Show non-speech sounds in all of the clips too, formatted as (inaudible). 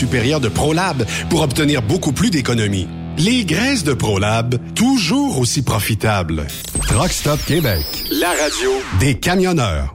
supérieure de ProLab pour obtenir beaucoup plus d'économies. Les graisses de ProLab, toujours aussi profitables. Truck Stop Québec. La radio des camionneurs.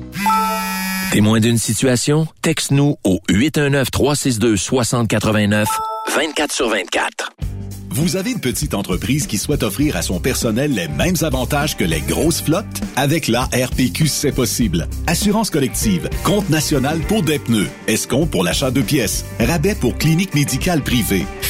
Témoin d'une situation? Texte-nous au 819-362-6089, 24 sur 24. Vous avez une petite entreprise qui souhaite offrir à son personnel les mêmes avantages que les grosses flottes? Avec la RPQ, c'est possible. Assurance collective, compte national pour des pneus, escompte pour l'achat de pièces, rabais pour clinique médicale privée,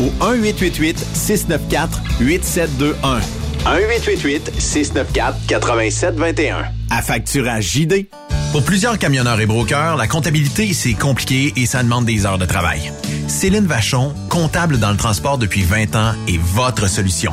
au 1-888-694-8721. 1-888-694-8721. À facturage JD. Pour plusieurs camionneurs et brokers, la comptabilité, c'est compliqué et ça demande des heures de travail. Céline Vachon, comptable dans le transport depuis 20 ans, est votre solution.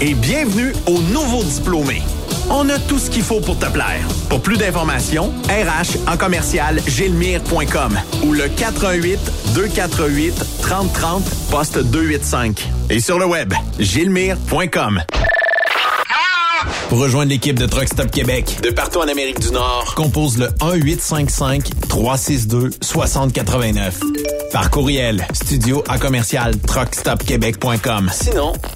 Et bienvenue aux nouveaux diplômés. On a tout ce qu'il faut pour te plaire. Pour plus d'informations, RH en commercial gilmire.com ou le 418 248 3030 poste 285 et sur le web gilmire.com. Pour rejoindre l'équipe de Truck Stop Québec, De partout en Amérique du Nord, compose le 1-855-362-6089. Par courriel, studio à commercial truckstopquebec.com. sinon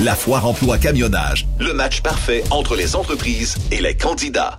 La foire emploi camionnage, le match parfait entre les entreprises et les candidats.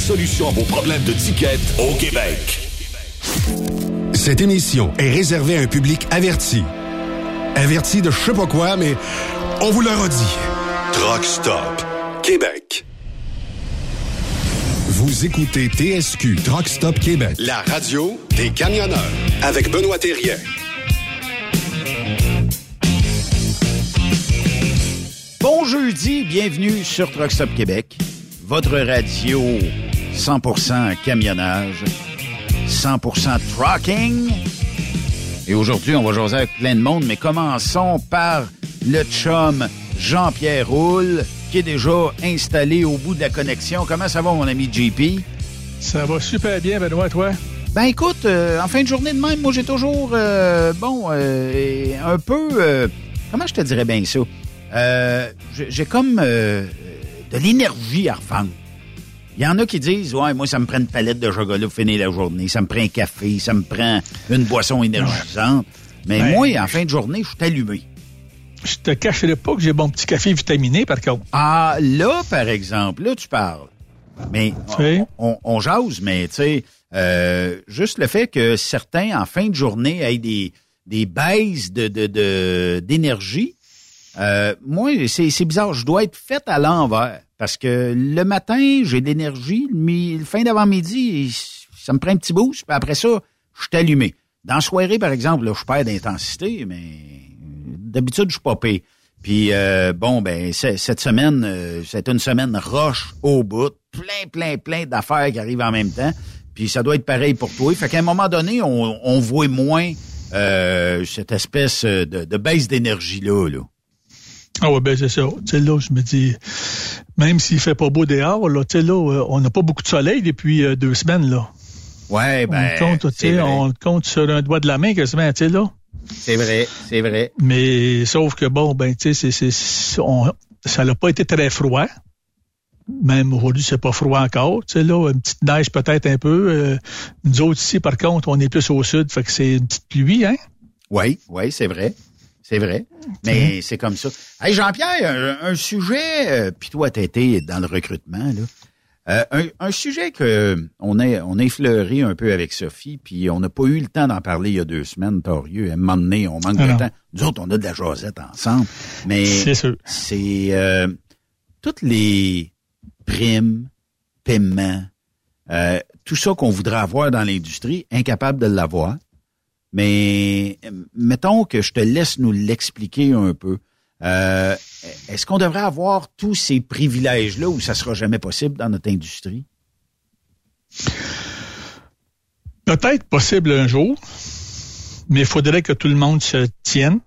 solution à vos problèmes de ticket au Québec. Cette émission est réservée à un public averti. Averti de je sais pas quoi, mais on vous le redit. Truck Stop Québec. Vous écoutez TSQ Truck Stop Québec. La radio des camionneurs avec Benoît Thérien. Bon jeudi, bienvenue sur Truck Stop Québec, votre radio 100% camionnage, 100% trucking. Et aujourd'hui, on va jaser avec plein de monde, mais commençons par le chum Jean-Pierre Roule, qui est déjà installé au bout de la connexion. Comment ça va, mon ami JP? Ça va super bien, Benoît, toi? Ben écoute, euh, en fin de journée de même, moi j'ai toujours, euh, bon, euh, un peu, comment je te dirais bien ça? J'ai comme de l'énergie à revendre. Il y en a qui disent, ouais, moi ça me prend une palette de chocolat pour finir la journée, ça me prend un café, ça me prend une boisson énergisante. Mais Ben, moi, en fin de journée, je suis allumé. Je te cacherai pas que j'ai mon petit café vitaminé, par contre. Ah, là, par exemple, là, tu parles. Mais Oui. on, on, on jase, mais tu sais, euh, juste le fait que certains, en fin de journée, aient des, des baisses de, de, de, d'énergie, euh, moi, c'est, bizarre. Je dois être fait à l'envers. Parce que le matin, j'ai de l'énergie. Le, le fin d'avant-midi, ça me prend un petit boost. Puis après ça, je suis allumé. Dans la soirée, par exemple, là, je perds d'intensité, mais d'habitude, je suis pas payé. Puis euh, bon, ben cette semaine, euh, c'est une semaine roche au bout, plein, plein, plein d'affaires qui arrivent en même temps. Puis ça doit être pareil pour toi. Fait qu'à un moment donné, on, on voit moins euh, cette espèce de, de baisse d'énergie là. là. Ah ouais, ben c'est ça. Tu sais, là, je me dis, même s'il fait pas beau dehors, là, tu sais, là, euh, on n'a pas beaucoup de soleil depuis euh, deux semaines, là. Ouais, ben on compte, on compte sur un doigt de la main quasiment, tu sais, là. C'est vrai, c'est vrai. Mais sauf que bon, ben, tu sais, ça n'a pas été très froid. Même aujourd'hui, c'est pas froid encore. Tu sais, là, une petite neige peut-être un peu. Euh, nous autres ici, par contre, on est plus au sud, fait que c'est une petite pluie, hein? Oui, oui, c'est vrai. C'est vrai. Mais c'est comme ça. Hey, Jean-Pierre, un, un sujet, euh, puis toi, t'as été dans le recrutement, là. Euh, un, un sujet que on a, on a effleuré un peu avec Sophie, puis on n'a pas eu le temps d'en parler il y a deux semaines, torieux. À un moment donné, on manque de temps. Nous autres, on a de la jasette ensemble. Mais C'est sûr. c'est euh, toutes les primes, paiements, euh, tout ça qu'on voudrait avoir dans l'industrie, incapable de l'avoir. Mais mettons que je te laisse nous l'expliquer un peu. Euh, Est-ce qu'on devrait avoir tous ces privilèges-là ou ça sera jamais possible dans notre industrie? Peut-être possible un jour, mais il faudrait que tout le monde se tienne.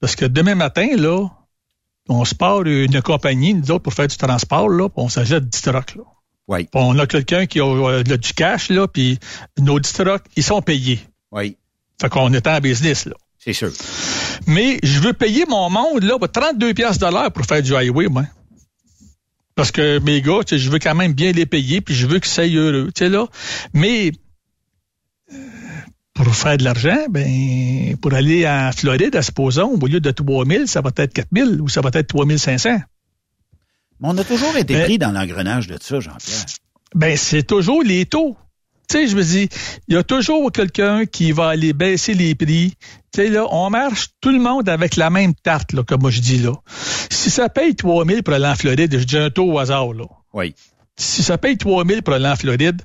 Parce que demain matin, là, on se part une compagnie, nous autres, pour faire du transport, là, puis on s'achète 10 trucks, là. Oui, Puis on a quelqu'un qui a euh, du cash, là, puis nos 10 trucks, ils sont payés. oui, Fait qu'on est en business, là. c'est sûr. Mais je veux payer mon monde, là, pour 32 piastres de l'heure pour faire du highway, moi. Parce que mes gars, tu sais, je veux quand même bien les payer, puis je veux qu'ils soient heureux, tu sais, là. Mais euh, pour faire de l'argent, ben, pour aller en Floride, à supposons, au lieu de 3000, ça va être 4000 ou ça va être 3500. Mais on a toujours été Mais- pris dans l'engrenage de ça, Jean-Pierre. Ben, c'est toujours les taux. Tu sais, je me dis, il y a toujours quelqu'un qui va aller baisser les prix. Tu sais, là, on marche tout le monde avec la même tarte, là, comme moi je dis, là. Si ça paye 3000 pour aller en Floride, je dis un taux au hasard, là. Oui, Si ça paye 3000 pour aller en Floride,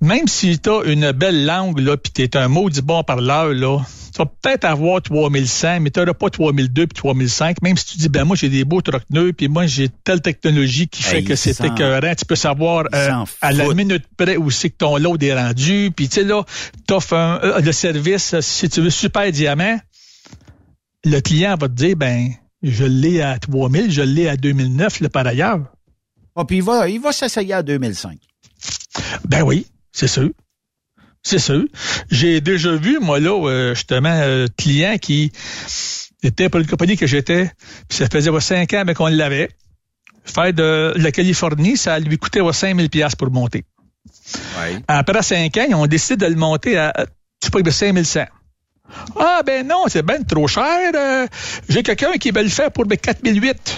même si tu as une belle langue, là, puis tu es un maudit bon parleur, là, tu vas peut-être avoir 3100, mais tu n'auras pas 3002 puis 3005, même si tu dis, ben moi, j'ai des beaux troqueneux, puis moi, j'ai telle technologie qui fait Hey, que c'est écœurant. Tu peux savoir euh, à la minute près où c'est que ton load est rendu, puis tu sais, là, t'offres un, euh, le service, euh, si tu veux, super diamant, le client va te dire, ben, je l'ai à 3000, je l'ai à 2009, là, par ailleurs. Ah, puis il va, il va s'essayer à 2005. Ben oui, c'est sûr. C'est sûr. J'ai déjà vu, moi, là, euh, justement, un client qui était pour une compagnie que j'étais, puis ça faisait cinq ans qu'on l'avait. Faire de la Californie, ça lui coûtait 5000 pièces pour monter. Ouais. Après cinq ans, ils ont décidé de le monter à, tu sais pas, 5100. Ah, ben non, c'est ben trop cher. euh, J'ai quelqu'un qui veut le faire pour ben, 4008.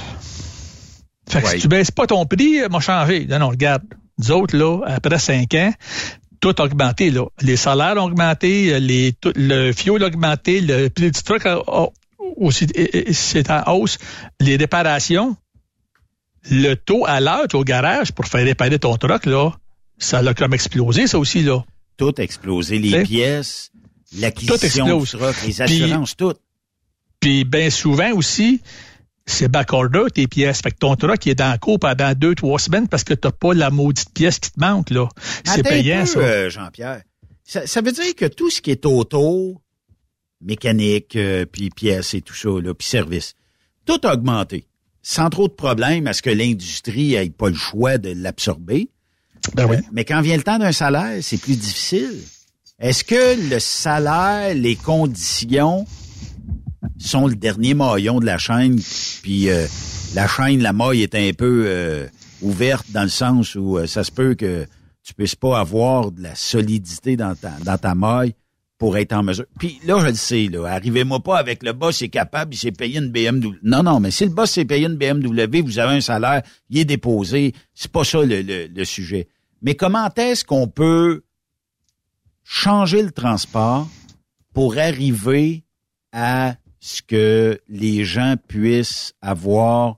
Fait que Ouais. si tu baisses pas ton prix, euh, m'a changé. Non, non, regarde. Nous autres, là, après cinq ans, tout a augmenté, là. Les salaires ont augmenté, les, tout- le fioul a augmenté, le prix du truck a, a- aussi, est- est- c'est en hausse. Les réparations, le taux à l'heure au garage pour faire réparer ton truck, là, ça l'a comme explosé, ça aussi, là. Tout a explosé. Les pièces, l'acquisition du truck, les Puis- assurances, tout. Puis bien souvent aussi, c'est backorder tes pièces. Fait que ton truck il est dans le cours pendant deux, trois semaines parce que t'as pas la maudite pièce qui te manque, là. C'est payant, peu, ça. euh, Jean-Pierre. Ça, ça veut dire que tout ce qui est auto, mécanique, euh, puis pièces et tout ça, là, puis services, tout a augmenté. Sans trop de problèmes à ce que l'industrie ait pas le choix de l'absorber. Ben oui. Euh, Mais quand vient le temps d'un salaire, c'est plus difficile. Est-ce que le salaire, les conditions sont le dernier maillon de la chaîne, puis euh, la chaîne, la maille est un peu euh, ouverte dans le sens où euh, ça se peut que tu puisses pas avoir de la solidité dans ta, dans ta maille pour être en mesure. Puis là, je le sais, là, arrivez-moi pas avec le boss est capable, il s'est payé une BMW. Non, non, mais si le boss s'est payé une BMW, vous avez un salaire, il est déposé, c'est pas ça le, le- le sujet. Mais comment est-ce qu'on peut changer le transport pour arriver à ce que les gens puissent avoir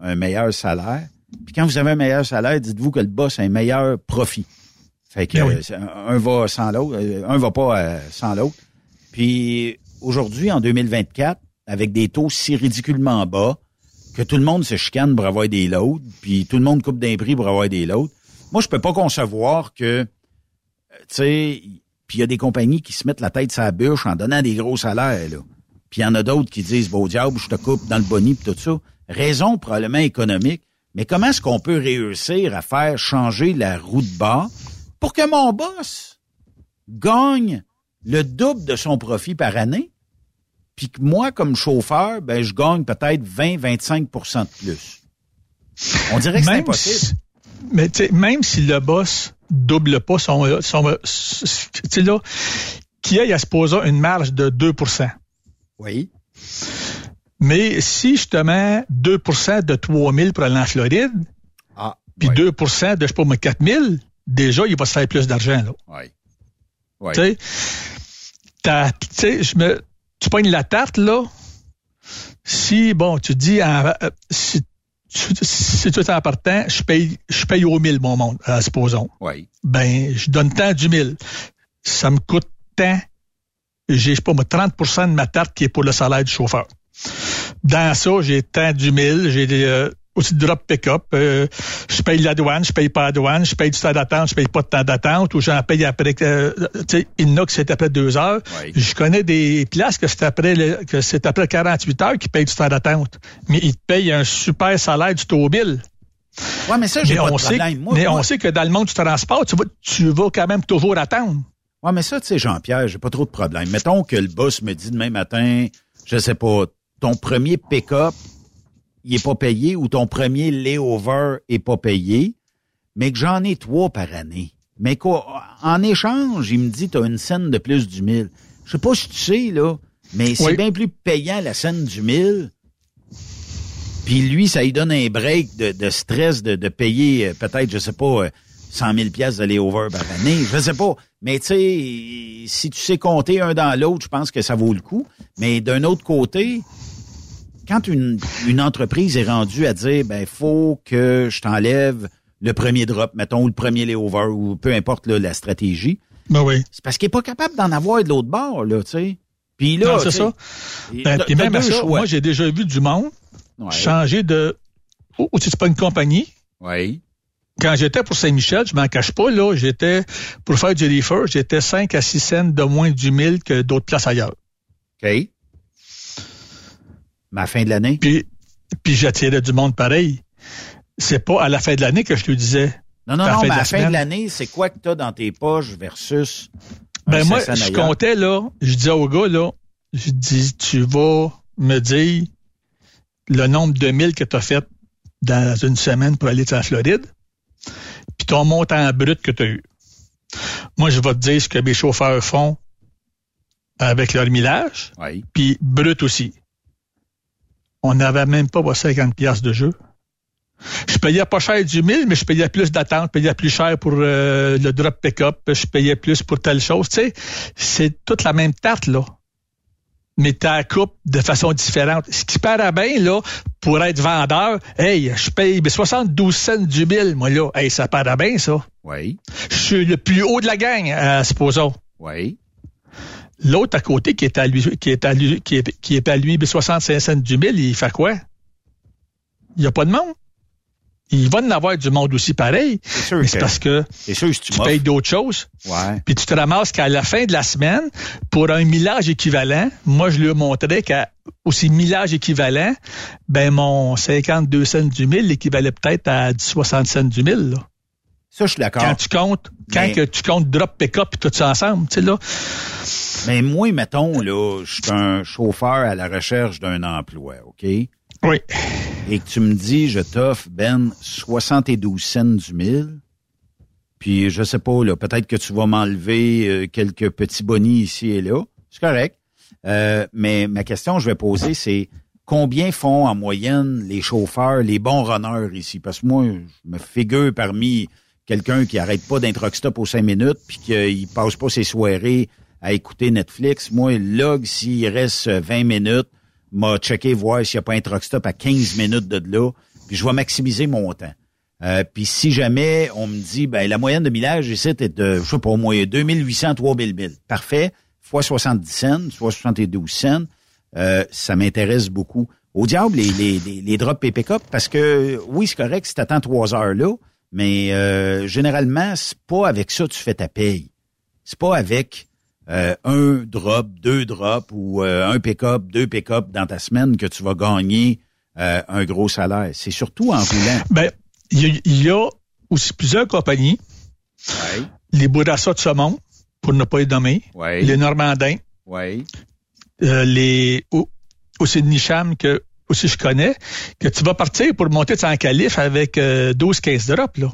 un meilleur salaire? Puis quand vous avez un meilleur salaire, dites-vous que le boss a un meilleur profit. Fait que Ben oui. c'est un, un va sans l'autre, euh, un va pas euh, sans l'autre. Puis aujourd'hui, en 2024, avec des taux si ridiculement bas, que tout le monde se chicane pour avoir des loads, puis tout le monde coupe d'un prix pour avoir des loads. Moi, je peux pas concevoir que, euh, tu sais, puis il y a des compagnies qui se mettent la tête sur la bûche en donnant des gros salaires, là. Puis il y en a d'autres qui disent, beau diable, je te coupe dans le boni pis tout ça. Raison probablement économique. Mais comment est-ce qu'on peut réussir à faire changer la roue de bas pour que mon boss gagne le double de son profit par année, puis que moi, comme chauffeur, ben, je gagne peut-être 20-25% de plus? On dirait que c'est Même impossible. si, mais tu sais, même si le boss double pas son, son tu sais là, qui aille à se poser une marge de 2 Oui. Mais si justement 2% de 3 000 pour aller en Floride, Ah. puis ouais. 2% de, je sais pas moi, 4 000, déjà, il va se faire plus d'argent, là. Ouais. Tu sais, je me, tu pognes la tarte, là. Si, bon, tu dis, en- euh, si, tu- si tu es en partant, je paye, je paye au 1000, mon monde, euh, supposons. Ouais. Ben, je donne tant du 1000. Ça me coûte tant. J'ai, je sais pas, moi, 30% de ma tarte qui est pour le salaire du chauffeur. Dans ça, j'ai tant du 1000, j'ai des, euh, aussi de drop pick-up. euh, je paye la douane, je paye pas la douane, je paye du temps d'attente, je paye pas de temps d'attente, ou j'en paye après, que, euh, tu sais, il y en a que c'est après deux heures. Oui. Je connais des places que c'est après, le- que c'est après 48 heures qui payent du temps d'attente. Mais ils te payent un super salaire du taux. Ouais, mais ça, j'ai Mais, pas de on sait, problème. Moi, mais moi- on sait que dans le monde du transport, tu vas, tu vas quand même toujours attendre. Ouais, mais ça, tu sais, Jean-Pierre, j'ai pas trop de problème. Mettons que le boss me dit demain matin, je sais pas, ton premier pick-up, il est pas payé ou ton premier layover est pas payé, mais que j'en ai trois par année. Mais quoi, en échange, il me dit, t'as une scène de plus du 1000. Je sais pas si tu sais, là, mais c'est bien plus payant la scène du 1000. Puis lui, ça lui donne un break de, de stress de, de payer euh, peut-être, je sais pas, euh, 100 000 pièces de layover par année. Je sais pas. Mais tu sais, si tu sais compter un dans l'autre, je pense que ça vaut le coup. Mais d'un autre côté, quand une, une entreprise est rendue à dire, ben, faut que je t'enlève le premier drop, mettons, ou le premier layover, ou peu importe là, la stratégie, Ben oui. c'est parce qu'il est pas capable d'en avoir de l'autre bord, là, tu sais. Puis là, c'est ça. Ben, puis même à ça, choix. moi, j'ai déjà vu du monde Ouais. changer de... Ou ou c'est pas une compagnie. Oui. Quand j'étais pour Saint-Michel, je m'en cache pas, là, j'étais, pour faire du reefer, j'étais 5 à 6 cents de moins du 1000 que d'autres places ailleurs. OK. Mais à la fin de l'année? Puis, puis j'attirais du monde pareil. c'est pas à la fin de l'année que je te disais. Non, non, non, mais à la fin de l'année, c'est quoi que tu as dans tes poches versus. Ben moi, je comptais, là, je disais au gars, là, je dis, tu vas me dire le nombre de milles que tu as fait dans une semaine pour aller en Floride, puis ton montant brut que tu as eu. Moi, je vais te dire ce que mes chauffeurs font avec leur millage, oui. puis brut aussi. On n'avait même pas 50 pièces de jeu. Je payais pas cher du 1000, mais je payais plus d'attente, je payais plus cher pour euh, le drop pick-up, je payais plus pour telle chose. Tu sais, c'est toute la même tarte, là. Mais tu la coupe de façon différente. Ce qui paraît bien, là, pour être vendeur, hey, je paye 72 cents du 1000, moi, là. Hey, ça paraît bien, ça. Oui. Je suis le plus haut de la gang, euh, supposons. Oui. L'autre à côté qui est à lui, qui est à lui, qui est, qui est à lui 65 cents du 1000, il fait quoi? Il n'y a pas de monde il va en avoir du monde aussi pareil. C'est c'est parce que sûr, tu, payes d'autres choses. Ouais. Puis tu te ramasses qu'à la fin de la semaine, pour un millage équivalent, moi je lui ai montré qu'à aussi millage équivalent, ben mon 52 cents du mille équivalait peut-être à 60 cents du mille. Là. Ça, je suis d'accord. Quand tu comptes, quand que tu comptes drop pick-up et tout ça ensemble, tu sais là. Mais moi, mettons, là, je suis un chauffeur à la recherche d'un emploi, OK? Oui. Et que tu me dis, je t'offre, Ben, 72 cents du mille. Puis, je sais pas, là, peut-être que tu vas m'enlever euh, quelques petits bonnies ici et là. C'est correct. Euh, mais ma question que je vais poser, c'est combien font en moyenne les chauffeurs, les bons runners ici? Parce que moi, je me figure parmi quelqu'un qui arrête pas d'un truck stop aux cinq minutes puis qu'il passe pas ses soirées à écouter Netflix. Moi, log, s'il reste 20 minutes, m'a checké voir s'il n'y a pas un truck stop à 15 minutes de là, puis je vais maximiser mon temps. Euh, puis si jamais on me dit, ben la moyenne de millage ici est de, je sais pas, au moins 2800, 3000 milles. Parfait. Fois 70 cents, soit 72 cents, euh, ça m'intéresse beaucoup. Au diable, les, les, les, les drops et pick-up, parce que oui, c'est correct si t'attends trois heures là, mais euh, généralement, c'est pas avec ça que tu fais ta paye. C'est pas avec euh, un drop, deux drops ou euh, un pick-up, deux pick-up dans ta semaine que tu vas gagner euh, un gros salaire. C'est surtout en roulant. Ben, il y, a aussi plusieurs compagnies. Ouais. Les Bourassa de Saumon, pour ne pas les nommer. Ouais. Les Normandins. Oui. les aussi de Nicham que aussi je connais, que tu vas partir pour monter en calife avec 12-15 drops, là.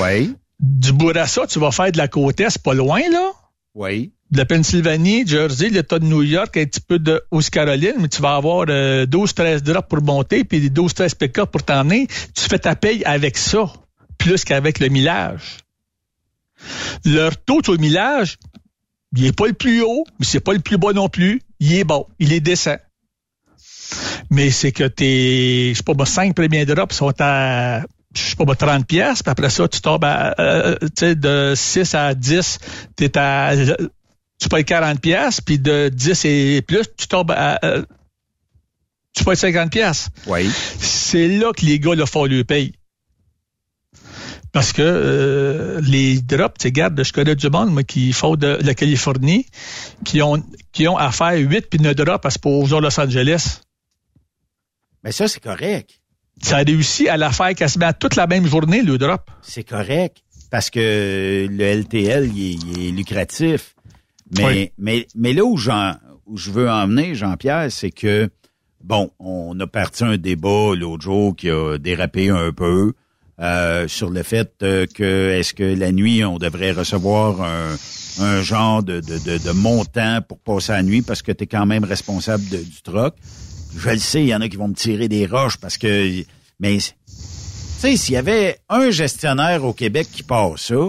Oui. Du Bourassa, tu vas faire de la côte est, pas loin, là. Oui. De la Pennsylvanie, Jersey, l'État de New York, un petit peu de Haute-Caroline, mais tu vas avoir 12-13 drops pour monter, puis 12-13 pick-up pour t'emmener. Tu fais ta paye avec ça, plus qu'avec le millage. Leur taux au millage, il est pas le plus haut, mais c'est pas le plus bas non plus. Il est bon, il est décent. Mais c'est que tes, je sais pas, 5 premiers drops sont à je sais pas, 30 pièces, puis après ça, tu tombes à, euh, tu sais, de 6 à 10, t'es à, tu payes 40 pièces, puis de 10 et plus, tu tombes à, euh, tu payes 50 pièces. Oui. C'est là que les gars, le font le paye. Parce que euh, les drops, tu garde, je connais du monde, moi, qui font de la Californie, qui ont, qui ont à faire 8 puis 9 drops à se poser à Los Angeles. Mais ça, c'est correct. Ça a réussi à la faire quasiment toute la même journée, le drop. C'est correct. Parce que le LTL, il est, lucratif. Mais, Oui. mais, mais là où, Jean, où je veux emmener, Jean-Pierre, c'est que, bon, on a parti un débat l'autre jour qui a dérapé un peu euh, sur le fait euh, que est-ce que la nuit, on devrait recevoir un, un genre de, de, de, de montant pour passer la nuit parce que tu es quand même responsable du troc. Je le sais, il y en a qui vont me tirer des roches parce que... Mais, tu sais, s'il y avait un gestionnaire au Québec qui passe ça,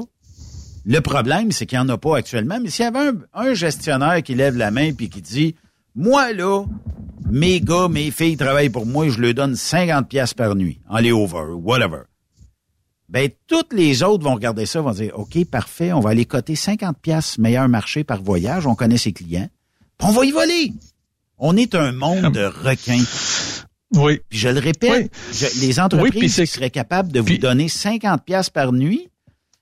le problème, c'est qu'il n'y en a pas actuellement, mais s'il y avait un, un gestionnaire qui lève la main puis qui dit, moi, là, mes gars, mes filles travaillent pour moi, je leur donne 50 pièces par nuit, en layover, whatever. Ben, toutes les autres vont regarder ça, vont dire, OK, parfait, on va aller coter 50 pièces meilleur marché par voyage, on connaît ses clients, puis on va y voler. On est un monde de requins. Oui. Puis je le répète, je- les entreprises Oui, qui seraient capables de vous donner 50 pièces par nuit,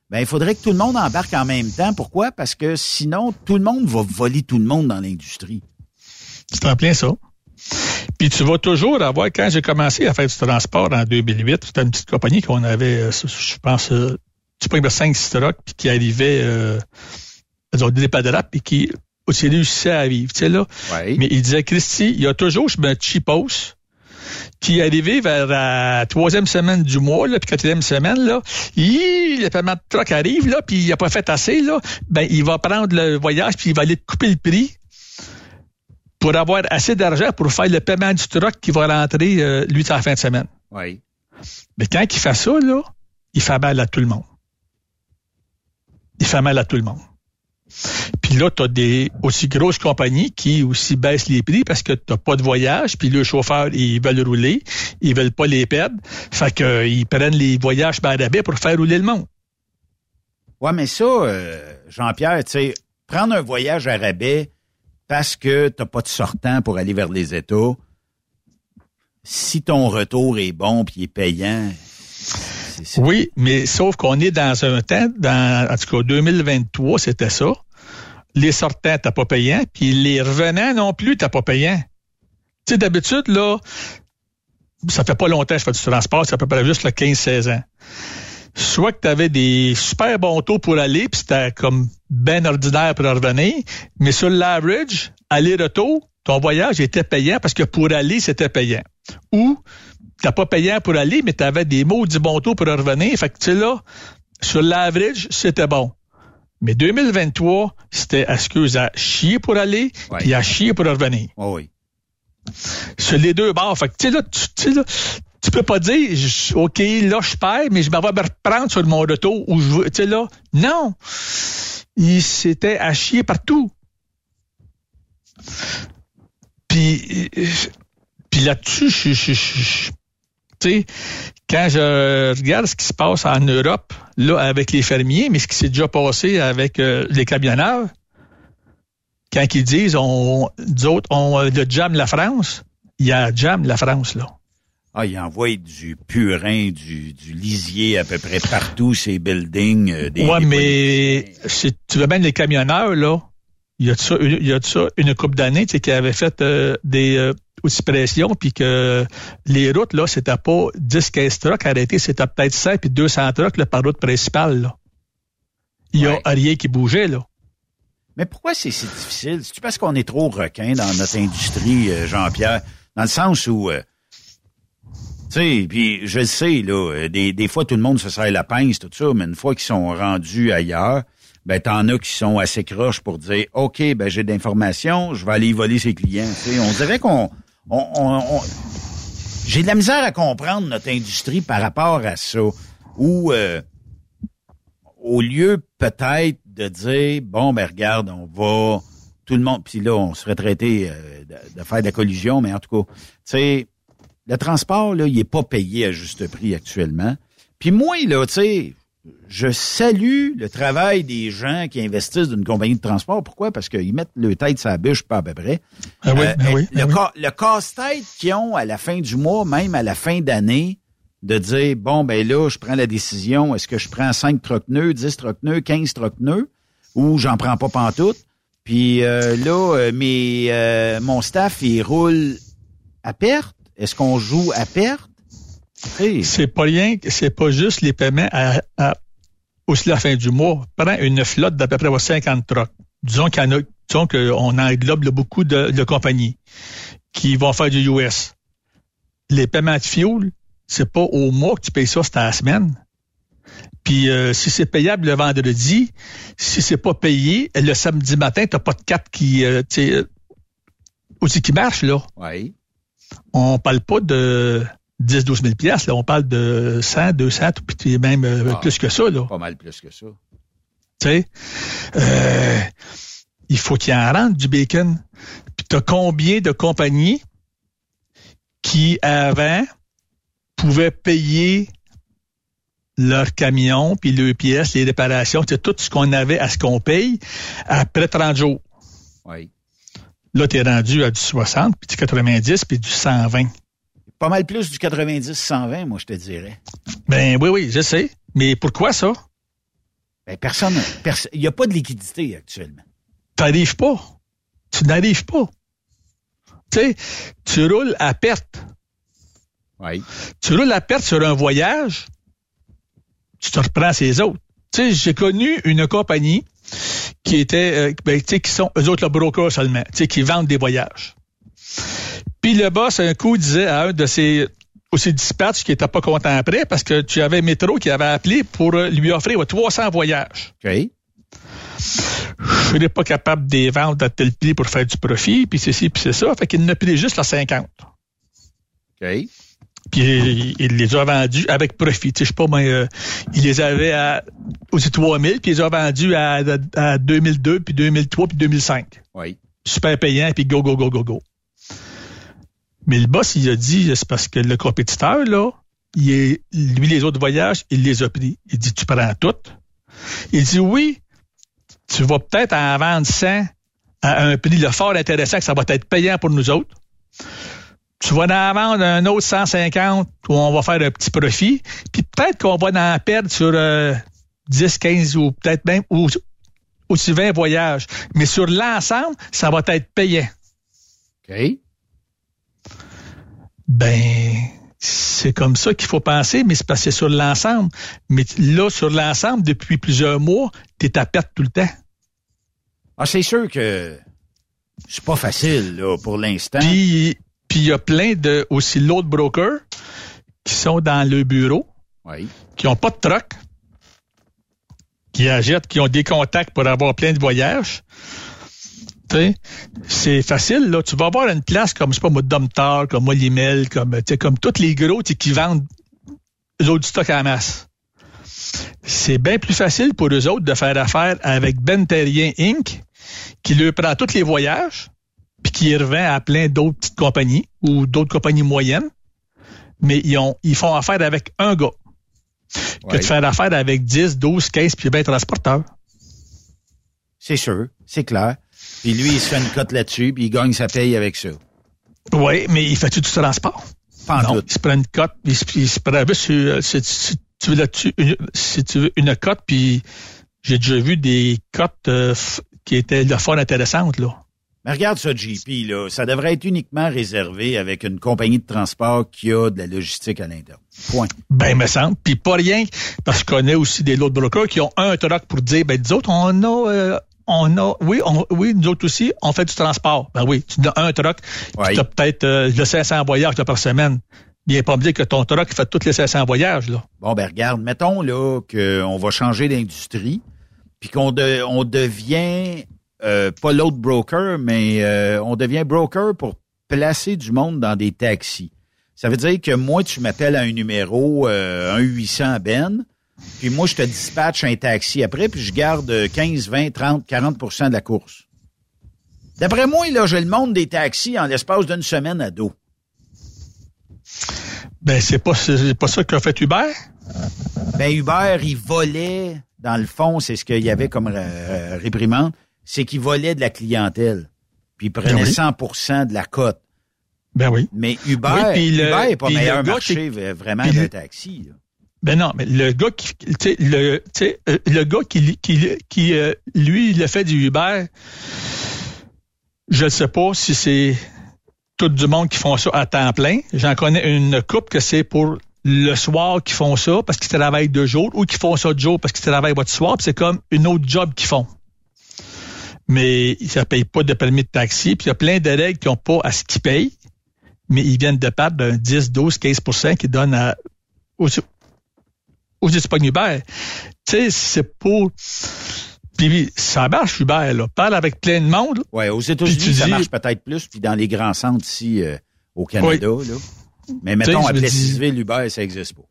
ben il faudrait que tout le monde embarque en même temps. Pourquoi? Parce que sinon, tout le monde va voler tout le monde dans l'industrie. C'est en plein ça. Puis tu vas toujours avoir, quand j'ai commencé à faire du transport en 2008, c'était une petite compagnie qu'on avait, euh, je pense, euh, tu prends 5 trucks, puis qui arrivait, euh, des padraps, puis qui aussi réussissait à vivre, tu sais, là. Mais il disait, Christy, il y a toujours, je me cheapos, qui est arrivé vers la troisième semaine du mois, là, puis quatrième semaine, là, il, le paiement de truck arrive, là, puis il n'a pas fait assez, là, ben, il va prendre le voyage, puis il va aller couper le prix pour avoir assez d'argent pour faire le paiement du truck qui va rentrer, euh, lui, à la fin de semaine. Oui. Mais quand il fait ça, là, il fait mal à tout le monde. Il fait mal à tout le monde. Puis là, tu as des aussi grosses compagnies qui aussi baissent les prix parce que tu pas de voyage, puis le chauffeur, ils veulent rouler, ils veulent pas les perdre. Fait qu'ils prennent les voyages par rabais pour faire rouler le monde. Ouais, mais ça, euh, Jean-Pierre, tu sais, prendre un voyage à rabais, parce que tu n'as pas de sortant pour aller vers les États, si ton retour est bon puis est payant. Oui, mais sauf qu'on est dans un temps, dans, en tout cas 2023, c'était ça. Les sortants, t'as pas payant, puis les revenants non plus, t'as pas payant. Tu sais, d'habitude, là, ça fait pas longtemps que je fais du transport, ça peut pas juste le 15-16 ans soit que tu avais des super bons taux pour aller, puis c'était comme ben ordinaire pour revenir, mais sur l'average, aller-retour, ton voyage était payant parce que pour aller, c'était payant. Ou t'as pas payant pour aller, mais tu avais des du bons taux pour revenir. Fait que tu sais là, sur l'average, c'était bon. Mais 2023, c'était excuse à chier pour aller, puis à chier pour revenir. Oh oui. Sur les deux bords. Fait que tu sais là, tu là, tu peux pas dire, OK, là, je perds, mais je m'en vais me reprendre sur mon retour où je tu sais, là. Non. Il s'était à chier partout. Puis, puis là-dessus, je, tu sais, quand je regarde ce qui se passe en Europe, là, avec les fermiers, mais ce qui s'est déjà passé avec euh, les camionneurs, quand ils disent, on, d'autres, on le jam la France, il y a jam la France, là. Ah, il envoie du purin, du, du lisier à peu près partout, ces buildings. Euh, des, ouais, mais si tu veux bien les camionneurs, là, il y a de ça, il y a de ça une couple d'années, tu sais, qui avait fait euh, des euh, pression, puis que les routes, là, c'était pas 10-15 trucks arrêtés, c'était peut-être 5 puis 200 trucks là, par route principale, là. Il y a rien qui bougeait, là. Mais pourquoi c'est si difficile? C'est-tu parce qu'on est trop requin dans notre industrie, euh, Jean-Pierre? Dans le sens où tu sais, puis je le sais, là, euh, des, des fois, tout le monde se serre la pince, tout ça, mais une fois qu'ils sont rendus ailleurs, ben t'en as qui sont assez croches pour dire OK, ben j'ai d'informations, je vais aller voler ses clients. sais, on dirait qu'on on, on, j'ai de la misère à comprendre notre industrie par rapport à ça. Ou euh, au lieu peut-être de dire bon ben regarde, on va tout le monde puis là on serait traité euh, de, de, faire de la collusion, mais en tout cas, tu sais le transport, là, il est pas payé à juste prix actuellement. Puis moi, là, tu sais, je salue le travail des gens qui investissent dans une compagnie de transport. Pourquoi? Parce qu'ils mettent le tête sur la bûche, pas à peu près. Ah oui, euh, ah oui, le, ah le casse-tête qu'ils ont à la fin du mois, même à la fin d'année, de dire, bon, ben là, je prends la décision, est-ce que je prends 5 troc-nœuds, 10 troc-nœuds, 15 troc-nœuds, ou j'en prends pas pantoute? Puis euh, là, euh, mes, mon staff, il roule à perte est-ce qu'on joue à perte? C'est pas rien, c'est pas juste les paiements à, aussi la fin du mois. Prends une flotte d'à peu près 50 trucks. Disons qu'on a, disons qu'on englobe beaucoup de, compagnies qui vont faire du US. Les paiements de fuel, c'est pas au mois que tu payes ça, c'est à la semaine. Puis euh, si c'est payable le vendredi, si c'est pas payé, le samedi matin, t'as pas de carte qui, euh, aussi qui marche, là. Oui on parle pas de 10, 12 000 piastres, là, on parle de 100, 200, puis même euh, ah, plus que ça, là. Pas mal plus que ça. Tu sais, euh, il faut qu'il y en rentre du bacon. Puis t'as combien de compagnies qui, avant, pouvaient payer leurs camions, puis leurs pièces, les réparations, tout ce qu'on avait à ce qu'on paye après 30 jours? Oui. Là, tu es rendu à du 60, puis du 90, puis du 120. Pas mal plus du 90-120, moi, je te dirais. Ben oui, oui, je sais. Mais pourquoi ça? Ben, personne. Il n'y a pas de liquidité actuellement. Tu n'arrives pas. Tu n'arrives pas. Tu sais, tu roules à perte. Oui. Tu roules à perte sur un voyage, tu te reprends ces autres. Tu sais, j'ai connu une compagnie qui était, euh, ben, tu sais, qui sont, eux autres, le broker seulement, tu sais, qui vendent des voyages. Puis le boss, un coup, disait à un de ses, aussi dispatchs qui était pas content après parce que tu avais Métro qui avait appelé pour lui offrir 300 voyages. OK. Je serais pas capable de les vendre à tel prix pour faire du profit, puis ceci, puis c'est ça. Fait qu'il ne pris juste la 50. OK. Puis il, il les a vendus avec profit. Tu sais, Je sais pas, mais euh, il les avait à aussi 3000, puis il les a vendus à, à 2002, puis 2003, puis 2005. Oui. Super payant, puis go, go, go, go, go. Mais le boss, il a dit, c'est parce que le compétiteur, là, il lui, les autres voyages, il les a pris. Il dit, tu prends toutes. Il dit, oui, tu vas peut-être en vendre 100 à un prix le fort intéressant que ça va être payant pour nous autres. Tu vas en vendre un autre 150 où on va faire un petit profit. Puis peut-être qu'on va en perdre sur euh, 10, 15 ou peut-être même ou, aussi 20 voyages. Mais sur l'ensemble, ça va être payant. OK. Ben, c'est comme ça qu'il faut penser, mais c'est passé sur l'ensemble. Mais là, sur l'ensemble, depuis plusieurs mois, tu es à perte tout le temps. Ah, c'est sûr que c'est pas facile, là, pour l'instant. Puis, puis il y a plein de, aussi l'autre brokers qui sont dans le bureau, Oui. qui ont pas de truck, qui achètent, qui ont des contacts pour avoir plein de voyages. C'est facile, là. Tu vas avoir une place comme, je sais pas, moi, Domtar, comme moi, Limel, comme, tu sais, comme tous les gros, qui vendent du stock à la masse. C'est bien plus facile pour eux autres de faire affaire avec Ben Terrien Inc., qui leur prend tous les voyages, puis qui revend à plein d'autres petites compagnies ou d'autres compagnies moyennes. Mais ils, ont, ils font affaire avec un gars. Que Ouais. de faire affaire avec 10, 12, 15, puis ben transporteur. C'est sûr, c'est clair. Puis lui, il se fait une cote là-dessus, puis il gagne sa paye avec ça. Oui, mais il fait-tu du transport? Pas non, tout. il se prend une cote, puis il se, prend sur, euh, si, si tu veux là-dessus, une- si tu veux une cote, puis j'ai déjà vu des cotes euh, qui étaient de fort intéressantes, là. Mais regarde ça, JP, là. Ça devrait être uniquement réservé avec une compagnie de transport qui a de la logistique à l'interne. Point. Ben, me semble. Puis pas rien, parce que je connais aussi des autres brokers qui ont un truck pour dire, ben, nous autres, on a, euh, on a, oui, on, oui, nous autres aussi, on fait du transport. Ben oui, tu as un truck, Ouais. tu as peut-être euh, le 500 voyages par semaine. Viens pas me dire que ton truck fait tous les 500 voyages, là. Bon, ben regarde, mettons là qu'on va changer d'industrie, puis qu'on de- on devient euh, pas l'autre broker, mais euh, on devient broker pour placer du monde dans des taxis. Ça veut dire que moi, tu m'appelles à un numéro euh, un 800 Ben, puis moi, je te dispatche un taxi après, puis je garde 15, 20, 30, 40% de la course. D'après moi, là, j'ai le monde des taxis en l'espace d'une semaine à dos. Ben, c'est pas, c'est pas ça qu'a fait Uber. Ben Uber, il volait, dans le fond, c'est ce qu'il y avait comme euh, réprimande, c'est qu'il volait de la clientèle. Puis il prenait Ben oui. 100 de la cote. Ben oui. Mais Uber, Oui, le- Uber n'est pas meilleur marché vraiment d'un taxi. là. Ben non, mais le gars qui, tu sais, le, euh, le gars qui, qui, qui euh, lui, il fait du Uber. Je ne sais pas si c'est tout du monde qui font ça à temps plein. J'en connais une couple que c'est pour le soir qui font ça parce qu'ils travaillent de jour ou qui font ça de jour parce qu'ils travaillent votre soir. c'est comme une autre job qu'ils font. Mais ça ne paye pas de permis de taxi. Puis il y a plein de règles qui n'ont pas à ce qu'ils payent. Mais ils viennent de perdre d'un 10, 12, 15% qu'ils donnent à, aux, aux Espagnes Uber. Tu sais, c'est pour... Puis ça marche, Uber, là. Parle avec plein de monde. Ouais, aux États-Unis, ça dis- marche peut-être plus, puis dans les grands centres ici euh, au Canada. Là. Mais mettons, à me dis- Plessisville, Uber, ça n'existe pas.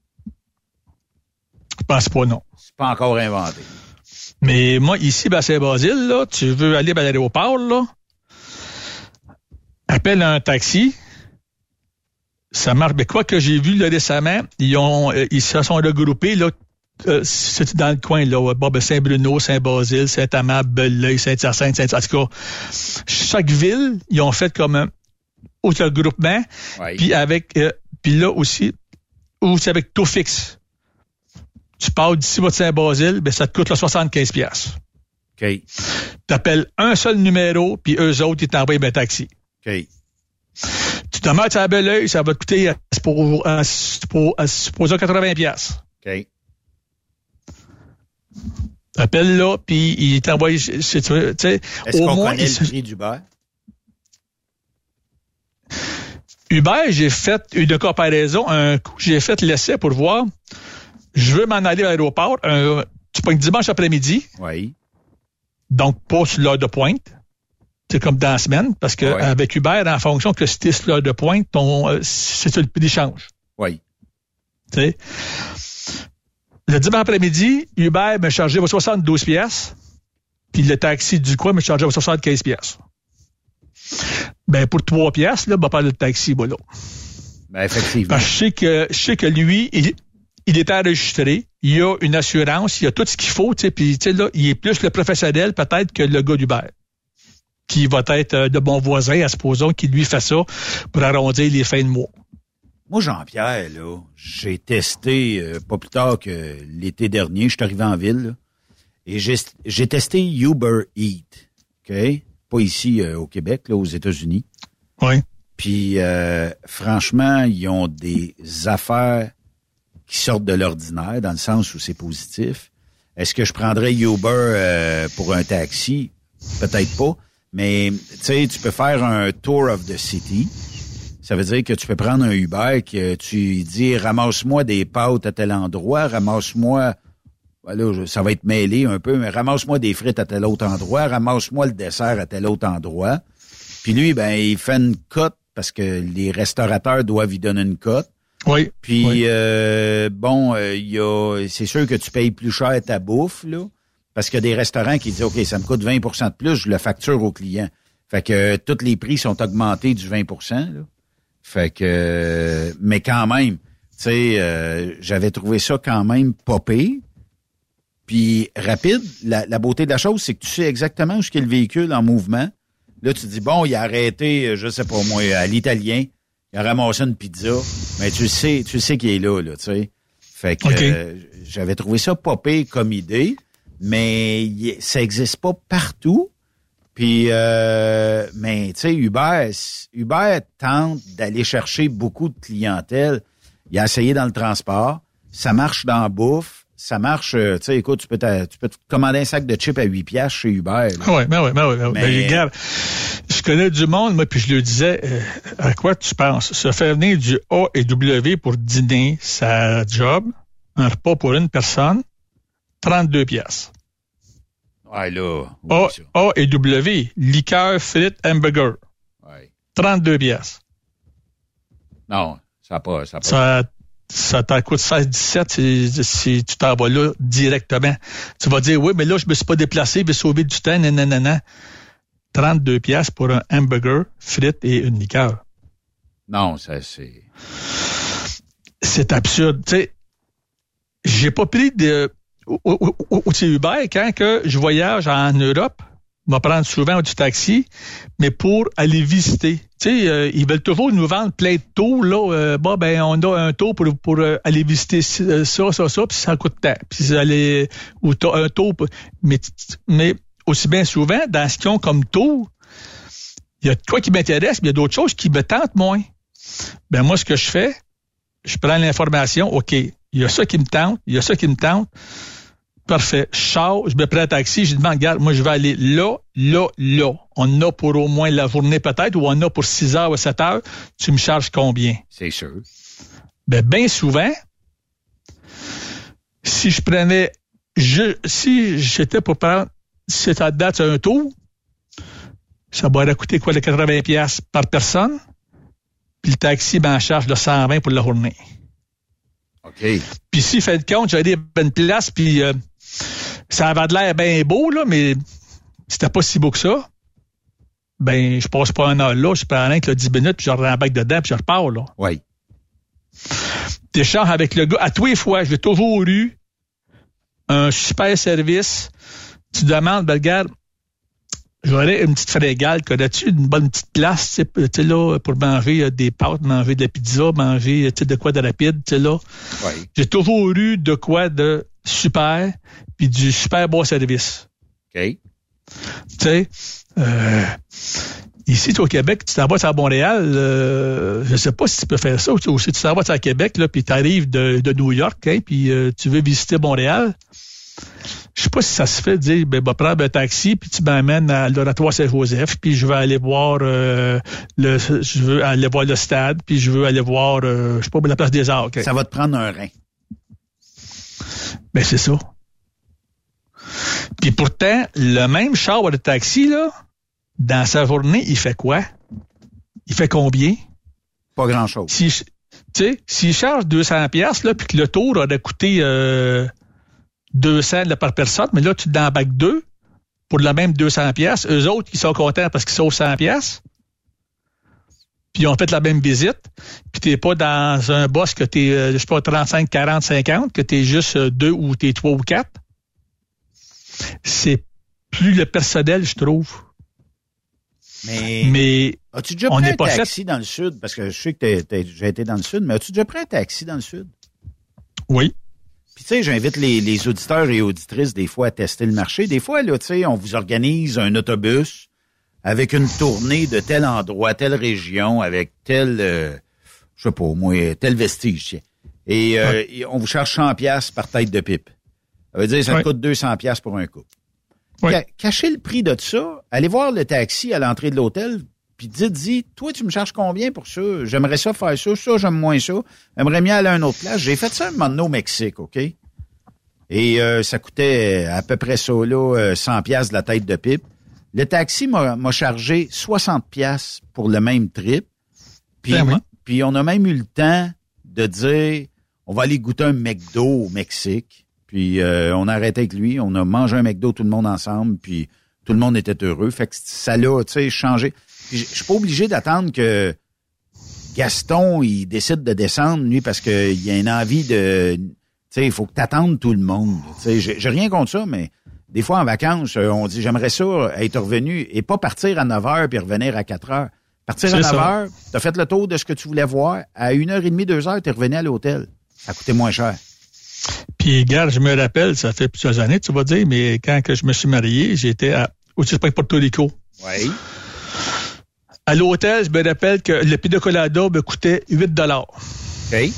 Je pense pas, non. C'est pas encore inventé. Mais moi, ici, ben, à Saint-Basile, là, tu veux aller à l'aéroport, là, appelle un taxi. Ça marche. Mais quoi que j'ai vu là, récemment, ils ont euh, ils se sont regroupés là. euh, c'est dans le coin là, bon, ben, Saint-Bruno, Saint-Basile, Saint-Amand, Belleuil, Saint-Hyacinthe, Saint en tout cas, chaque ville, ils ont fait comme un autre regroupement, Ouais. puis avec euh, puis là aussi, ou c'est avec taux fixe. Tu pars d'ici votre Saint-Basile, ben ça te coûte là, 75 pièces. OK. T'appelles un seul numéro, puis eux autres, ils t'envoient un taxi. OK. Tu demeures à bel oeil, ça va te coûter à, pour, à, pour, à, supposons 80 pièces. OK. Appelle là, puis il t'envoie, tu sais, Est-ce au qu'on moins, connaît il- le prix d'Uber? Uber, j'ai fait une comparaison. Un coup, j'ai fait l'essai pour voir. Je veux m'en aller à l'aéroport. un- tu pognes dimanche après-midi, Oui. donc pas sur l'heure de pointe. C'est comme dans la semaine, parce que Ouais. avec Uber, en fonction que c'était l'heure de pointe, ton, euh, c'est le prix d'échange. Oui. Le dimanche après-midi, Uber me chargeait 72 pièces, puis le taxi du coin me chargeait 75 pièces. Ben pour 3 pièces, là, va pas le taxi, voilà. Ben, effectivement. Parce que je sais que, je sais que lui, il, il est enregistré, il a une assurance, il a tout ce qu'il faut, tu sais, puis tu sais, là, il est plus le professionnel peut-être que le gars d'Uber, qui va être euh, de bon voisin, à supposons, qui lui fait ça pour arrondir les fins de mois. Moi, Jean-Pierre, là, j'ai testé, euh, pas plus tard que l'été dernier, je suis arrivé en ville, là, et j'ai testé Uber Eat, OK? Pas ici euh, au Québec, là, aux États-Unis. Oui. Puis, euh, franchement, ils ont des affaires qui sortent de l'ordinaire, dans le sens où c'est positif. Est-ce que je prendrais Uber pour un taxi? Peut-être pas. Mais, tu sais, tu peux faire un tour of the city. Ça veut dire que tu peux prendre un Uber que tu dis ramasse-moi des pâtes à tel endroit, ramasse-moi voilà, ça va être mêlé un peu, mais ramasse-moi des frites à tel autre endroit, ramasse-moi le dessert à tel autre endroit. Puis lui, ben, il fait une cote parce que les restaurateurs doivent lui donner une cote. Oui. Puis Oui. euh, bon, euh, il y a, c'est sûr que tu payes plus cher ta bouffe là, parce qu'il y a des restaurants qui disent ok, ça me coûte 20% de plus, je le facture au client. Fait que euh, tous les prix sont augmentés du 20 là. Fait que, euh, mais quand même, tu sais, euh, j'avais trouvé ça quand même pire. Puis rapide, la, la beauté de la chose, c'est que tu sais exactement où est le véhicule en mouvement. Là, tu te dis, bon, il a arrêté, euh, je sais pas moi, à l'italien, il a ramassé une pizza, mais tu le sais, tu le sais qu'il est là, là, tu sais. Fait que euh, j'avais trouvé ça pire comme idée, mais ça existe pas partout. Puis, euh, mais tu sais, Uber, Uber tente d'aller chercher beaucoup de clientèle. Il a essayé dans le transport, ça marche dans la bouffe, ça marche. euh, Tu sais, écoute, tu peux, t'a- tu peux te commander un sac de chips à 8 piastres chez Uber. là. Ouais, ben ouais, ben ouais. Mais- Ben, regarde, je connais du monde, moi, puis je lui disais, euh, à quoi tu penses? Se faire venir du A et W pour dîner, sa job, un repas pour une personne, 32 pièces. Ouais, là. A. A et W, liqueur, frites, hamburger, Ouais. 32 pièces. Non, ça n'a pas. Ça a pas Ça, ça t'en coûte 16, 17 si, si tu t'en vas là directement. Tu vas dire, oui, mais là, je me suis pas déplacé, je vais sauver du temps, nanana. 32 pièces pour un hamburger, frites et une liqueur. non, ça c'est. c'est absurde. Tu sais, j'ai pas pris de au, au, quand je voyage en Europe, je vais prendre souvent du taxi, mais pour aller visiter. Tu sais, euh, ils veulent toujours nous vendre plein de taux là. Euh, ben on a un taux pour euh, aller visiter ça ça ça puis ça coûte tant. Puis ou un taux mais mais aussi bien souvent dans ce qu'ils ont comme taux, il y a quoi qui m'intéresse, mais il y a d'autres choses qui me tentent moins. Ben moi ce que je fais, je prends l'information, OK, il y a ça qui me tente, il y a ça qui me tente. Parfait. Je sors, je me prends un taxi, je demande, regarde, moi, je vais aller là, là, là. On en a pour au moins la journée peut-être, ou on en a pour 6 heures ou 7 heures. Tu me charges combien? C'est sûr. Ben, bien souvent, si je prenais, je, si j'étais pour prendre cette date un tour, ça m'aurait coûté quoi, les 80 pièces par personne? Puis le taxi m'en charge de 120 pour la journée. OK. Puis si fait de compte, j'allais à une place, puis euh, ça avait de l'air bien beau, là, mais c'était pas si beau que ça. Ben, je passe pas un heure là, je prends rien que là, 10 minutes, puis je rembarque dedans, puis je repars, là. Oui. T'échanges avec le gars. À tous les fois, je vais toujours eu un super service. Tu demandes, ben, regarde, j'aurais une petite frégale, connais-tu une bonne petite place, tu là, pour manger euh, des pâtes, manger de la pizza, manger, tu sais, de quoi de rapide, tu sais, là? Oui. J'ai toujours eu de quoi de super, puis du super bon service. OK. Tu sais, euh, Ici, au Québec, tu t'en vas à Montréal, euh, je sais pas si tu peux faire ça, ou si tu t'en vas à Québec, là, puis tu arrives de, de, New York, hein, puis euh, tu veux visiter Montréal. Je sais pas si ça se fait de dire, ben, prendre un taxi, puis tu m'amènes à l'oratoire Saint-Joseph, puis je vais aller voir euh, le je veux aller voir le stade, puis je veux aller voir, je sais pas, la place des arts. Ça va te prendre un rein. Ben, c'est ça. Puis pourtant, le même char de taxi, là, dans sa journée, il fait quoi? Il fait combien? Pas grand-chose. Si, tu sais, s'il charge 200 pièces là, puis que le tour aurait coûté euh, 200 là, par personne, mais là, tu dans bac 2 pour le même 200 pièces. Eux autres, ils sont contents parce qu'ils sauvent 100 pièces. Puis ils ont fait la même visite. Puis t'es pas dans un boss que t'es, euh, je sais pas, 35, 40, 50, que t'es juste euh, deux ou t'es trois ou quatre. C'est plus le personnel, je trouve. Mais, mais as-tu déjà pris un taxi dans le sud? Parce que je sais que j'ai été dans le sud, mais as-tu déjà pris un taxi dans le sud? Oui. Puis tu sais, j'invite les, les, auditeurs et auditrices des fois à tester le marché. Des fois, là, tu sais, on vous organise un autobus avec une tournée de tel endroit, telle région, avec tel, euh, je sais pas, au moins, tel vestige. Et, euh, et on vous charge 100 pièces par tête de pipe. Ça veut dire que ça coûte 200 pièces pour un couple. Cachez le prix de ça, allez voir le taxi à l'entrée de l'hôtel, puis dites-y, toi, tu me charges combien pour ça? J'aimerais ça faire ça, ça, j'aime moins ça. J'aimerais mieux aller à un autre place. J'ai fait ça un moment donné au Mexique, OK? Et euh, ça coûtait à peu près ça, là, 100 euh, pièces de la tête de pipe. Le taxi m'a chargé 60 pièces pour le même trip. Puis, puis on a même eu le temps de dire, on va aller goûter un McDo au Mexique. Puis euh, on a arrêté avec lui, on a mangé un McDo tout le monde ensemble, puis tout le monde était heureux. Fait que ça l'a, tu sais, changé. je suis pas obligé d'attendre que Gaston, il décide de descendre, lui, parce qu'il a une envie de... Tu sais, il faut que t'attendes tout le monde. Tu sais, j'ai rien contre ça, mais des fois, en vacances, euh, on dit, j'aimerais ça être revenu et pas partir à 9 heures puis revenir à 4 heures. Partir à 9 heures, t'as fait le tour de ce que tu voulais voir. À 1h30, 2 heures, t'es revenu à l'hôtel. Ça coûtait moins cher. Puis, gars, je me rappelle, ça fait plusieurs années, tu vas dire, mais quand que je me suis marié, j'étais à, au Porto Rico. Oui. À l'hôtel, je me rappelle que le pina colada me coûtait 8 OK.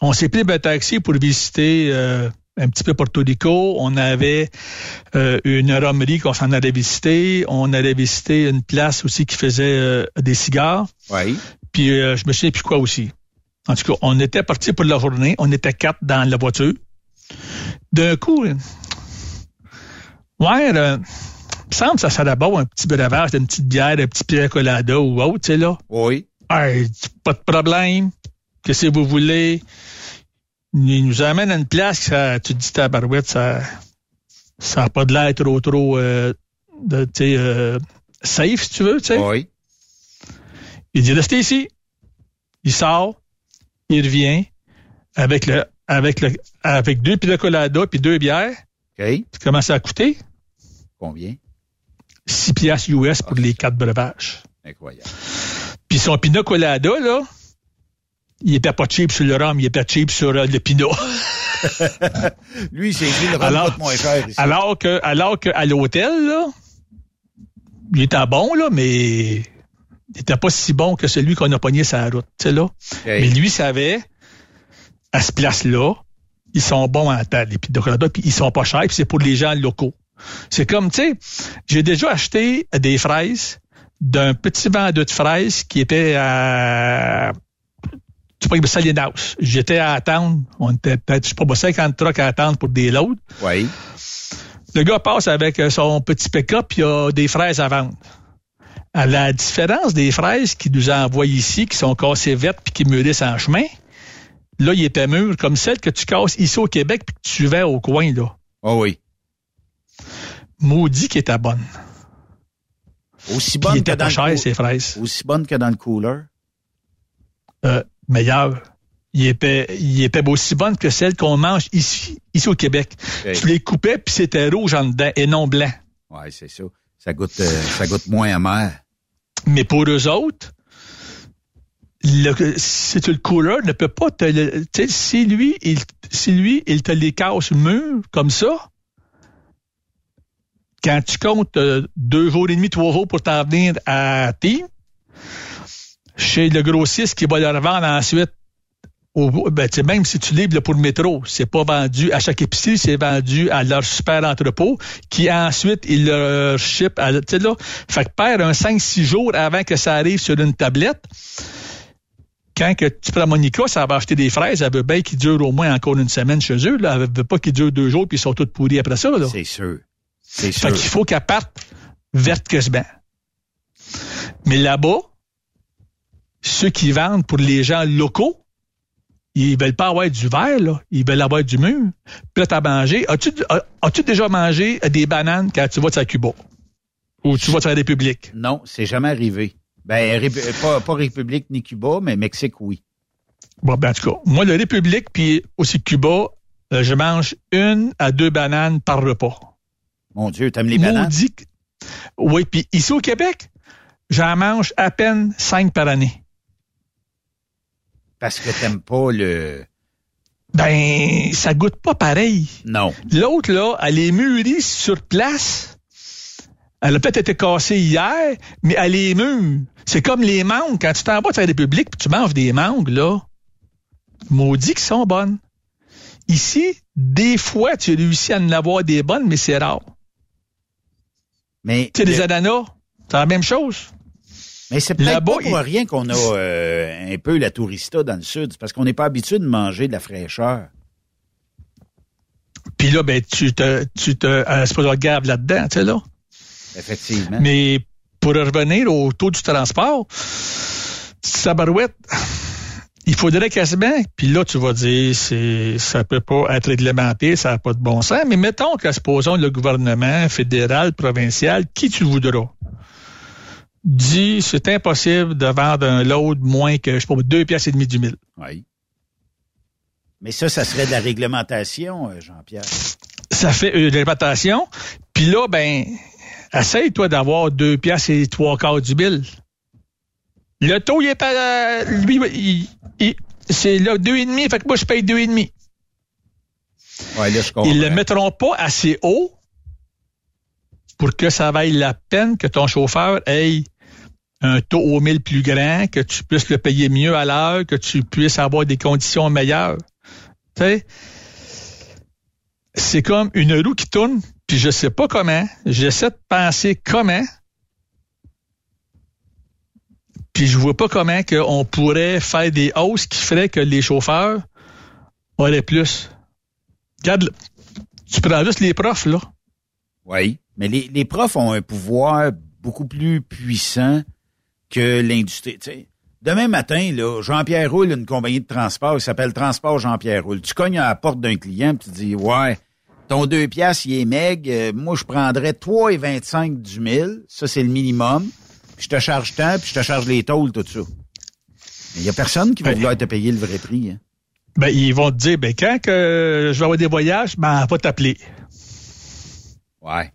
On s'est pris un taxi pour visiter euh, un petit peu Porto Rico. On avait euh, une romerie qu'on s'en allait visiter. On allait visiter une place aussi qui faisait euh, des cigares. Oui. Puis je me souviens plus quoi aussi. En tout cas, on était parti pour la journée. On était quatre dans la voiture. D'un coup, ouais, euh, il me semble que ça serait bon un petit breuvage, une petite bière, un petit pierre colada ou autre, tu sais, là. Oui. Hey, pas de problème. Que si vous voulez? Il nous amène à une place, ça, tu te dis, ta barouette, ça, ça n'a pas de l'air trop, trop, euh, de, euh, safe, si tu veux, tu sais. Oui. Il dit, restez ici. Il sort il revient avec le avec le avec deux pina colada puis deux bières. OK. Comment ça a coûté? Combien? 6 piastres US pour les quatre breuvages. Incroyable. Puis son pina colada, là, il était pas cheap sur le rhum, il était cheap sur euh, le pinot. (laughs) Lui, c'est le rhum coûte moins cher ici. Alors que, alors que à l'hôtel, là, il était bon, là, mais il n'était pas si bon que celui qu'on a pogné sur la route. Tu sais, là. Mais lui savait, à ce place-là, ils sont bons en tête, les de puis ils sont pas chers, puis c'est pour les gens locaux. C'est comme, tu sais, j'ai déjà acheté des fraises d'un petit vendeur de fraises qui était à tu sais, Salinas. J'étais à attendre. On était peut-être, je sais pas, 50 trucks à attendre pour des loads. Oui. Le gars passe avec son petit pick-up, puis il a des fraises à vendre. À la différence des fraises qui nous envoient ici, qui sont cassées vertes puis qui mûrissent en chemin, là, il était mûr comme celle que tu casses ici au Québec puis que tu vends au coin, là. Oh oui. Maudit qui était bonne. Aussi bonne que dans cher, ces fraises. Aussi bonne que dans le cooler? Euh, meilleure. Il était, il était aussi bonne que celle qu'on mange ici, ici au Québec. Tu les coupais puis c'était rouge en dedans et non blanc. Ouais, c'est ça. Ça goûte, euh, ça goûte moins amer. Mais pour eux autres, le, si tu le couleur ne peut pas te le, si lui, il, si lui, il te les casse mûr comme ça, quand tu comptes euh, deux jours et demi, trois jours pour t'en venir à Team, chez le grossiste qui va le revendre ensuite, au, ben, même si tu livres pour le métro, c'est pas vendu à chaque épicerie, c'est vendu à leur super entrepôt qui ensuite ils le ship à, là, fait que perd un 5-6 jours avant que ça arrive sur une tablette. Quand que tu prends Monica, ça va acheter des fraises, elle veut bien qu'ils durent au moins encore une semaine chez eux, là. Elle veut pas qu'ils durent deux jours puis ils sont tous pourris après ça. C'est sûr. C'est Fait sûr. qu'il faut qu'elle parte verte que ce banc. Mais là-bas, ceux qui vendent pour les gens locaux, ils veulent pas avoir du verre, là. Ils veulent avoir du. Puis là, t'as mangé. As-tu, as- as-tu déjà mangé des bananes quand tu vas à Cuba? Ou tu vas à la République? Non, c'est jamais arrivé. Ben, Ré- pas, pas République ni Cuba, mais Mexique, oui. Bon, ben, en tout cas, moi, la République puis aussi Cuba, euh, je mange une à deux bananes par repas. Mon Dieu, t'aimes les bananes? Maudit Oui, puis ici au Québec, j'en mange à peine cinq par année. Parce que t'aimes pas le... Ben, ça goûte pas pareil. Non. L'autre, là, elle est mûrie sur place. Elle a peut-être été cassée hier, mais elle est mûre. C'est comme les mangues. Quand tu t'en vas à la République puis tu manges des mangues, là, maudit qu'ils sont bonnes. Ici, des fois, tu réussis à en avoir des bonnes, mais c'est rare. Mais, Tu sais, les le- ananas, c'est la même chose. Mais c'est peut-être pas pour rien qu'on a euh, un peu la tourista dans le sud. C'est parce qu'on n'est pas habitué de manger de la fraîcheur. Puis là, ben, tu te, tu te, euh, c'est pas là-dedans, tu sais, là. Effectivement. Mais pour revenir au taux du transport, Sabarouette, il faudrait quasiment, puis là, tu vas dire, c'est, ça peut pas être réglementé, ça n'a pas de bon sens, mais mettons que, supposons, le gouvernement fédéral, provincial, qui tu voudras, dit, c'est impossible de vendre un load moins que, je sais pas, deux pièces et demie du mille. Oui. Mais ça, ça serait de la réglementation, euh, Jean-Pierre. ça fait une répétition. Puis là, ben, essaye, toi, d'avoir deux piastres et trois quarts du bill. Le taux, il est à, lui, il, il- c'est là, deux et demi, fait que moi, je paye deux et demi. Ouais, là, je comprends. Ils le mettront pas assez haut pour que ça vaille la peine que ton chauffeur ait un taux au mille plus grand, que tu puisses le payer mieux à l'heure, que tu puisses avoir des conditions meilleures. Tu? C'est comme une roue qui tourne, puis je sais pas comment. J'essaie de penser comment. Puis je vois pas comment qu'on pourrait faire des hausses qui feraient que les chauffeurs auraient plus. Regarde, tu prends juste les profs, là. Oui. Mais les, les profs ont un pouvoir beaucoup plus puissant que l'industrie. Demain matin, là, Jean-Pierre Roule, une compagnie de transport, il s'appelle Transport Jean-Pierre Roule. Tu cognes à la porte d'un client, puis tu dis Ouais, ton deux piastres, il est meg, euh, moi je prendrais 3,25 du mille, ça c'est le minimum. Puis je te charge tant, puis je te charge les tôles, tout ça. Mais il y a personne qui va Ben- vouloir te payer le vrai prix. Hein. Ben, ils vont te dire, ben, quand que je vais avoir des voyages, ben, on va t'appeler. Ouais.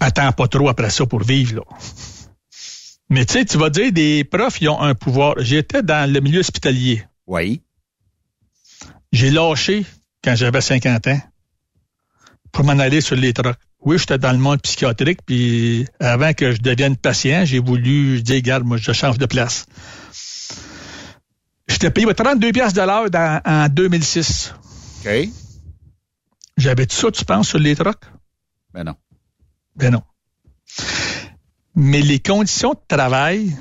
Attends pas trop après ça pour vivre, là. Mais tu sais, tu vas dire, des profs, ils ont un pouvoir. J'étais dans le milieu hospitalier. Oui. J'ai lâché quand j'avais 50 ans pour m'en aller sur les trucks. Oui, j'étais dans le monde psychiatrique, puis avant que je devienne patient, j'ai voulu dire, regarde, moi, je change de place. J'étais payé 32 piastres de l'heure dans- en 2006. OK. J'avais tout ça, tu penses, sur les trucks? Ben non. Ben non. Mais les conditions de travail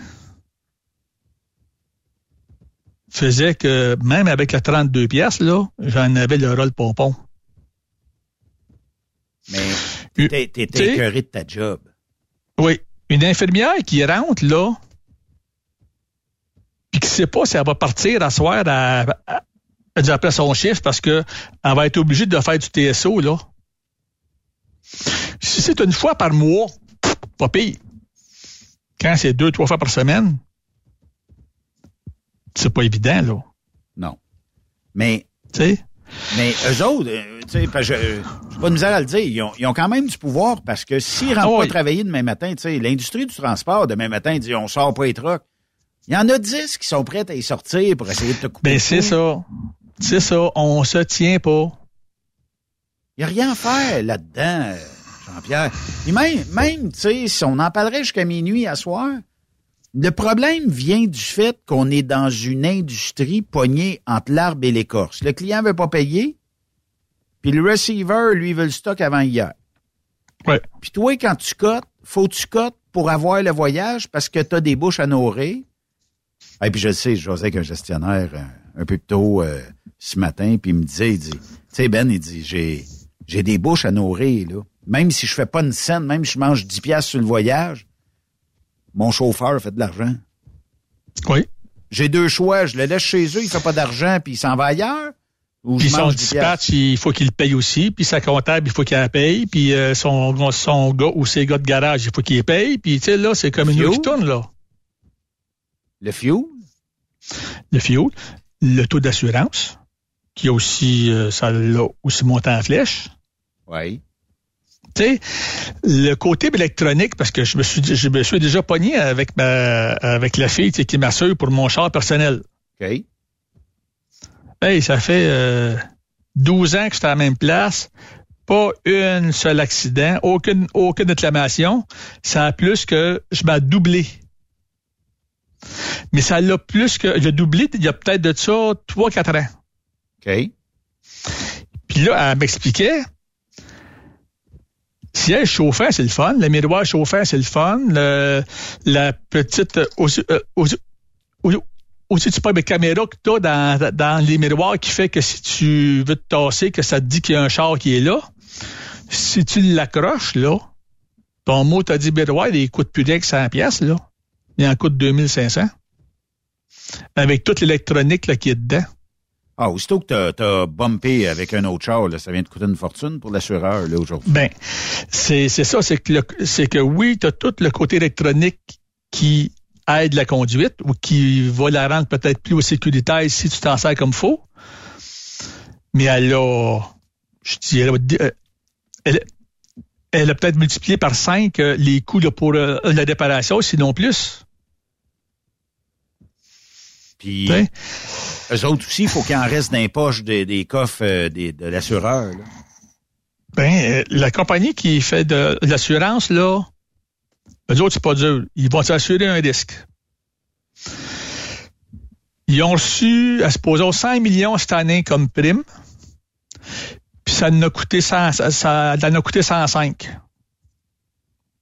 faisaient que même avec la 32 pièces là, j'en avais le rôle pompon. Mais t'es écœuré de ta job. Oui. Une infirmière qui rentre là, puis qui sait pas si elle va partir à soir à, à- à- après son chiffre parce que elle va être obligée de faire du TSO là. Si c'est une fois par mois, pas pire. Quand c'est deux, trois fois par semaine, c'est pas évident, là. Non. Mais Tu sais? Mais eux autres, euh, tu sais, je euh, j'ai pas de misère à le dire, ils ont, ils ont quand même du pouvoir parce que s'ils rentrent Ah pas travailler demain matin, tu sais, l'industrie du transport demain matin dit on sort pas les trucks. Il y en a dix qui sont prêts à y sortir pour essayer de te couper. Ben, c'est ça. C'est ça. On se tient pas. Il n'y a rien à faire là-dedans, euh, Jean-Pierre. Et même, même, tu sais, si on en parlerait jusqu'à minuit à soir, le problème vient du fait qu'on est dans une industrie poignée entre l'arbre et l'écorce. Le client veut pas payer, puis le receiver, lui, veut le stock avant hier. Ouais. Puis toi, quand tu cotes, faut que tu cotes pour avoir le voyage parce que tu as des bouches à nourrir. Et puis je le sais, je avec un gestionnaire euh, un peu plus tôt euh, ce matin, puis il me disait, il dit, tu sais Ben, il dit, j'ai j'ai des bouches à nourrir là. Même si je fais pas une scène, même si je mange 10 piastres sur le voyage, mon chauffeur fait de l'argent. Oui. J'ai deux choix, je le laisse chez eux, il fait pas d'argent, puis il s'en va ailleurs. Ou Puis son mange 10 piastres. dispatch, il faut qu'il le paye aussi. Puis sa comptable, il faut qu'il la paye. Puis euh, son, son gars ou ses gars de garage, il faut qu'il les paye. Puis tu sais, là, c'est comme une roue qui tourne, là. Le fuel, Le fuel, le taux d'assurance, qui a aussi, euh, ça l'a aussi monté en flèche. oui. Tu sais, le côté électronique, parce que je me suis, je me suis déjà pogné avec ma, avec la fille qui m'assure pour mon char personnel. OK. Hey, ça fait euh, 12 ans que j'étais à la même place. Pas une seul accident, aucune, aucune réclamation. Ça a plus que je m'ai doublé. Mais ça l'a plus que. J'ai doublé il y a peut-être de ça 3-4 ans. OK. Puis là, elle m'expliquait. Si elle chauffant, c'est le fun. Le miroir chauffant, c'est le fun. Le- la petite. Aussi, euh, aussi, aussi- tu caméra que tu dans, dans les miroirs qui fait que si tu veux te tasser, que ça te dit qu'il y a un char qui est là. Si tu l'accroches, là, ton mot t'a dit miroir, il coûte plus rien que 100 pièces là. Il en coûte 2500. Avec toute l'électronique là, qui est dedans. Ah, aussitôt que t'as, t'as bumpé avec un autre char, là, ça vient de coûter une fortune pour l'assureur, aujourd'hui. Ben, c'est ça, c'est que que oui, tu as tout le côté électronique qui aide la conduite ou qui va la rendre peut-être plus sécuritaire si tu t'en sers comme faut. Mais elle a, je dirais, euh, elle, elle a peut-être multiplié par 5 les coûts là, pour euh, la réparation, sinon plus. Puis, sais? eux autres aussi, il faut qu'il en reste dans les poches des, des coffres euh, des- de l'assureur. Ben, euh, la compagnie qui fait de l'assurance, là, eux autres, c'est pas dur. Ils vont s'assurer un risque. Ils ont reçu, à supposons, 100 millions cette année comme prime. Puis ça en a coûté 100, ça, ça en a coûté 105.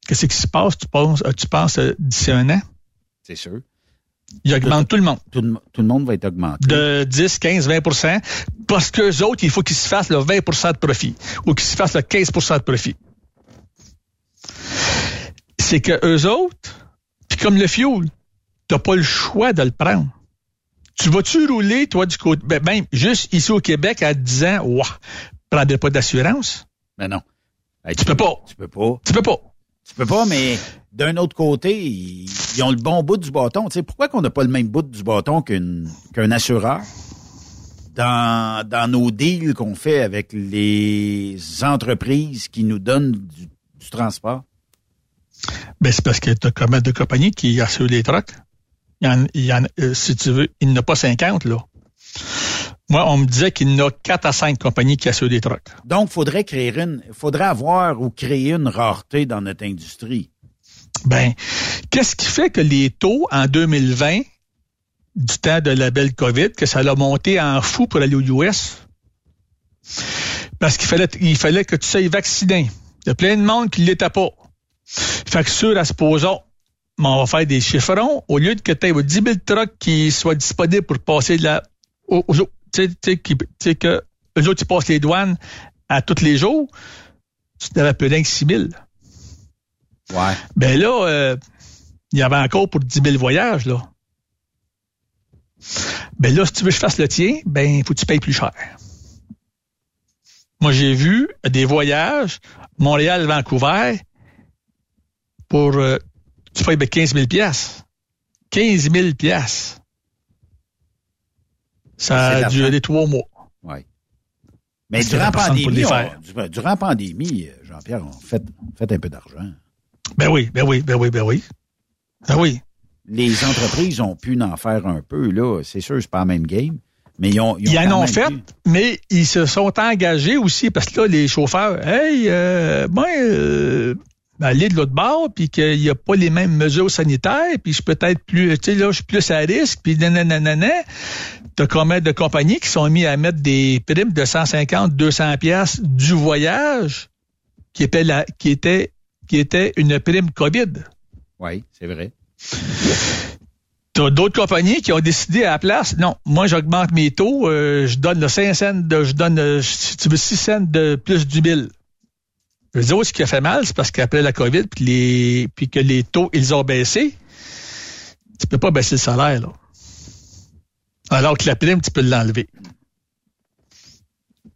Qu'est-ce qui se passe, tu penses, euh, tu penses euh, d'ici un an? C'est sûr. Ils augmentent tout le monde. Tout, le- tout le monde va être augmenté. de 10, 15, 20% parce qu'eux autres, il faut qu'ils se fassent le 20% de profit ou qu'ils se fassent le 15% de profit. C'est que eux autres, puis comme le fuel, t'as pas le choix de le prendre. Tu vas-tu rouler, toi, du côté, ben, même juste ici au Québec, à 10 ans, ouah, prendrais pas d'assurance? Mais non. Hey, Tu peux pas. Tu peux pas. Tu peux pas. Tu peux pas, mais d'un autre côté, ils, ils ont le bon bout du bâton. Tu sais, pourquoi qu'on n'a pas le même bout du bâton qu'un assureur? Dans, dans nos deals qu'on fait avec les entreprises qui nous donnent du, du transport. Ben, c'est parce que t'as combien de compagnies qui assurent les trucks? Il y en, il y en, euh, si tu veux, il n'y en a pas 50, là. Moi, on me disait qu'il y en a 4 à 5 compagnies qui assurent des trucks. Donc, faudrait créer une, faudrait avoir ou créer une rareté dans notre industrie. Ben, qu'est-ce qui fait que les taux en 2020, du temps de la belle COVID, que ça l'a monté en fou pour aller aux US? Parce qu'il fallait, il fallait que tu sois vacciné. Il y a plein de monde qui ne l'était pas. Fait que sûr, à mais on va faire des chiffrons, au lieu de que tu aies 10 000 trucks qui soient disponibles pour passer de la, aux, tu sais, que eux autres, ils passent les douanes à tous les jours, tu n'avais plus rien que 6 000. Ouais. Ben là, euh, il y avait encore pour 10 000 voyages, là. Ben là, si tu veux que je fasse le tien, ben, il faut que tu payes plus cher. Moi, j'ai vu des voyages Montréal-Vancouver pour, euh, tu payes ben, 15 000 piastres. 15 000 piastres. Ça a duré trois mois. Ouais. Mais y durant la pandémie, on- durant pandémie, euh, Jean-Pierre, on fait, on fait un peu d'argent. Ben oui, ben oui, ben oui, ben oui. Ben oui. Les entreprises ont pu en faire un peu, là. C'est sûr, c'est pas la même game. Mais ils ont, ils, ont en ont fait, pu. mais ils se sont engagés aussi parce que là, les chauffeurs, hey, euh, ben, euh, aller de l'autre bord, puis qu'il n'y a pas les mêmes mesures sanitaires, puis je suis peut-être plus, tu sais, là, je suis plus à risque, puis nanana. T'as combien de compagnies qui sont mis à mettre des primes de 150, 200 pièces du voyage, qui était la, qui était, qui était une prime COVID. Oui, c'est vrai. T'as d'autres compagnies qui ont décidé à la place, non, moi j'augmente mes taux, euh, je donne le 5 cents, de, je donne, euh, si tu veux, 6 cents de plus du 1000. Les autres, ce qui a fait mal, c'est parce qu'après la COVID, puis, les, puis que les taux, ils ont baissé, tu peux pas baisser le salaire, là. Alors que la prime, tu peux l'enlever.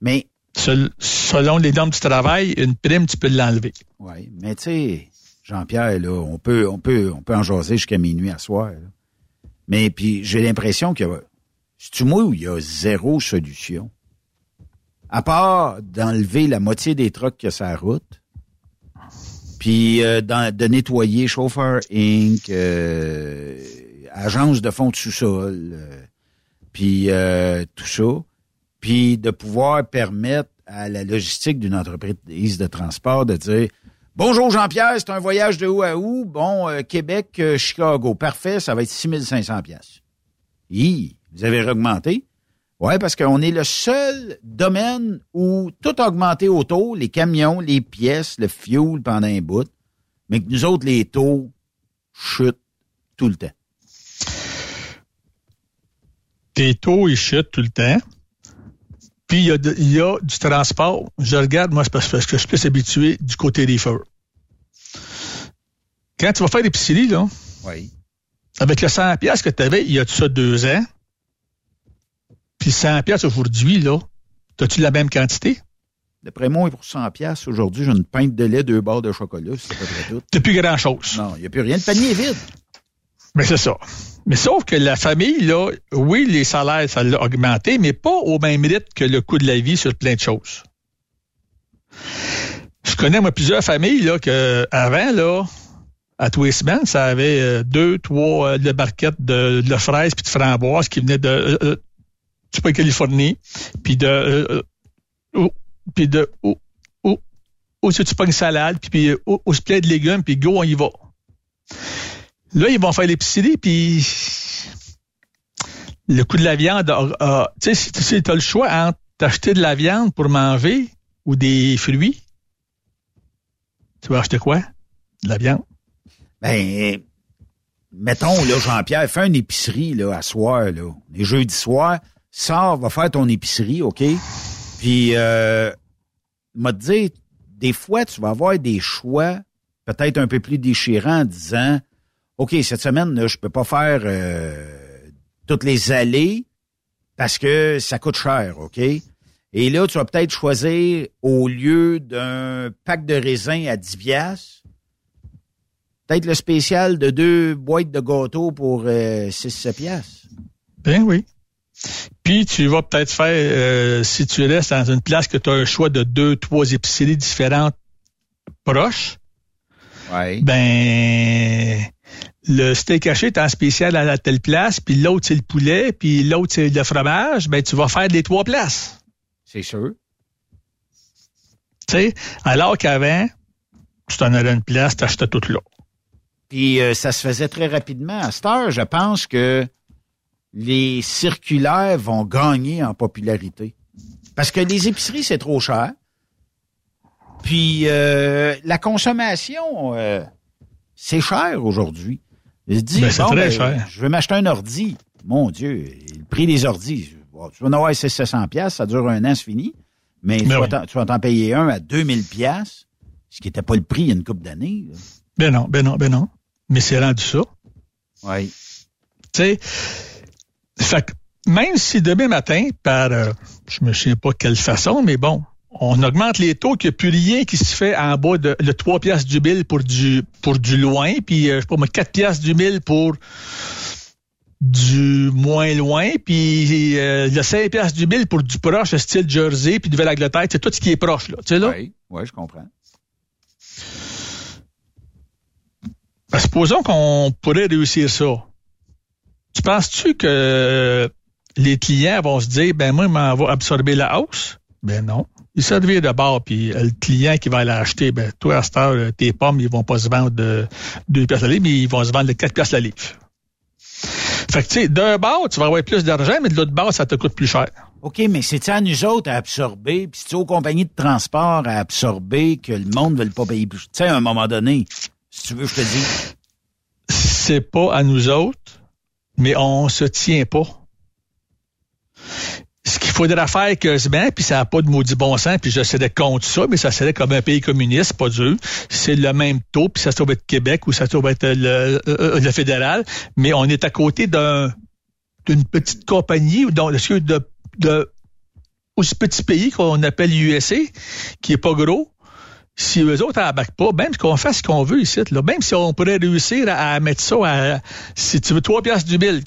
Mais, selon les normes du travail, une prime, tu peux l'enlever. oui, mais tu sais, Jean-Pierre, là, on peut, on peut, on peut en jaser jusqu'à minuit à soir. là. Mais puis j'ai l'impression que c'est moi où il y a zéro solution? À part d'enlever la moitié des trucks qu'il y a sur la route, puis euh, de nettoyer Chauffeur Inc., euh, agence de fond de sous-sol, euh, puis euh, tout ça, puis de pouvoir permettre à la logistique d'une entreprise de transport de dire Bonjour Jean-Pierre, c'est un voyage de où à où? Bon, euh, Québec, euh, Chicago. Parfait, ça va être 6500 pièces. Hi, vous avez augmenté? Ouais, parce qu'on est le seul domaine où tout a augmenté au taux, les camions, les pièces, le fuel pendant un bout, mais que nous autres, les taux chutent tout le temps. Tes taux, ils chutent tout le temps. Puis, il y, a y du transport. Je regarde, moi, c'est parce parce que je suis plus habitué du côté des feux. Quand tu vas faire l'épicerie, là, Oui. avec le 100 pièces que tu avais il y a de ça deux ans, puis 100 pièces aujourd'hui, là, as-tu la même quantité? D'après moi, pour 100 pièces aujourd'hui, j'ai une pinte de lait, deux barres de chocolat, c'est à peu près tout. T'as plus grand-chose. Non, il n'y a plus rien. Le panier est vide. Mais c'est ça. Mais sauf que la famille, oui, les salaires, ça l'a augmenté, mais pas au même rythme que le coût de la vie sur plein de choses. Je connais, moi, plusieurs familles, là, avant, à tous les semaines, ça avait euh, deux, trois euh, barquettes de, de fraises puis de framboises qui venaient de, euh, euh, pas Californie, puis de, euh, euh, puis de, oh, si tu pas une salade, puis, oh, plein de légumes, puis go, on y va. Là, ils vont faire l'épicerie, puis le coût de la viande, tu sais, si tu as le choix entre t'acheter de la viande pour manger ou des fruits, tu vas acheter quoi? De la viande. Ben, mettons, là, Jean-Pierre, fais une épicerie, là, à soir, là. Les jeudis soirs, sors, va faire ton épicerie, OK? Puis, euh, m'a dit, des fois, tu vas avoir des choix peut-être un peu plus déchirants en disant, OK, cette semaine, là, je peux pas faire euh, toutes les allées parce que ça coûte cher, OK? Et là, tu vas peut-être choisir, au lieu d'un pack de raisins à 10 piastres, peut-être le spécial de deux boîtes de gâteaux pour euh, 6-7 piastres. Ben oui. Puis tu vas peut-être faire, euh, si tu restes dans une place que tu as un choix de deux, trois épiceries différentes proches, Ouais. ben le steak haché est en spécial à la telle place, puis l'autre c'est le poulet, puis l'autre c'est le fromage, ben tu vas faire les trois places. C'est sûr. Tu sais, alors qu'avant, tu t'en allais une place, t'achetais tout là. Puis euh, ça se faisait très rapidement. À cette heure, je pense que les circulaires vont gagner en popularité. Parce que les épiceries, c'est trop cher. Puis euh, la consommation, euh, c'est cher aujourd'hui. Ben, c'est bon, très ben, cher. je veux m'acheter un ordi. Mon Dieu, le prix des ordis, bon, tu vas en avoir 700 pièces, ça dure un an, c'est fini. Mais tu, Ben vas oui. t'en- tu vas t'en payer un à 2000 pièces, ce qui n'était pas le prix il y a une couple d'années. Ben non, ben non, ben non. Mais c'est rendu ça. Oui. Tu sais, même si demain matin, par, euh, je me souviens pas quelle façon, mais bon, on augmente les taux, qu'il n'y a plus rien qui se fait en bas de le 3 piastres du mille pour du, pour du loin, puis, euh, je sais pas moi, 4 piastres du mille pour du moins loin, puis euh, le 5 piastres du mille pour du proche, style Jersey, puis Nouvelle-Angleterre, c'est tout ce qui est proche, là. Tu sais, là? Oui, oui, je comprends. Ben, supposons qu'on pourrait réussir ça. Tu penses-tu que les clients vont se dire, ben moi, il m'en va absorber la hausse? Ben non. Il se revient de bord, puis euh, le client qui va l'acheter, ben toi, à cette heure, euh, tes pommes, ils vont pas se vendre de 2 pièces la livre, mais ils vont se vendre de 4 pièces la livre. Fait que, tu sais, d'un bord, tu vas avoir plus d'argent, mais de l'autre bord, ça te coûte plus cher. OK, mais c'est à nous autres à absorber, puis c'est aux compagnies de transport à absorber que le monde ne veut pas payer plus? Tu sais, à un moment donné, si tu veux, je te dis. C'est pas à nous autres, mais on se tient pas. Ce qu'il faudrait faire quasiment, puis ça n'a pas de maudit bon sens, puis je serais contre ça, mais ça serait comme un pays communiste, pas dur. C'est le même taux, puis ça doit être Québec ou ça doit être le, euh, le fédéral, mais on est à côté d'un d'une petite compagnie ou de, de, petit pays qu'on appelle USA, qui est pas gros, si eux autres n'embarquent pas, même qu'on fasse ce qu'on veut ici, là, même si on pourrait réussir à, mettre ça à, si tu veux, 3 piastres du mille,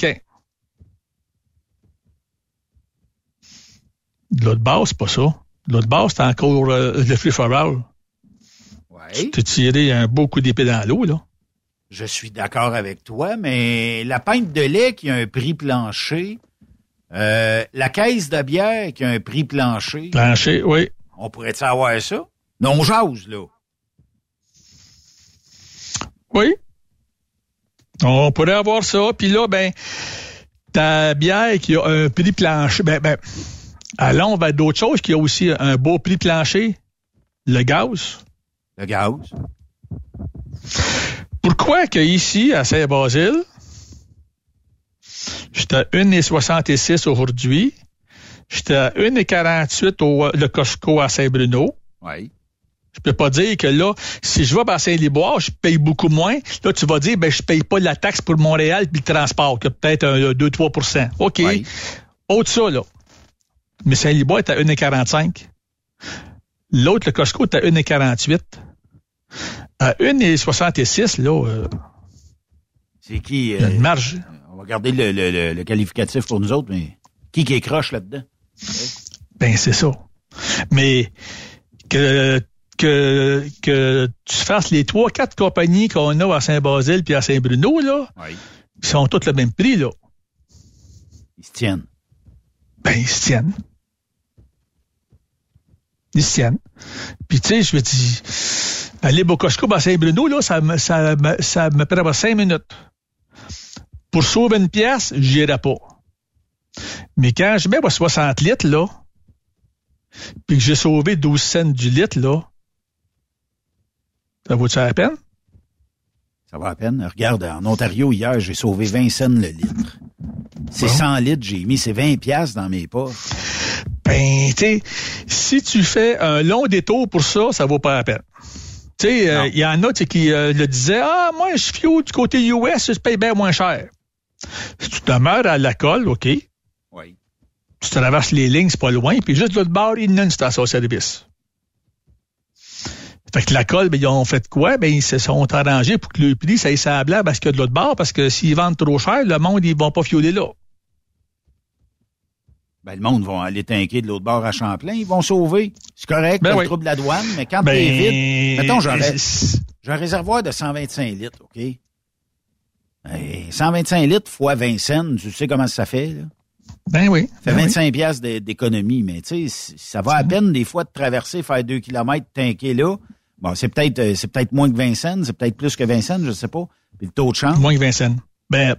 De l'autre base, c'est pas ça. De l'autre base, c'est encore euh, le free for all. Ouais. Tu as tiré un beau coup d'épée dans l'eau, là. Je suis d'accord avec toi, mais la pinte de lait qui a un prix plancher, euh, la caisse de bière qui a un prix plancher. Plancher, oui. On pourrait savoir ça? Non, jase, là. Oui. On pourrait avoir ça. Puis là, ben, ta bière qui a un prix plancher, ben, ben, allons vers d'autres choses qui a aussi un beau prix plancher. Le gaz. Le gaz. Pourquoi que ici, à Saint-Basile, j'étais à 1,66 aujourd'hui, j'étais à 1,48 au le Costco à Saint-Bruno. Oui. Je peux pas dire que là, si je vais à Saint-Liboire, je paye beaucoup moins. Là, tu vas dire, ben, je paye pas la taxe pour Montréal puis le transport, que peut-être un 2-3% OK. Oui. Autre ça, là. Mais Saint-Liboire est à 1,45. L'autre, le Costco, est à 1,48. À 1,66, là, euh, C'est qui? il y a euh, une marge. on va garder le, le- le- le qualificatif pour nous autres, mais qui qui est croche là-dedans? Ben, c'est ça. Mais que, que, que tu fasses les trois, quatre compagnies qu'on a à Saint-Basile puis à Saint-Bruno, là, Oui. ils sont toutes le même prix, là. Ils se tiennent. Ben, ils se tiennent. Puis, tu sais, je me dis, aller au Costco à Saint-Bruno, là, ça me, ça me, ça me prend cinq minutes. Pour sauver une pièce, j'irai pas. Mais quand je mets moi, 60 litres, là, puis que j'ai sauvé 12 cents du litre, là, ça vaut-tu la peine? Ça va à peine. Regarde, en Ontario, hier, j'ai sauvé 20 cents le litre. C'est Bon. 100 litres, j'ai mis, c'est 20 piastres dans mes poches. Ben, tu sais, si tu fais un long détour pour ça, ça vaut pas la peine. Tu sais, Non. il y en a tu qui euh, le disaient, ah, moi, je suis du côté US, je paye bien moins cher. Si tu demeures à la colle, OK, tu Oui. traverses les lignes, c'est pas loin, puis juste de l'autre bord, il y a une station-service. Fait que la colle, ben, ils ont fait quoi? Ben, ils se sont arrangés pour que le prix, ça y semblable parce que de l'autre bord, parce que s'ils vendent trop cher, le monde, ils vont pas fioler là. Ben, le monde va aller tanker de l'autre bord à Champlain. Ils vont sauver. C'est correct, Ben t'as oui. trouble la douane, mais quand Ben, t'es vide, mettons, j'ai un réservoir de 125 litres, OK? Et 125 litres fois 20 cents, tu sais comment ça fait, là? Ben oui. Ça fait ben oui. 25 piastres d'é- d'économie, mais tu sais, ça va à peine des fois de traverser, faire deux kilomètres, tanker là. Bon, c'est peut-être euh, c'est peut-être moins que 20 cents, c'est peut-être plus que 20 cents, je sais pas. Puis le taux de change? Moins que Vincennes. Ben,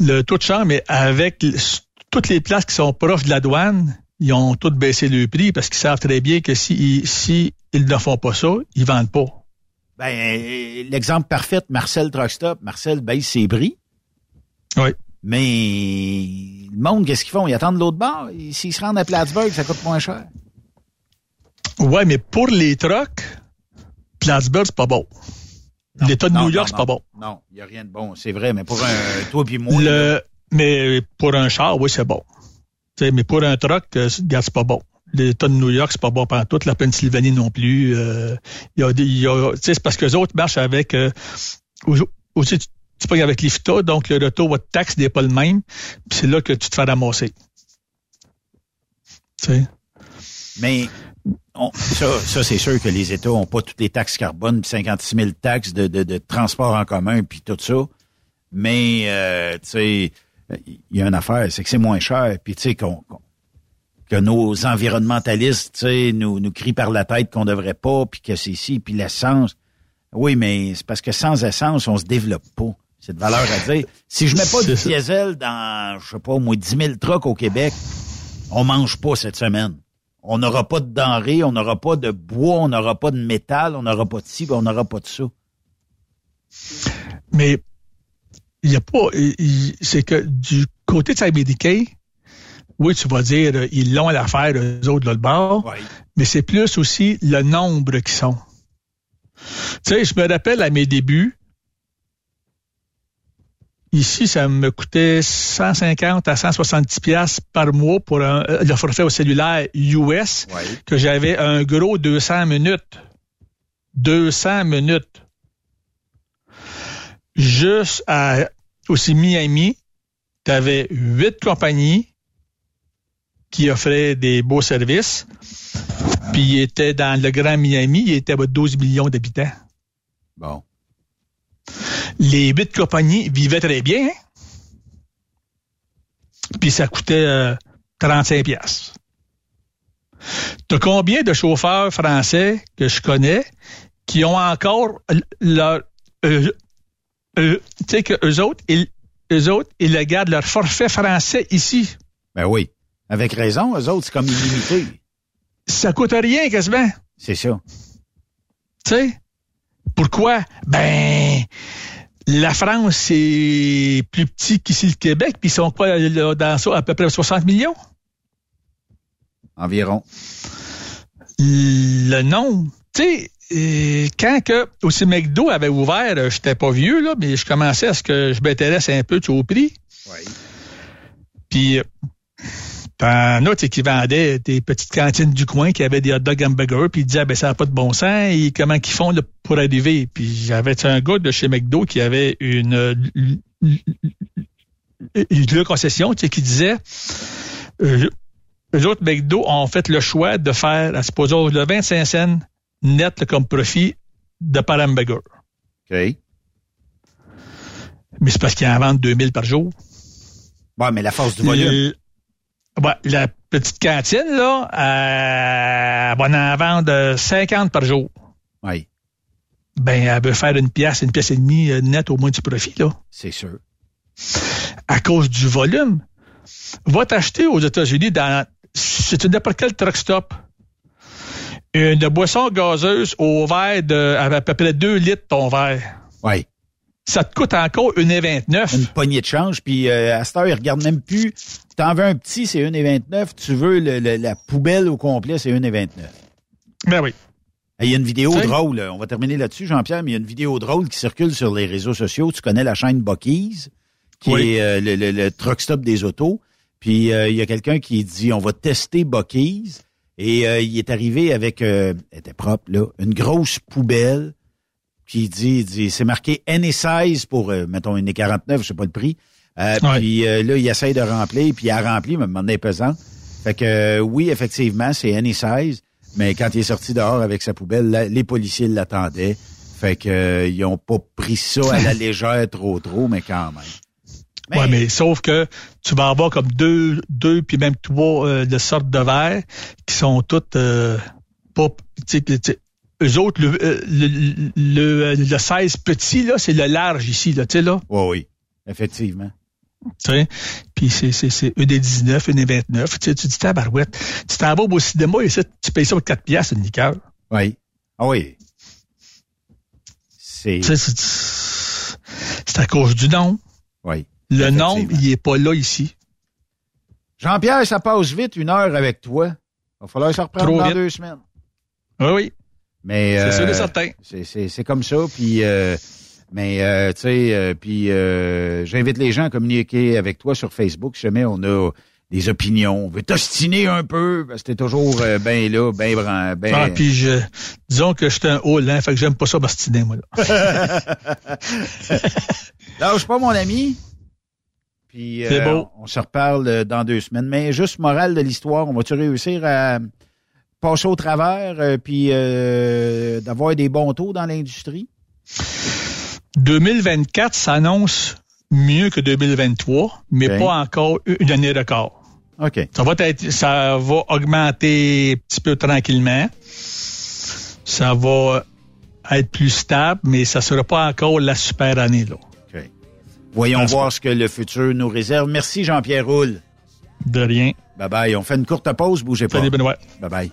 le taux de change, mais avec toutes les places qui sont proches de la douane, ils ont toutes baissé le prix parce qu'ils savent très bien que si, si ils ne font pas ça, ils vendent pas. Ben, euh, l'exemple parfait, Marcel Truckstop. Marcel baisse ses prix, Oui. mais le monde, qu'est-ce qu'ils font? Ils attendent l'autre bord? S'ils se rendent à Plattsburgh, ça coûte moins cher. Ouais, mais pour les trucks, Plattsburgh, c'est pas bon. L'État de non, New York, c'est pas bon. Non, il n'y a rien de bon. C'est vrai, mais pour un toi puis moi, Le, mais pour un char, oui, c'est bon. Mais pour un truck, euh, c'est pas bon. L'État de New York, c'est pas bon pendant toute la Pennsylvanie non plus. Euh, y a y a, c'est parce que les autres marchent avec, euh, au- aussi, tu, payes avec l'IFTA, donc le retour de taxe n'est pas le même, puis c'est là que tu te fais ramasser. Mais ça, ça c'est sûr que les États ont pas toutes les taxes carbone, puis 56 000 taxes de, de, de transport en commun, puis tout ça. Mais, euh, tu sais, il y a une affaire, c'est que c'est moins cher. Puis tu sais qu'on que nos environnementalistes, tu sais, nous, nous crient par la tête qu'on devrait pas, puis que c'est ici, puis l'essence. Oui, mais c'est parce que sans essence, on se développe pas. C'est de valeur à dire. Si je mets pas de diesel dans, je sais pas, au moins 10 000 trucks au Québec, on mange pas cette semaine. On n'aura pas de denrées, on n'aura pas de bois, on n'aura pas de métal, on n'aura pas de ci, on n'aura pas de ça. Mais il y a pas, c'est que du côté de Saint-Médicain, oui, tu vas dire, euh, ils l'ont à l'affaire, eux autres, de le bord, mais c'est plus aussi le nombre qui sont. Tu sais, je me rappelle à mes débuts, ici, ça me coûtait 150 à 170 pièces par mois pour un, euh, le forfait au cellulaire US, que j'avais un gros 200 minutes. 200 minutes. Juste à, aussi Miami, tu avais huit compagnies qui offrait des beaux services. Puis il était dans le Grand Miami, il était à 12 millions d'habitants. Bon. Les huit compagnies vivaient très bien. Hein? Puis ça coûtait 35 euh, pièces. T'as combien de chauffeurs français que je connais qui ont encore leur euh, tu sais que eux autres, ils, eux autres, ils gardent leur forfait français ici. Ben oui. Avec raison, eux autres, c'est comme illimité. Ça coûte rien, quasiment. C'est ça. Tu sais? Pourquoi? Ben, la France, c'est plus petit qu'ici le Québec, puis ils sont quoi dans ça, à peu près 60 millions? Environ. Le nombre. Tu sais, euh, quand que aussi McDo avait ouvert, euh, j'étais pas vieux, là, mais je commençais à ce que je m'intéresse un peu au prix. Oui. Puis T'en as qui vendait des petites cantines du coin qui avaient des hot dog hamburgers, puis ils disaient, ben, ça n'a pas de bon sens, et comment ils font pour arriver? Puis j'avais un gars de chez McDo qui avait une, une, concession qui disait, euh, les autres McDo ont fait le choix de faire, à supposons, le 25 cents net comme profit de par hamburger. OK. Mais c'est parce qu'ils en vendent 2000 par jour. Ouais, mais la force du volume. Ouais, la petite cantine, là, euh, elle va en vendre 50 par jour. Oui. Ben, elle veut faire une pièce, une pièce et demie euh, nette au moins du profit, là. C'est sûr. À cause du volume. Va t'acheter aux États-Unis dans, c'est n'importe quel truck stop? Une boisson gazeuse au verre de, à peu près 2 litres ton verre. Oui ça te coûte encore 1,29. Une poignée de change, puis euh, à cette heure, ils regardent même plus. T'en veux un petit, c'est 1,29. Tu veux la poubelle au complet, c'est 1,29. Ben oui. Il y a une vidéo drôle, on va terminer là-dessus, Jean-Pierre, mais il y a une vidéo drôle qui circule sur les réseaux sociaux. Tu connais la chaîne Bucky's, qui est euh, le, truck stop des autos. Puis euh, il y a quelqu'un qui dit on va tester Bucky's. Et il est arrivé avec, elle était propre, là, une grosse poubelle qui dit, dit c'est marqué NE16 pour, euh, mettons, une 49 je sais pas le prix. Euh, puis euh, là, il essaye de remplir, puis il a rempli, mais maintenant, pesant. Fait que oui, effectivement, c'est NE16, mais quand il est sorti dehors avec sa poubelle, les policiers l'attendaient. Fait que ils ont pas pris ça à la (laughs) légère trop trop, mais quand même. Mais... Ouais, mais sauf que tu vas avoir comme deux, deux puis même trois de sortes de verres qui sont toutes pas, eux autres, le, euh, le, le, le 16 petit, là, c'est le large ici, là, tu sais, là. Oui, oui, effectivement. Tu sais, puis c'est, c'est, c'est une des 19, une des 29. Tu sais, tu dis, tabarouette. Tu t'en vas au cinéma et ça, tu payes ça pour 4 piastres, une liqueur. Oui. Ah oui. C'est... C'est, c'est à cause du nom. Oui. Le nom, il est pas là ici. Jean-Pierre, ça passe vite, une heure avec toi. Il va falloir se reprendre dans deux semaines. Oui, oui. Mais c'est sûr et euh, certain. C'est comme ça. Puis, euh, mais euh, tu sais, puis j'invite les gens à communiquer avec toi sur Facebook. Si jamais on a des opinions, on veut t'ostiner un peu parce que t'es toujours bien là, bien ben. Ah, puis je, disons que je suis un haut hein, fait que j'aime pas ça m'ostiner moi là. (laughs) Lâche pas mon ami. Puis beau. on se reparle dans deux semaines. Mais juste morale de l'histoire, on va-tu réussir à passer au travers euh, puis euh, d'avoir des bons taux dans l'industrie? 2024 s'annonce mieux que 2023, mais pas encore une année record. OK. Ça va être, ça va augmenter un petit peu tranquillement. Ça va être plus stable, mais ça sera pas encore la super année, là. Voyons voir ce que le futur nous réserve. Merci, Jean-Pierre Roule. De rien. Bye bye. On fait une courte pause. Bougez pas. Salut, Benoît. Bye bye.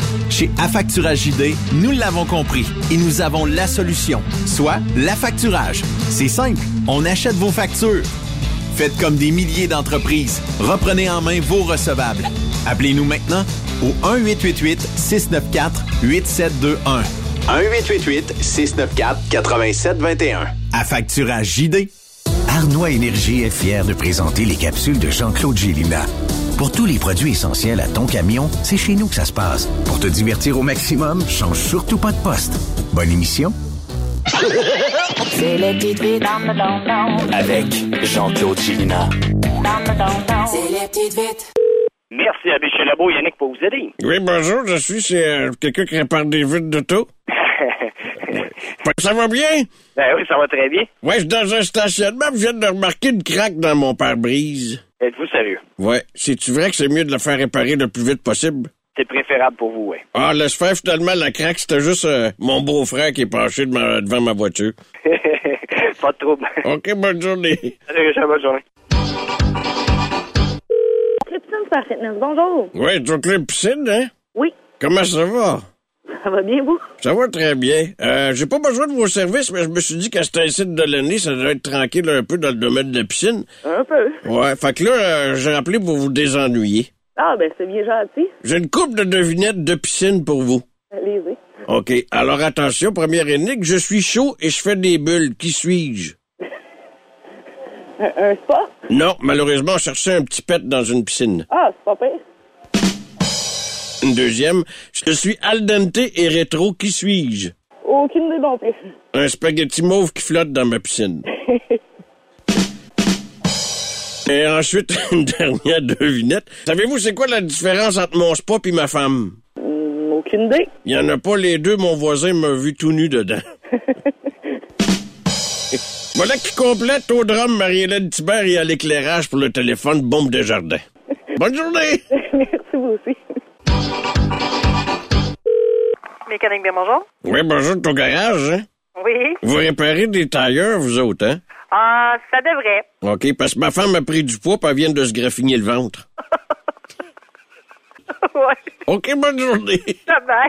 Chez Affacturage JD, nous l'avons compris et nous avons la solution, soit l'affacturage. C'est simple, on achète vos factures. Faites comme des milliers d'entreprises. Reprenez en main vos recevables. Appelez-nous maintenant au 1-888-694-8721. 1-888-694-8721. Affacturage JD. Arnois Énergie est fier de présenter les capsules de Jean-Claude Gélina. Pour tous les produits essentiels à ton camion, c'est chez nous que ça se passe. Pour te divertir au maximum, change surtout pas de poste. Bonne émission. C'est le don Avec Jean-Claude Chilina. C'est les petites vites. Merci à Michel Labo, Yannick, pour vous aider. Oui, bonjour, je suis c'est, euh, quelqu'un qui répare des vitres d'auto. (laughs) Ça va bien? Ben oui, ça va très bien. Ouais, je suis dans un stationnement, je viens de remarquer une craque dans mon pare-brise. Êtes-vous sérieux? Ouais, c'est-tu vrai que c'est mieux de la faire réparer le plus vite possible? C'est préférable pour vous, oui. Ah, laisse faire, finalement, la craque, c'était juste euh, mon beau-frère qui est penché de ma- devant ma voiture. (laughs) Pas de trouble. OK, bonne journée. Salut, Richard, bonne journée. Clipson Star Fitness, bonjour. Ouais, donc les piscines, hein? Oui. Comment ça va? Ça va bien, vous? Ça va très bien. Euh, j'ai pas besoin de vos services, mais je me suis dit qu'à cet incite de l'année, ça doit être tranquille un peu dans le domaine de la piscine. Un peu. Ouais, fait que là, euh, j'ai appelé pour vous désennuyer. Ah, ben, c'est bien gentil. J'ai une coupe de devinettes de piscine pour vous. Allez-y. OK. Alors attention, première énigme, je suis chaud et je fais des bulles. Qui suis-je? (laughs) Un, un spa? Non, malheureusement, on cherchait un petit pet dans une piscine. Ah, c'est pas pire. Une deuxième, je suis al dente et rétro. Qui suis-je? Aucune idée non plus. Un spaghetti mauve qui flotte dans ma piscine. (laughs) Et ensuite, (laughs) une dernière devinette. Savez-vous c'est quoi la différence entre mon spa et ma femme? Hmm, aucune idée. Il y en a pas les deux, mon voisin m'a vu tout nu dedans. (laughs) voilà qui complète au drame Marie-Hélène Thibert et à l'éclairage pour le téléphone Bombe de Jardin. Bonne journée! Merci, vous aussi. Mécanique bien bonjour. Oui, bonjour, ton garage, hein? Oui. Vous réparez des tailleurs, vous autres, hein? Ah, ça devrait. OK, parce que ma femme a pris du poids puis elle vient de se graffiner le ventre. (laughs) ouais. OK, bonne journée. Ça va.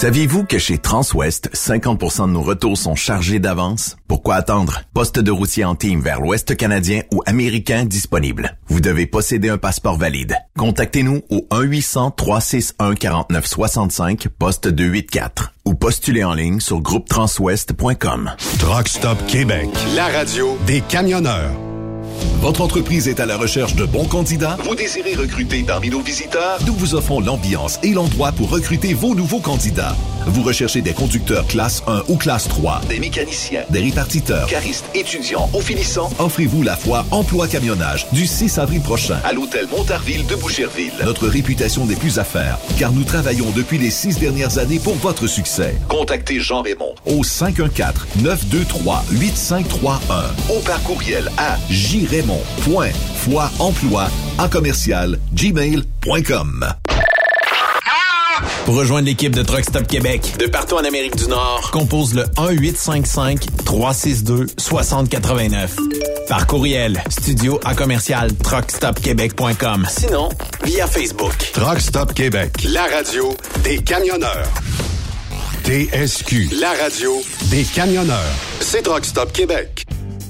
Saviez-vous que chez Transwest, 50% de nos retours sont chargés d'avance? Pourquoi attendre? Poste de routier en team vers l'Ouest canadien ou américain disponible. Vous devez posséder un passeport valide. Contactez-nous au 1-800-361-4965, poste 284 ou postulez en ligne sur groupetranswest.com. Truck Stop Québec, la radio des camionneurs. Votre entreprise est à la recherche de bons candidats? Vous désirez recruter parmi nos visiteurs? Nous vous offrons l'ambiance et l'endroit pour recruter vos nouveaux candidats. Vous recherchez des conducteurs classe 1 ou classe 3, des mécaniciens, des répartiteurs, caristes, étudiants ou finissants? Offrez-vous la foire Emploi Camionnage du 6 avril prochain à l'hôtel Montarville de Boucherville. Notre réputation n'est plus à faire, car nous travaillons depuis les six dernières années pour votre succès. Contactez Jean Raymond au 514-923-8531 ou par courriel à jraymond Raymond.foiemploi en commercial gmail.com. Pour rejoindre l'équipe de Truck Stop Québec, de partout en Amérique du Nord, compose le 1-855-362-6089. Par courriel, studio à commercial truckstopquebec.com. Sinon, via Facebook. Truck Stop Québec, la radio des camionneurs. TSQ, la radio des camionneurs. C'est Truck Stop Québec.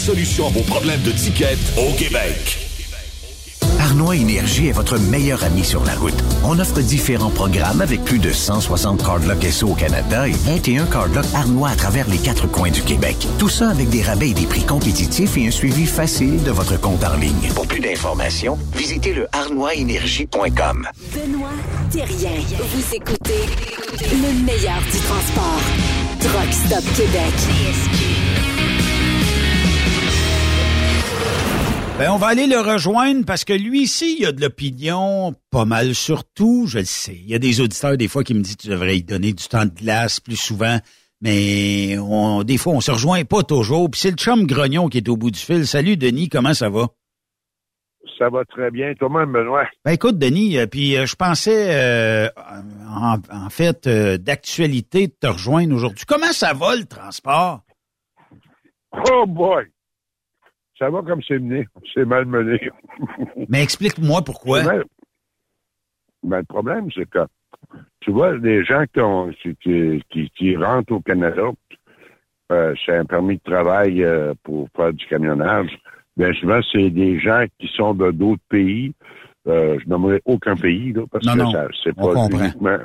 solution à vos problèmes de ticket au Québec. Arnois Énergie est votre meilleur ami sur la route. On offre différents programmes avec plus de 160 cardlocks SO au Canada et 21 cardlocks Arnois à travers les quatre coins du Québec. Tout ça avec des rabais et des prix compétitifs et un suivi facile de votre compte en ligne. Pour plus d'informations, visitez le arnoisénergie.com. Benoît Thérien. Vous écoutez le meilleur du transport. Truck Stop Québec. Ben, on va aller le rejoindre parce que lui ici, il a de l'opinion pas mal sur tout, je le sais. Il y a des auditeurs des fois qui me disent tu devrais y donner du temps de glace plus souvent, mais on, des fois on se rejoint pas toujours. Puis c'est le chum grognon qui est au bout du fil. Salut Denis, comment ça va? Ça va très bien. Toi-même, Benoît? Ben écoute, Denis, euh, puis euh, je pensais euh, en, en fait d'actualité de te rejoindre aujourd'hui. Comment ça va le transport? Oh boy! Ça va comme c'est mené. C'est mal mené. Mais explique-moi pourquoi. Ben, le problème, c'est que tu vois, les gens qui, ont, qui, qui- qui- qui rentrent au Canada, euh, c'est un permis de travail euh, pour faire du camionnage. Bien souvent, c'est des gens qui sont de d'autres pays. Euh, je n'aimerais aucun pays, là, parce Non, que non, ça, c'est pas comprend. uniquement.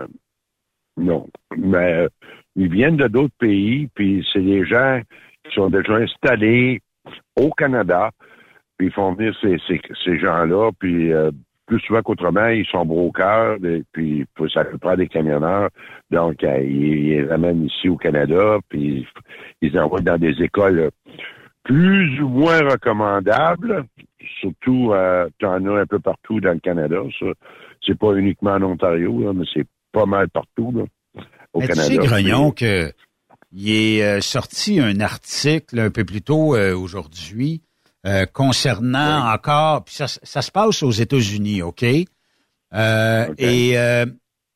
Non. Mais ils viennent de d'autres pays, puis c'est des gens qui sont déjà installés au Canada, puis ils font venir ces, ces, ces gens-là, puis euh, plus souvent qu'autrement, ils sont brokers, et puis ça peut prendre des camionneurs, donc euh, ils, ils les ramènent ici au Canada, puis ils les envoient dans des écoles plus ou moins recommandables, surtout, euh, tu en as un peu partout dans le Canada, ça. C'est pas uniquement en Ontario, là, mais c'est pas mal partout, là, au Mais tu Canada. sais, Grognon, que il est euh, sorti un article un peu plus tôt euh, aujourd'hui euh, concernant encore, puis ça, ça se passe aux États-Unis, OK? Euh, Et euh,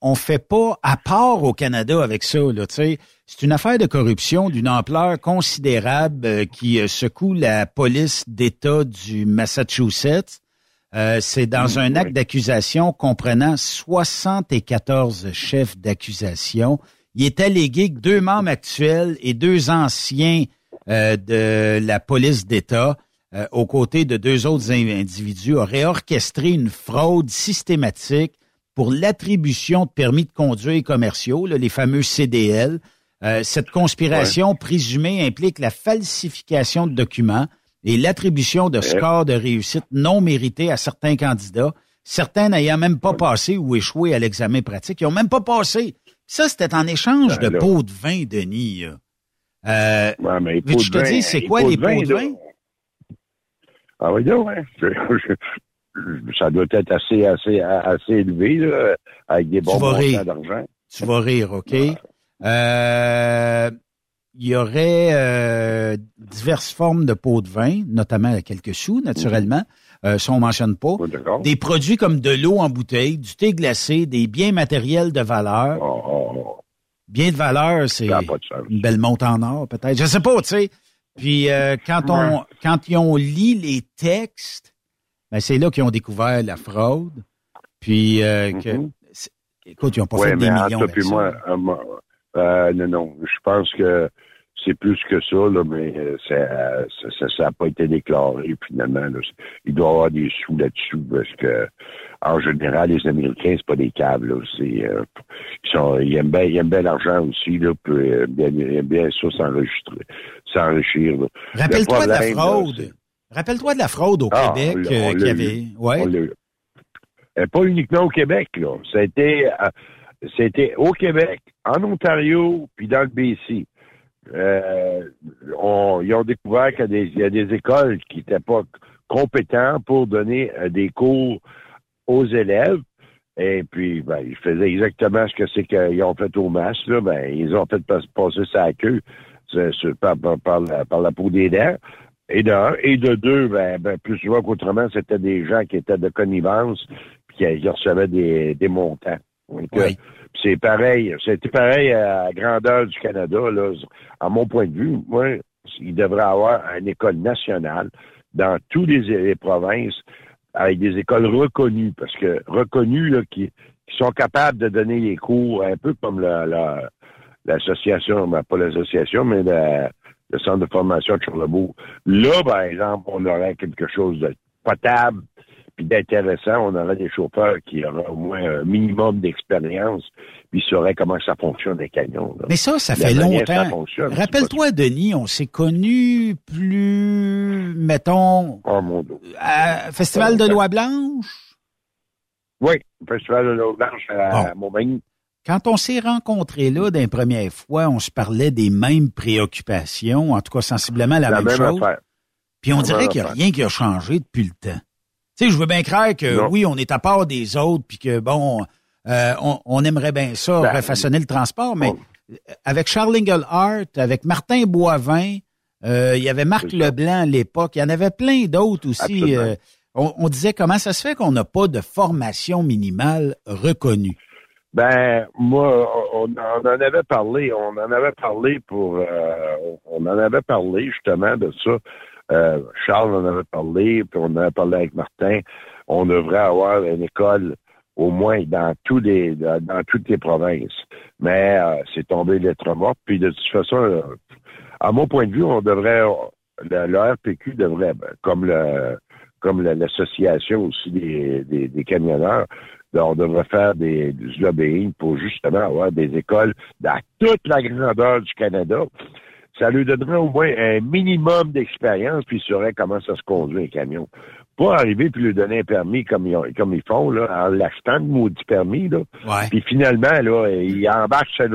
on fait pas, à part au Canada avec ça, là, tu sais, c'est une affaire de corruption d'une ampleur considérable euh, qui secoue la police d'État du Massachusetts. Euh, c'est dans un acte d'accusation comprenant 74 chefs d'accusation. Il est allégué que deux membres actuels et deux anciens euh, de la police d'État, euh, aux côtés de deux autres in- individus, auraient orchestré une fraude systématique pour l'attribution de permis de conduire commerciaux, là, les fameux CDL, Euh, cette conspiration présumée implique la falsification de documents et l'attribution de scores de réussite non mérités à certains candidats, certains n'ayant même pas passé ou échoué à l'examen pratique. Ils ont même pas passé. Ça, c'était en échange Ben de là. pots de vin, Denis. Euh, Ouais, mais que je te dise, c'est quoi les pots de vin? Ah oui, donc. (laughs) Je- je- ça doit être assez, assez, assez élevé, là, avec des bons montants d'argent. Tu vas rire, OK? Euh, il y aurait euh, diverses formes de pots de vin, notamment à quelques sous, naturellement. Euh, ça, on mentionne pas. Des produits comme de l'eau en bouteille, du thé glacé, des biens matériels de valeur. Bien de valeur, c'est une belle montre en or, peut-être. Je sais pas, tu sais. Puis euh, quand on Ouais. quand ils ont lu les textes, ben c'est là qu'ils ont découvert la fraude. Puis euh, que c'est- écoute, ils ont pas fait des Mm-hmm. mais millions entre puis euh, moi, euh, non, non, je pense que c'est plus que ça, là, mais euh, ça ça n'a pas été déclaré finalement. Là. Il doit y avoir des sous là-dessus parce que en général, les Américains, c'est pas des câbles. C'est, euh, ils, sont, ils aiment bien, ils aiment bien l'argent aussi, là, puis euh, bien, ils aiment bien ça s'enregistrer, s'enrichir. Rappelle-toi de la fraude. Rappelle-toi de la fraude au Ah, Québec euh, qu'il y avait. Ouais. Pas uniquement au Québec, là. C'était, c'était au Québec, en Ontario, puis dans le BC. Euh, on- ils ont découvert qu'il y a des, écoles qui n'étaient pas compétentes pour donner euh, des cours aux élèves. Et puis, ben, ils faisaient exactement ce que c'est qu'ils ont fait au masque. Là. Ben, ils ont fait pas- passer à queue par, la, peau des dents. Et de un. Et de deux, ben, ben, plus souvent qu'autrement, c'était des gens qui étaient de connivence puis qui, recevaient des, des montants. Euh, c'est pareil. C'était pareil à la grandeur du Canada. Là. À mon point de vue, moi, il devrait avoir une école nationale dans toutes les, provinces avec des écoles reconnues, parce que reconnues, là, qui, sont capables de donner les cours un peu comme la- la- l'association, ben, pas l'association, mais le centre de formation de Charlebourg. Là, par exemple, on aurait quelque chose de potable puis d'intéressant. On aurait des chauffeurs qui auraient au moins un minimum d'expérience, puis sauraient comment ça fonctionne, les camions. là. Mais ça, ça fait longtemps. Rappelle-toi, Denis, on s'est connus plus, mettons, Oh, mon Dieu. à Festival de Loi Blanche. Oui, Festival de l'eau blanche à Montmagny. Quand on s'est rencontrés là d'une première fois, on se parlait des mêmes préoccupations, en tout cas sensiblement la, La même, même chose. affaire. Puis on La dirait qu'il n'y a rien qui a changé depuis le temps. Tu sais, je veux bien croire que Non. oui, on est à part des autres, puis que bon, euh, on, on aimerait bien ça, Ben, refaçonner le transport, mais avec Charles Engelhardt, avec Martin Boivin, euh, il y avait Marc Leblanc à l'époque, il y en avait plein d'autres aussi. Euh, on, on disait comment ça se fait qu'on n'a pas de formation minimale reconnue? Ben, moi, on, on en avait parlé, on en avait parlé pour, euh, on en avait parlé justement de ça. Euh, Charles en avait parlé, puis on en avait parlé avec Martin. On devrait avoir une école au moins dans tous les, dans, toutes les provinces. Mais euh, c'est tombé lettre morte. Puis de toute façon, euh, à mon point de vue, on devrait, le, devrait, ben, comme l'association aussi des, des, des camionneurs, ben, on devrait faire des, du lobbying pour justement avoir des écoles dans toute la grandeur du Canada. Ça lui donnerait au moins un minimum d'expérience, puis il saurait comment ça se conduit un camion. Pas arriver puis lui donner un permis comme ils, ont- comme ils font, là, en l'achetant le maudit permis, là. Puis finalement, là, il embarque sur,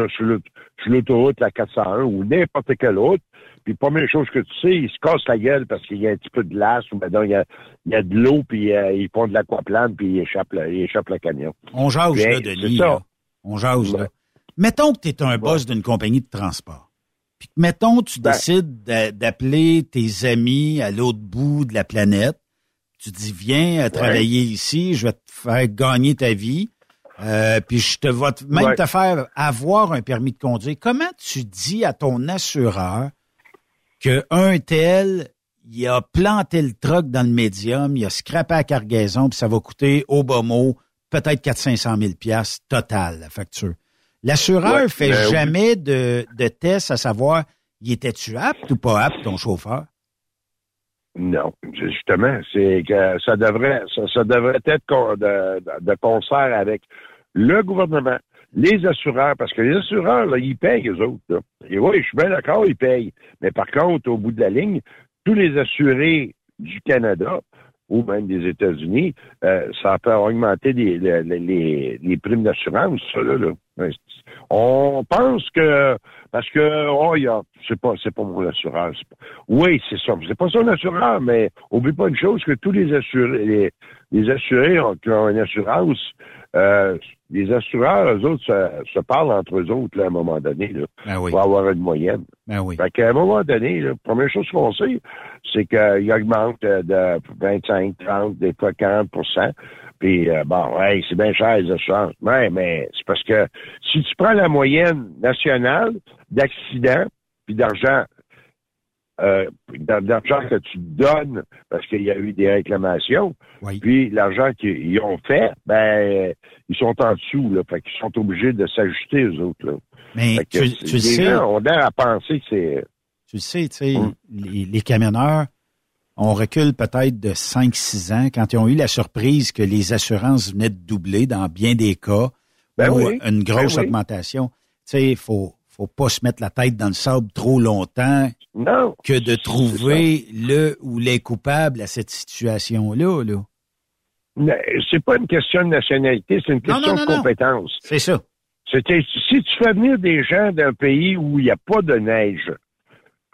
l'autoroute, la 401, ou n'importe quelle autre, puis première chose que tu sais, il se casse la gueule parce qu'il y a un petit peu de glace, ou donc, il y a, il y a de l'eau, puis euh, ils font de l'aquaplane, puis il échappe le, il échappe le camion. On jase, Bien, là, c'est Denis. ça. là. On jase, là. Mettons que tu es un boss d'une compagnie de transport. Puis mettons, tu Ben. décides d'a- d'appeler tes amis à l'autre bout de la planète. Tu dis, viens euh, travailler ici, je vais te faire gagner ta vie. Euh, puis je te vais même Ouais. te faire avoir un permis de conduire. Comment tu dis à ton assureur que un tel, il a planté le truck dans le médium, il a scrappé la cargaison, puis ça va coûter au bas mot peut-être 400 000 piastres total, la facture? L'assureur Ouais, fait ben oui. jamais de, de test à savoir, y était-tu apte ou pas apte, ton chauffeur? Non, justement, c'est que ça devrait, ça, ça devrait être de, concert avec le gouvernement, les assureurs, parce que les assureurs, là, ils payent, eux autres. Là. Et oui, je suis bien d'accord, ils payent. Mais par contre, au bout de la ligne, tous les assurés du Canada ou même des États-Unis, euh, ça peut augmenter les, les, primes d'assurance, ça, là. là. On pense que parce que oh, y a c'est pas c'est pas mon pas- Oui, c'est ça. C'est pas son assureur, mais oublie pas une chose que tous les assurés les, assurés qui ont une assurance, euh, les assureurs, eux autres, se, se parlent entre eux autres là, à un moment donné, là, Ben oui. pour avoir une moyenne. Ben oui. Fait qu'à un moment donné, la première chose qu'on sait, c'est qu'il augmente euh, de 25, 30, des fois 40 Puis, euh, bon, hey, c'est bien cher, les assurances. Ouais, mais c'est parce que si tu prends la moyenne nationale d'accidents puis d'argent, euh, d'a- d'argent que tu donnes parce qu'il y a eu des réclamations, puis l'argent qu'ils ont fait, ben, ils sont en dessous, là. Fait qu'ils sont obligés de s'ajuster, eux autres, là. Mais Fait tu, les sais. gens ont l'air à penser que c'est... Tu le sais, tu sais, Hum. les, les camionneurs, on recule peut-être de 5-6 ans quand ils ont eu la surprise que les assurances venaient de doubler dans bien des cas Ben ou oui, une grosse ben oui. augmentation. Tu sais, il faut, faut pas se mettre la tête dans le sable trop longtemps Non. que de trouver le ou les coupables à cette situation-là. Là. C'est pas une question de nationalité, c'est une question non, non, de compétence. C'est ça. Si tu fais venir des gens d'un pays où il n'y a pas de neige,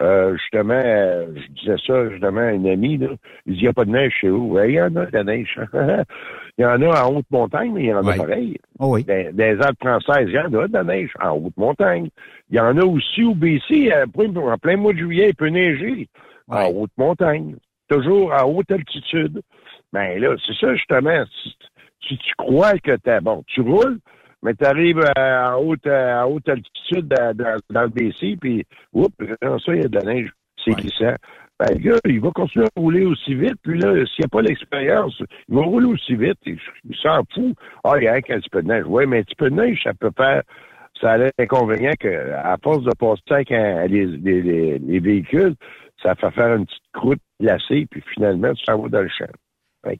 euh, justement, euh, je disais ça justement à un ami, là, il dit il n'y a pas de neige chez vous. Ouais, Il y en a de la neige. il (laughs) y en a en haute montagne, mais il y en a Ouais. pareil. Oh oui. Dans, dans les Alpes françaises, il y en a de la neige en haute montagne. Il y en a aussi au BC, en plein mois de juillet, il peut neiger en haute montagne. Toujours à haute altitude. Ben là, c'est ça justement. Si, si tu crois que t'es bon, tu roules, mais tu arrives à, haute, à haute altitude dans, dans- le BC, puis oups, ça, il y a de la neige. C'est glissant. Ben, le gars, il va continuer à rouler aussi vite, puis là, s'il n'y a pas l'expérience, il va rouler aussi vite, il, il s'en fout. Ah, il y a un petit peu de neige. Oui, mais un petit peu de neige, ça peut faire ça a l'inconvénient que, à force de passer avec un- les, les- les- les véhicules, ça fait faire une petite croûte glacée, puis finalement, tu s'en vas dans le champ.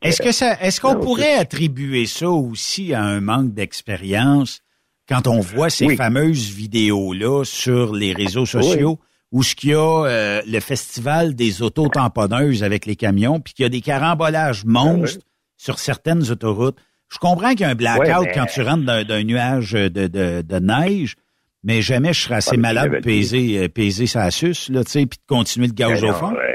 Est-ce que ça, est-ce qu'on pourrait attribuer ça aussi à un manque d'expérience quand on voit ces Oui. fameuses vidéos-là sur les réseaux sociaux où ce qu'il y a euh, le festival des auto-tamponneuses avec les camions puis qu'il y a des carambolages monstres sur certaines autoroutes? Je comprends qu'il y a un blackout mais- quand tu rentres d'un, nuage de, de, de neige, mais jamais je serais assez tu malade de peser, euh, peser sa suce, là, tu sais, puis de continuer de Ben au non, fond. euh,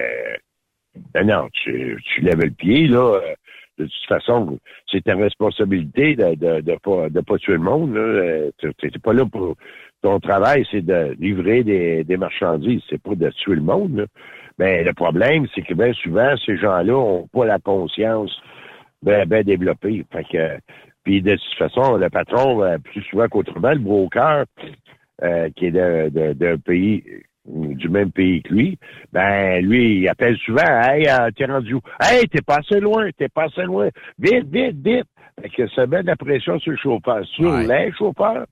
ben non, tu, lèves le pied, là. euh, De toute façon, c'est ta responsabilité de de, pas de pas tuer le monde. Euh, Tu pas là pour ton travail, c'est de livrer des, des marchandises, c'est pas de tuer le monde. Mais le problème, c'est que bien souvent, ces gens-là ont pas la conscience bien ben développée. Fait que puis de toute façon, le patron, euh, plus souvent qu'autrement, le broker, qui est d'un pays du même pays que lui, ben lui, il appelle souvent Hey, euh, t'es rendu où? Hey, t'es pas assez loin, t'es pas assez loin. Vite, vite, vite. Fait que ça met de la pression sur le chauffeur, sur les chauffeurs.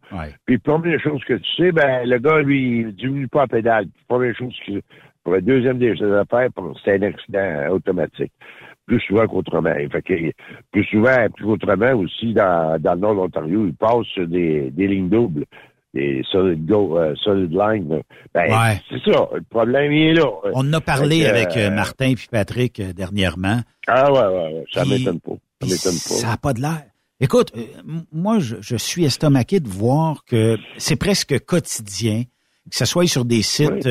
Puis première chose que tu sais, ben le gars, lui, il diminue pas la pédale. Première chose que pour la deuxième des choses à faire, c'est un accident automatique. Plus souvent qu'autrement. Fait que plus souvent, plus qu'autrement aussi, dans, dans le nord de l'Ontario, il passe sur des, des lignes doubles. Des solid go, euh, solid line. Ben, Ouais. c'est ça. Le problème, il est là. On en a parlé avec euh, euh, Martin puis Patrick euh, dernièrement. Ah ouais, ouais, ouais. Ça m'étonne pas. Ça m'étonne pas. Ça n'a pas de l'air. Écoute, moi, je, je suis estomaqué de voir que c'est presque quotidien, que ce soit sur des sites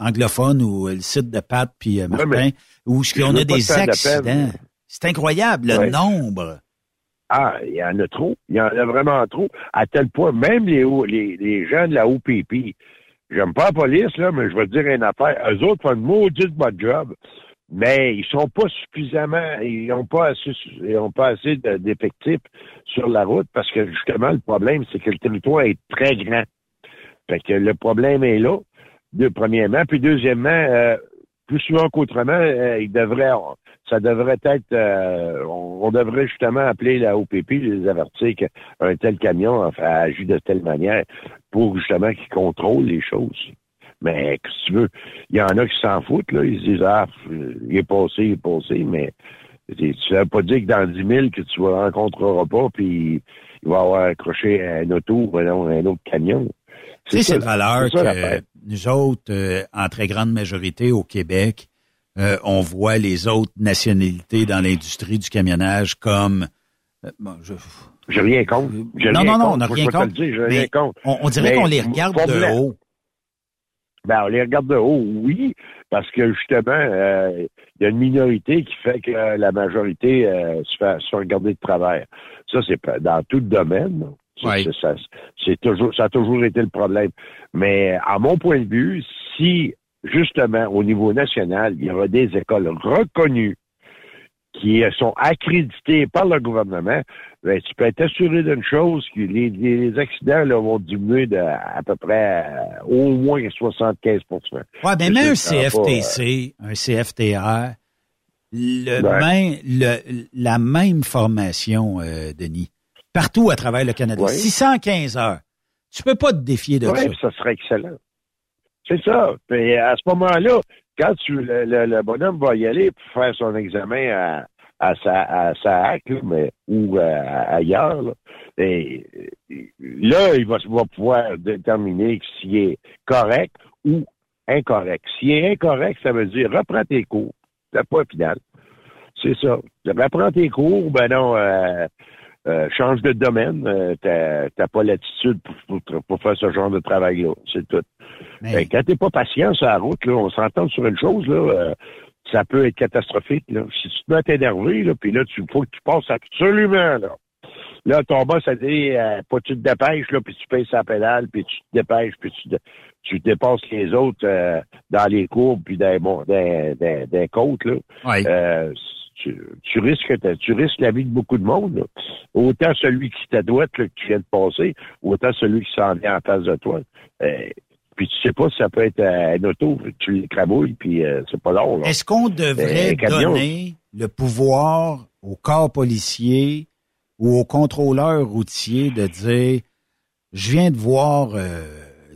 anglophones ou le site de Pat puis Martin, où on a des accidents. C'est incroyable, le nombre. Ah, il y en a trop. Il y en a vraiment trop. À tel point, même les, les, les gens de la OPP, j'aime pas la police, là, mais je vais te dire une affaire. Eux autres font une maudite bonne job. Mais ils sont pas suffisamment, ils n'ont pas assez, ils ont pas assez de- d'effectifs sur la route parce que justement, le problème, c'est que le territoire est très grand. Fait que le problème est là, de, premièrement. Puis deuxièmement, euh, plus souvent qu'autrement, euh, il devrait, ça devrait être, euh, on, on devrait justement appeler la OPP, les avertir qu'un tel camion enfin, agit de telle manière pour justement qu'ils contrôlent les choses. Mais que si tu veux, il y en a qui s'en foutent, là, ils se disent Ah, il est passé, il est passé, mais Tu ne veut pas dire que dans 10 000 que tu ne rencontreras pas, puis il va avoir accroché un auto, un autre camion. Ça, cette valeur c'est que. Nous autres, euh, en très grande majorité au Québec, euh, on voit les autres nationalités dans l'industrie du camionnage comme... euh, bon, je- J'ai rien contre. J'ai Non, rien non, non, contre. on n'a rien contre. dire, j'ai Mais rien contre. on, on dirait Mais qu'on les regarde de haut. Ben, on les regarde de haut, oui, parce que justement, euh, il y a une minorité qui fait que la majorité euh, se, fait, se fait regarder de travers. Ça, c'est dans tout le domaine. Ouais. ça, c'est toujours, ça a toujours été le problème. Mais à mon point de vue, si justement au niveau national, il y aura des écoles reconnues qui sont accréditées par le gouvernement, ben, tu peux être assuré d'une chose, que les, les accidents là, vont diminuer de à peu près euh, au moins 75% Ouais, ben, mais un pas, CFTC, un CFTR, le- la même formation, euh, Denis, partout à travers le Canada. Ouais. 615 heures. Tu peux pas te défier de Ouais, ça. ça serait excellent. C'est ça. Puis à ce moment-là, quand tu le, le- le bonhomme va y aller pour faire son examen à, à sa à sa hack, là, mais ou euh, ailleurs, là, et, et là, il va, va pouvoir déterminer s'il est correct ou incorrect. S'il est incorrect, ça veut dire reprends tes cours. C'est pas final. C'est ça. Reprends tes cours, ben non, euh, euh, change de domaine. Euh, t'as, t'as pas l'attitude pour, pour, pour faire ce genre de travail-là. C'est tout. Ben, quand t'es pas patient sur la route, là, on s'entend sur une chose, là, euh, ça peut être catastrophique. Là. Si tu te mets à t'énerver, là, puis là, tu faut que tu passes absolument, là. Là, ton boss a dit, euh, pas tu te dépêches, là, puis tu payes sa pédale, puis tu te dépêches, puis tu, tu dépasses les autres euh, dans les courbes, puis dans, bon, dans, dans, dans les côtes, là. Euh, tu, tu risques ta- tu risques la vie de beaucoup de monde. là. Autant celui qui t'adoite là, que tu viens de passer, autant celui qui s'en vient en face de toi. Euh, puis tu sais pas si ça peut être euh, un auto, tu l'écrabouilles, puis euh, c'est pas long. Est-ce qu'on Euh, devrait camion. donner le pouvoir au corps policier ou au contrôleur routier de dire je viin de voir, euh,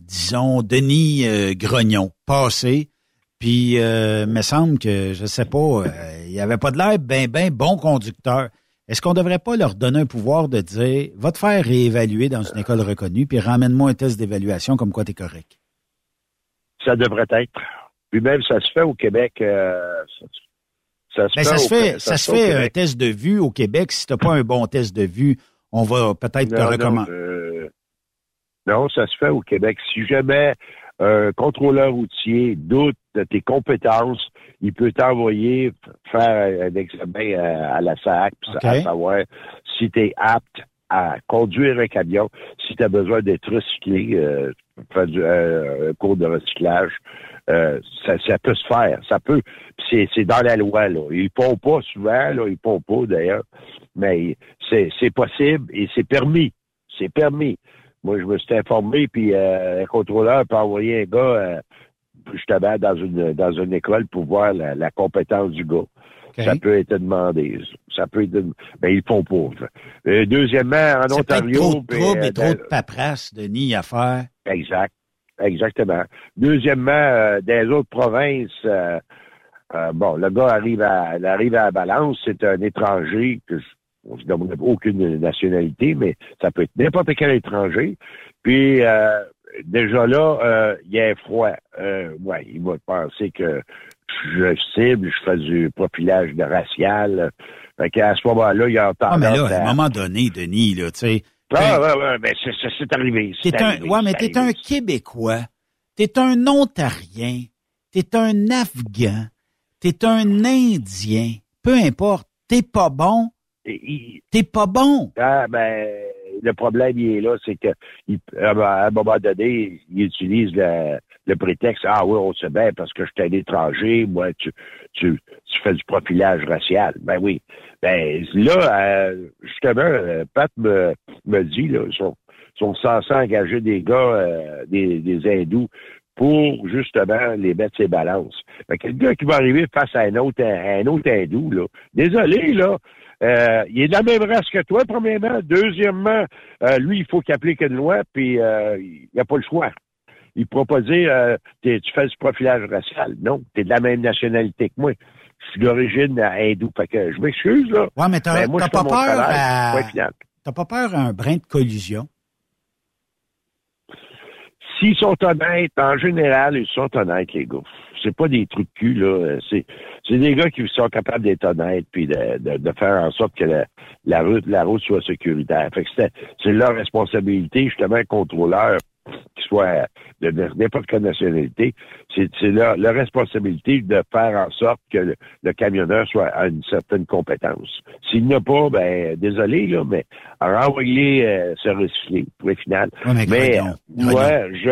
disons, Denis euh, Grognon passer, puis euh, me semble que, je sais pas, euh, il avait pas de l'air ben, ben bon conducteur. Est-ce qu'on devrait pas leur donner un pouvoir de dire va te faire réévaluer dans une école reconnue, puis ramène-moi un test d'évaluation comme quoi tu es correct? Ça devrait être. Puis même, ça se fait au Québec. euh, ça, se Ben, fait. ça se fait, ça se fait un test de vue au Québec. Si t'as pas un bon test de vue, on va peut-être te Non, non, recommander. euh, non, ça se fait au Québec. Si jamais un contrôleur routier doute de tes compétences, il peut t'envoyer faire un examen à, à la SAC, à savoir si tu es apte à conduire un camion, si tu as besoin d'être recyclé, euh, faire du, euh, un cours de recyclage. Euh, ça, ça peut se faire. Ça peut. C'est, dans la loi, là. Ils font pas souvent, là. Ils font pas, d'ailleurs. Mais c'est, c'est possible et c'est permis. C'est permis. Moi, je me suis informé, puis euh, un contrôleur peut envoyer un gars euh, justement dans une dans une école pour voir la, la compétence du gars. Ça peut être demandé. Ça peut être. Mais ils font pas. Euh, deuxièmement, en C'est peut-être Ontario. trop de puis, troubles euh, et trop dans- de paperasse, Denis, à faire. Exact. Exactement. Deuxièmement, euh, dans les autres provinces, euh, euh, bon, le gars arrive à, il arrive à la balance, c'est un étranger que je, on ne demande aucune nationalité, mais ça peut être n'importe quel étranger. Puis euh, déjà là, euh, il y a froid. Euh, ouais, il va penser que je cible, je fais du profilage de racial. Fait qu'à ce moment-là, il y a Ah, mais là, à un moment donné, Denis, là, tu sais. Ah, ouais, ouais, mais c'est, arrivé. c'est un, ouais, mais t'es un Québécois. T'es un Ontarien. T'es un Afghan. T'es un Indien. Peu importe. T'es pas bon. T'es pas bon. Ah, ben, le problème, il est là, c'est que, il- à un moment donné, il utilise le, le prétexte, ah oui, on sait bien, parce que je suis un étranger, moi, tu, tu, tu fais du profilage racial. Ben oui. Ben, là, euh, justement, euh, Pat me, me dit, là, ils sont, sont censés engager des gars, euh, des, des hindous, pour justement les mettre ses balances. Fait que le gars qui va arriver face à un autre, à un autre hindou, là, désolé, là, euh, il est de la même race que toi, premièrement. Deuxièmement, euh, lui, il faut qu'il applique une loi, puis euh, il n'a pas le choix. Il ne pourra pas dire euh, tu fais du profilage racial. Non, tu es de la même nationalité que moi. je suis d'origine hindoue. Fait que je m'excuse, là. Ouais, mais t'as Ben, moi, t'as je pas peur à... T'as pas peur à un brin de collusion? S'ils sont honnêtes, en général, ils sont honnêtes, les gars. C'est pas des trucs de cul, là. C'est, c'est des gars qui sont capables d'être honnêtes puis de, de, de faire en sorte que la, la route, la route soit sécuritaire. Fait que c'est, c'est leur responsabilité, justement, contrôleur, qui soit de de n'importe quelle nationalité, c'est, leur, leur responsabilité de faire en sorte que le, le camionneur soit à une certaine compétence. S'il n'a pas, ben désolé, là, mais renvoyer euh, se recycler, pour le final. Ouais, mais mais ouais, je,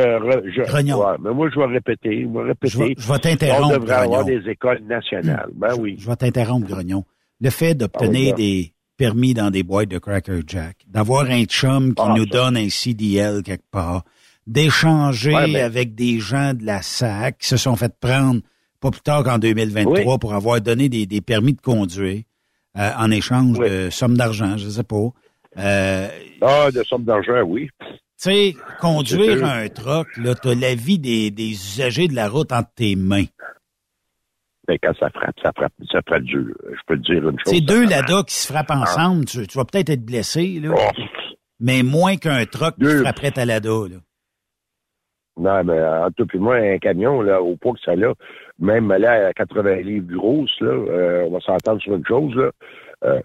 je ouais, mais moi je vais répéter, je vais répéter. Je vais- je vais t'interrompre, On devrait avoir des écoles nationales. Ben oui. Je vais t'interrompre, Grognon. Le fait d'obtenir Ah oui, des permis dans des boîtes de Cracker Jack, d'avoir un chum qui Ah, nous ça. donne un CDL quelque part, d'échanger Ouais, mais- avec des gens de la SAC qui se sont fait prendre pas plus tard qu'en 2023 Oui. pour avoir donné des, des permis de conduire euh, en échange de sommes d'argent, je sais pas. Euh, Ah, de somme d'argent, oui. tu sais, conduire un truck, là, t'as la vie des, des usagers de la route entre tes mains. Mais quand ça frappe, ça frappe, ça frappe dur. Je peux te dire une chose. C'est deux ladas qui se frappent ensemble. Tu, tu vas peut-être être blessé, là, Oh, mais moins qu'un truck qui Deux. frapperait ta lada. Là. Non, mais en tout puis moi, un camion, là, au poids que ça a, même là, à 80 livres grosse, là, euh, on va s'entendre sur une chose, là. euh,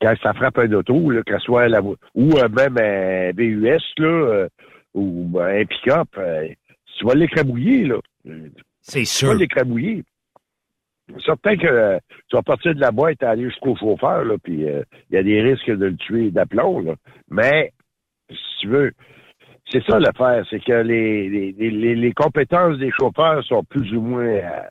quand ça frappe un auto, là, que ce soit la ou euh, même un BUS, là, euh, ou ben, un pick-up, euh, tu vas l'écrabouiller, là. C'est Tu sûr. vas l'écrabouiller. Certain que tu vas partir de la boîte et aller jusqu'au chauffeur, là, puis euh, il y a des risques de le tuer d'aplomb, là. Mais, si tu veux, c'est ça l'affaire, c'est que les, les, les, les compétences des chauffeurs sont plus ou moins euh,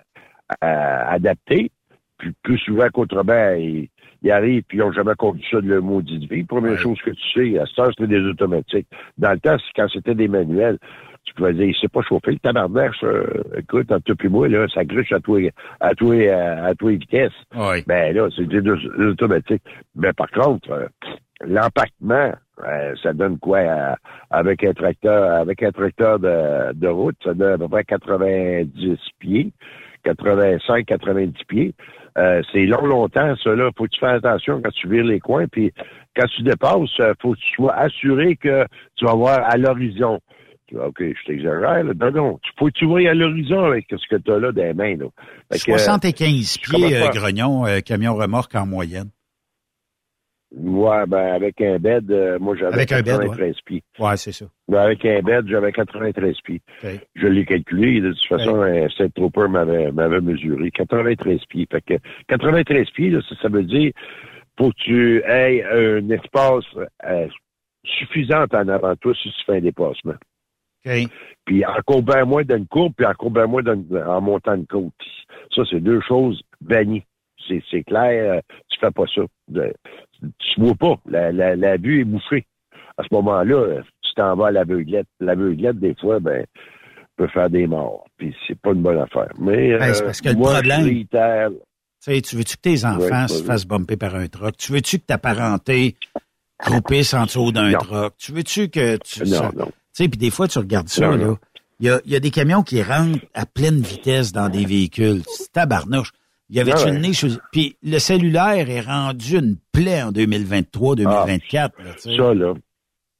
euh, adaptées. Puis plus souvent qu'autrement, ils, ils arrivent puis ils n'ont jamais conduit ça de leur maudite vie. Première chose que tu sais, à ce temps, c'était des automatiques. Dans le temps, c'est quand c'était des manuels, tu pouvais dire, il sait pas chauffer le tabarnak, ça. écoute, entre toi et moi, là, ça gruche à toi, à toi, à, à toi vitesse. Oui. Ben là, c'est automatiques. Mais par contre, euh, l'empactement, euh, ça donne quoi avec un tracteur, avec un tracteur de, de route, ça donne à peu près 90 pieds, 85, 90 pieds. Euh, c'est long, longtemps, ça, là. Faut que tu fasses attention quand tu vires les coins, puis quand tu dépasses, euh, faut que tu sois assuré que tu vas voir à l'horizon. OK, je t'exagère, là. Non, non. Tu faut que tu vois à l'horizon avec ce que tu as là dans les mains, là. Fait que, 75 je commence pieds, euh, grognon, euh, camion remorque en moyenne. Ouais, ben, avec un bed, euh, moi, j'avais Avec un bed, 93 pieds. Ouais, c'est ça. Ben, avec un bed, j'avais 93 pieds. Je l'ai calculé. De toute façon, un State Trooper m'avait, mesuré 93 pieds. Fait que 93 pieds, là, ça, ça veut dire faut que tu aies un espace euh, suffisant en avant de toi si tu fais un dépassement. OK. Puis encore bien moins d'une courbe, puis encore bien moins d'une- en montant de côte. Ça, c'est deux choses bannies. C'est, c'est clair, euh, tu fais pas ça. Tu vois pas. La, la, la vue est bouffée. À ce moment-là, tu t'en vas à l'aveuglette. L'aveuglette, des fois, ben, peut faire des morts. Puis c'est pas une bonne affaire. Mais Ben, c'est euh, parce que le moi, problème- Tu veux-tu que tes enfants Ouais, se fassent bumper par un truck? Tu veux-tu que ta parenté croupisse en dessous d'un truck? Tu veux-tu que tu... Non, ça- non. Tu sais, puis des fois, tu regardes ça, Non, là. Il y a, y a des camions qui rentrent à pleine vitesse dans des véhicules. C'est tabarnouche. Il y avait Ah une ouais. nez sur- Puis le cellulaire est rendu une plaie en 2023-2024. là, tu sais. Ça, là.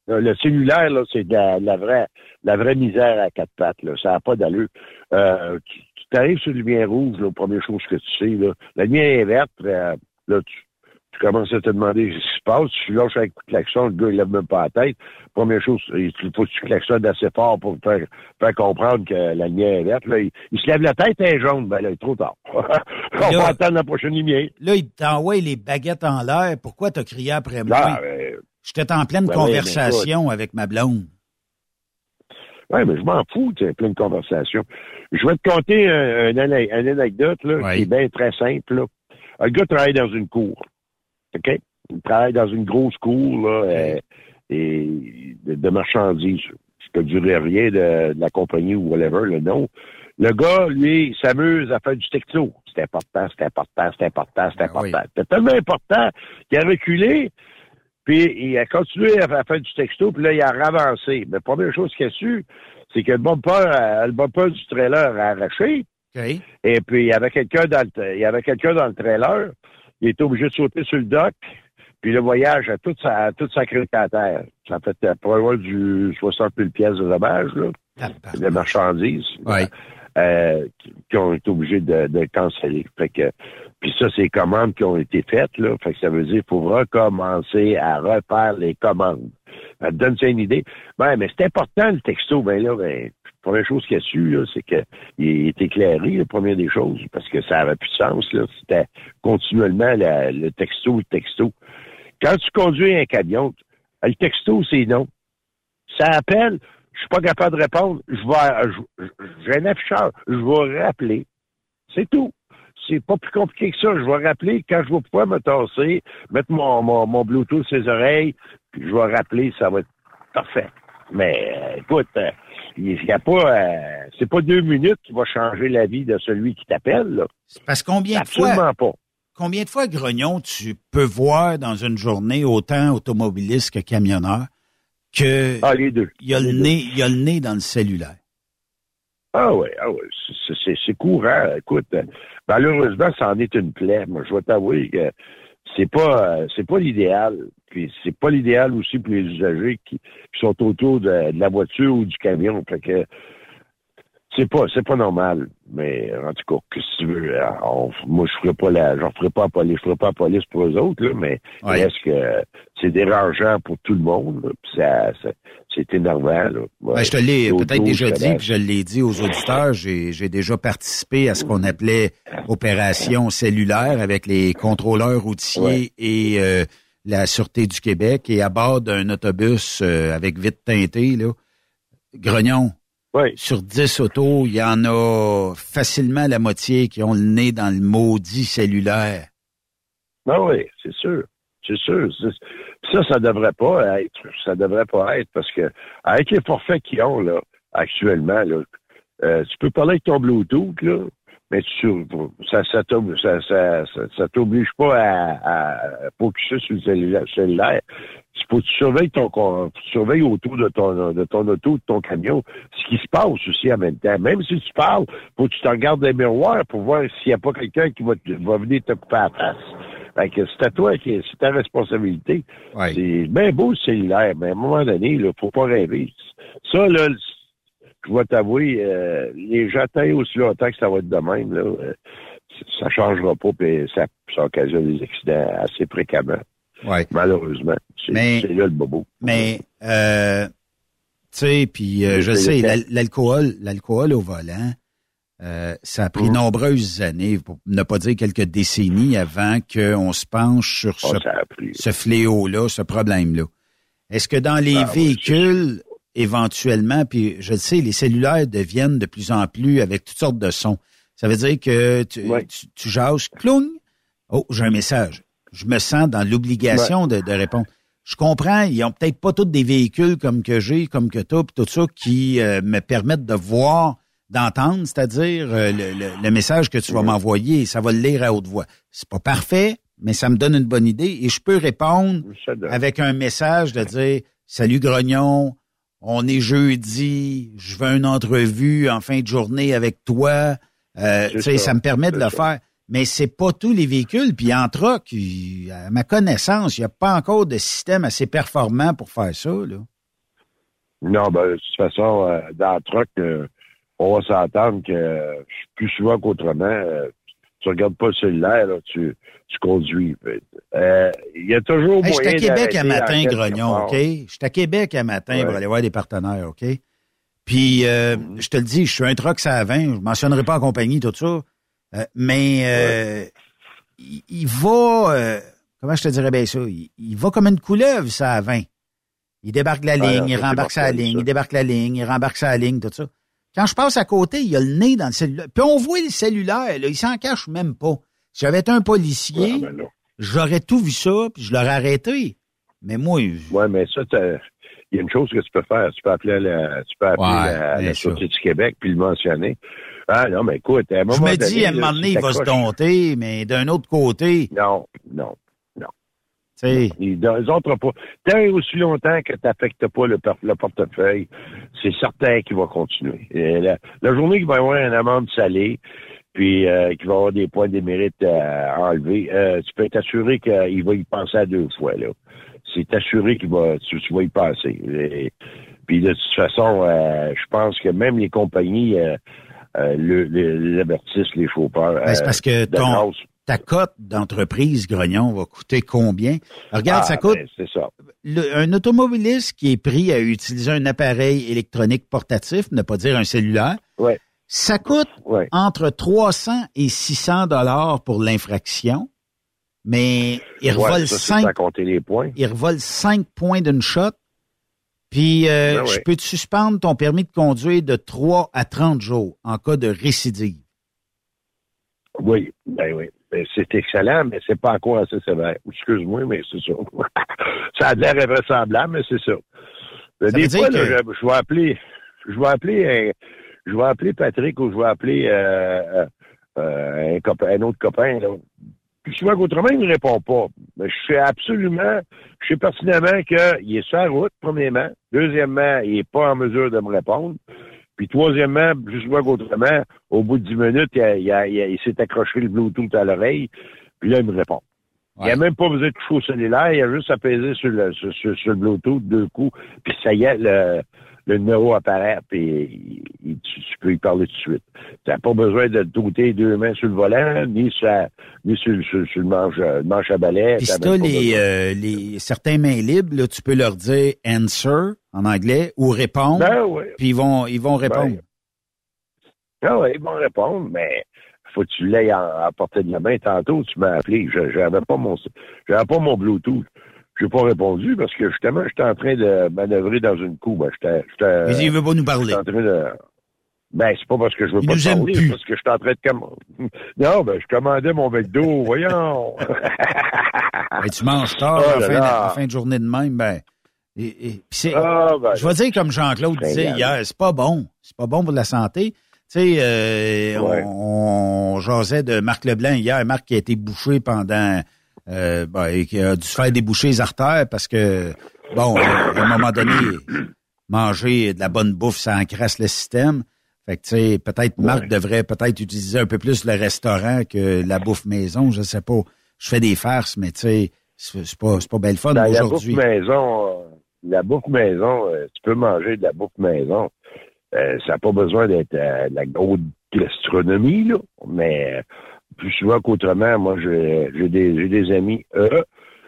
Euh, Le cellulaire, là, c'est la, la vraie, la vraie misère à quatre pattes, là. Ça n'a pas d'allure. Euh, tu tu arrives sur le lumière rouge, là, première chose que tu sais, là. La lumière est verte, euh, là, tu, tu commences à te demander ce qui se passe. Tu lâches avec le klaxon, le gars, il lève même pas la tête. Première chose, il faut que tu klaxonnes assez fort pour faire, faire comprendre que la lumière est verte. Là, il, il se lève la tête, elle est jaune. Ben là, il est trop tard. (laughs) On Là- va attendre la prochaine lumière. Là, il t'envoie les baguettes en l'air. Pourquoi t'as crié après moi? Là, euh, J'étais en pleine Ben mais conversation avec ma blonde. Oui, mais je m'en fous, tu plein de conversations. Je vais te conter un, un une anecdote là, qui est bien très simple. Là. Un gars travaille dans une cour. OK? Il travaille dans une grosse cour là, euh, et de, de marchandises. Je te dirai rien de, de la compagnie ou whatever, le nom. Le gars, lui, s'amuse à faire du texto. C'est important, c'est important, c'est important, c'est important. C'est tellement important qu'il a reculé, puis il a continué à à faire du texto, puis là, il a ravancé. Mais la première chose qu'il a su, c'est que le bumper, euh, le bumper du trailer a arraché, Et puis, il y avait quelqu'un dans le, il y avait quelqu'un dans le trailer. Il était obligé de sauter sur le dock. Puis le voyage a toute sa, a toute sa à terre. Ça fait pas loin du 60 000 pièces de dommage, là. de marchandises. euh, qui, qui ont été obligés de, de canceller. Fait que, puis ça, c'est les commandes qui ont été faites, là. Fait que ça veut dire qu'il faut recommencer à refaire les commandes. Ça te donne ça une idée? Ben, mais c'est important, le texto. Ben là, ben, la première chose qu'il a su, c'est qu'il est éclairé, la première des choses, parce que ça avait plus de sens. C'était continuellement le texto, le texto. Quand tu conduis un camion, le texto, c'est non. Ça appelle, je suis pas capable de répondre, je vais, j'ai un afficheur, je vais rappeler. C'est tout. C'est pas plus compliqué que ça. Je vais rappeler quand je vais pouvoir me tasser, mettre mon, mon, mon Bluetooth sur ses oreilles, puis je vais rappeler, ça va être parfait. Mais euh, écoute, euh, il y a pas, euh, c'est pas deux minutes qui va changer la vie de celui qui t'appelle. Parce combien de fois, Absolument pas. combien de fois, Grognon, tu peux voir dans une journée autant automobiliste que camionneur que Ah, les deux. il y a le nez, il y a le nez dans le cellulaire? Ah oui, ah ouais, c'est- courant. Écoute, malheureusement, ça en est une plaie. Moi, je vais t'avouer que c'est pas euh, c'est pas l'idéal. Puis c'est pas l'idéal aussi pour les usagers qui, sont autour de, de la voiture ou du camion. Fait que c'est pas c'est pas normal. Mais en tout cas, que si tu veux, euh, on- moi je ferai pas la j'en ferai pas la police, je ferai pas la police pour eux autres, là, mais Ouais. est-ce que c'est dérangeant pour tout le monde? là, puis ça, ça- c'est énervant. Là. Ben, je te l'ai peut-être déjà dit, puis je l'ai dit aux auditeurs, j'ai j'ai déjà participé à ce qu'on appelait opération cellulaire avec les contrôleurs routiers et euh, la Sûreté du Québec et à bord d'un autobus euh, avec vitre teintée, là, Grognon, sur 10 autos, il y en a facilement la moitié qui ont le nez dans le maudit cellulaire. Ah oui, c'est sûr. C'est sûr. Ça, ça devrait pas être. Ça devrait pas être parce que avec les forfaits qu'ils ont là, actuellement, là, euh, tu peux parler avec ton Bluetooth, là, mais tu, ça, ça, ça, ça, ça, t'oblige pas à, à focuser sur le cellulaire. Il faut que tu surveilles ton tu surveilles autour de ton de ton auto, de ton camion, ce qui se passe aussi en même temps. Même si tu parles, faut que tu te regardes dans les miroirs pour voir s'il n'y a pas quelqu'un qui va, va venir te couper la face. Fait que c'est à toi qui c'est ta responsabilité. C'est bien beau le cellulaire, mais à un moment donné, il faut pas rêver. Ça, là, je vais t'avouer, euh, les taillent aussi longtemps que ça va être de même, là. euh, ça changera pas, puis ça, ça occasionne des accidents assez fréquemment. Ouais. Malheureusement. C'est là le bobo. Mais, euh, tu sais, puis euh, je sais, l'alcool, l'alcool au volant, euh, ça a pris Mm. nombreuses années, pour ne pas dire quelques décennies, avant qu'on se penche sur Oh, ce, fléau-là, ce problème-là. Est-ce que dans les Ah, véhicules, éventuellement, puis je le sais, les cellulaires deviennent de plus en plus avec toutes sortes de sons. Ça veut dire que tu, tu, tu jases, cloung, oh, j'ai un message. Je me sens dans l'obligation de, de répondre. Je comprends, ils ont peut-être pas tous des véhicules comme que j'ai, comme que toi, puis tout ça, qui euh, me permettent de voir, d'entendre, c'est-à-dire euh, le, le- le message que tu vas m'envoyer, ça va le lire à haute voix. C'est pas parfait, mais ça me donne une bonne idée et je peux répondre avec un message de dire Salut Grognon, on est jeudi, je veux une entrevue en fin de journée avec toi. Euh, C'est tu sais, ça, ça me permet de le ça. faire. Mais c'est pas tous les véhicules. Puis en truck, à ma connaissance, il n'y a pas encore de système assez performant pour faire ça. Là. Non, ben, de toute façon, euh, dans le truck, euh, on va s'entendre que plus souvent qu'autrement, euh, tu regardes pas le cellulaire, là, tu, tu conduis. Euh, Il y a toujours Hey, moyen J'étais à Québec à matin, Grognon. OK? J'étais à Québec à matin Ouais. pour aller voir des partenaires, OK? Puis, euh, je te le dis, je suis un truck à 20, je mentionnerai pas en compagnie, tout ça. Euh, mais euh, il, il va, comment je te dirais bien ça? Il, il va comme une couleuvre, ça, à 20. Il débarque la Ah, ligne, il rembarque sa ligne, ça. il débarque la ligne, il rembarque sa ligne, tout ça. Quand je passe à côté, il a le nez dans le cellulaire. Puis on voit le cellulaire, là, il s'en cache même pas. Si j'avais été un policier, Ah, ben j'aurais tout vu ça, puis je l'aurais arrêté. Mais moi, Ouais, mais ça, il y a une chose que tu peux faire. Tu peux appeler la, tu peux appeler Ouais, la, la. Sûreté du Québec puis le mentionner. Ah non, mais écoute, à un moment Je me donné, dis, à un moment donné, il va se dompter, mais d'un autre côté. Non, non, Ils n'ont pas. Tant et aussi longtemps que tu n'affectes pas le, le portefeuille, c'est certain qu'il va continuer. Et la, la journée qu'il va y avoir une amende salée, puis euh, qu'il va y avoir des points de mérite à enlever, euh, tu peux être assuré qu'il va y penser à deux fois. là. C'est assuré qu'il va, tu, tu vas y passer. Et- puis de toute façon, euh, je pense que même les compagnies euh, euh, le- les chauffeurs. Ben, c'est euh, parce que ton. Ta cote d'entreprise, Grognon, va coûter combien? Regarde, Ah, ça coûte ben, ça. le- un automobiliste qui est pris à utiliser un appareil électronique portatif, ne pas dire un cellulaire, Ouais. ça coûte Ouais. entre 300 et 600 dollars pour l'infraction, mais il Ouais, revole ça, c'est 5 sans compter les points. il revole 5 points d'une shot. Puis, euh, Ben ouais. je peux te suspendre ton permis de conduire de 3 à 30 jours en cas de récidive? Oui, ben oui. Ben, c'est excellent, mais c'est pas encore assez sévère. Excuse-moi, mais c'est ça. (laughs) ça a l'air invraisemblable, mais c'est ça. Ça Des fois, là, je, je vais appeler, je vais appeler, un- je vais appeler Patrick ou je vais appeler euh, euh, euh, un, copain, un autre copain. Là. Puis souvent qu'autrement, il ne répond pas. Mais je sais absolument, je sais pertinemment qu'il est sur la route, premièrement. Deuxièmement, il n'est pas en mesure de me répondre. Puis troisièmement, plus souvent qu'autrement, au bout de dix minutes, il, s'est accroché le Bluetooth à l'oreille, puis là, il me répond. Il n'a même pas besoin de toucher au cellulaire, il a juste à peser sur le, sur, sur- sur le Bluetooth deux coups, puis ça y est, le, le numéro apparaît, puis il- tu, tu peux y parler tout de suite. Tu n'as pas besoin de te douter deux mains sur le volant, ni sur, la- ni sur, le- manche, le manche à balai. Puis si les, euh, les certains mains libres, là, tu peux leur dire answer en anglais ou répondre. Ben. Puis ils vont, ils vont répondre. Ah oui, ils vont répondre, mais faut que tu l'aies à, à portée de la main. Tantôt, tu m'as appelé. Je j'avais pas mon j'avais pas mon Bluetooth. J'ai pas répondu parce que justement, j'étais en train de manœuvrer dans une coupe. Ben, j'étais, Mais il veut pas nous parler. en train de. Ben, c'est pas parce que je veux Il pas nous te aime parler, plus. c'est parce que j'étais en train de commander. (laughs) Non, ben, je commandais mon McDo, voyons. (laughs) Et tu manges tard Oh fin en fin de journée de même, ben. Et- et- puis c'est- Ah, ben, je vais dire comme Jean-Claude disait hier, c'est pas bon. C'est pas bon pour la santé. Tu sais, euh, Ouais. on, on jasait de Marc Leblanc hier. Marc qui a été bouché pendant... Euh, ben, et qui a dû se faire déboucher les artères parce que, bon, à un moment donné, manger de la bonne bouffe, ça encrasse le système. Fait que, tu sais, peut-être Marc devrait peut-être utiliser un peu plus le restaurant que la bouffe maison. Je sais pas. Je fais des farces, mais tu sais, c'est c'est pas, c'est pas belle fun Dans la bouffe aujourd'hui. maison, euh, la bouffe maison, euh, tu peux manger de la bouffe maison. Euh, ça n'a pas besoin d'être euh, la haute gastronomie, là, mais euh, plus souvent qu'autrement, moi, j'ai j'ai des, j'ai des amis, eux,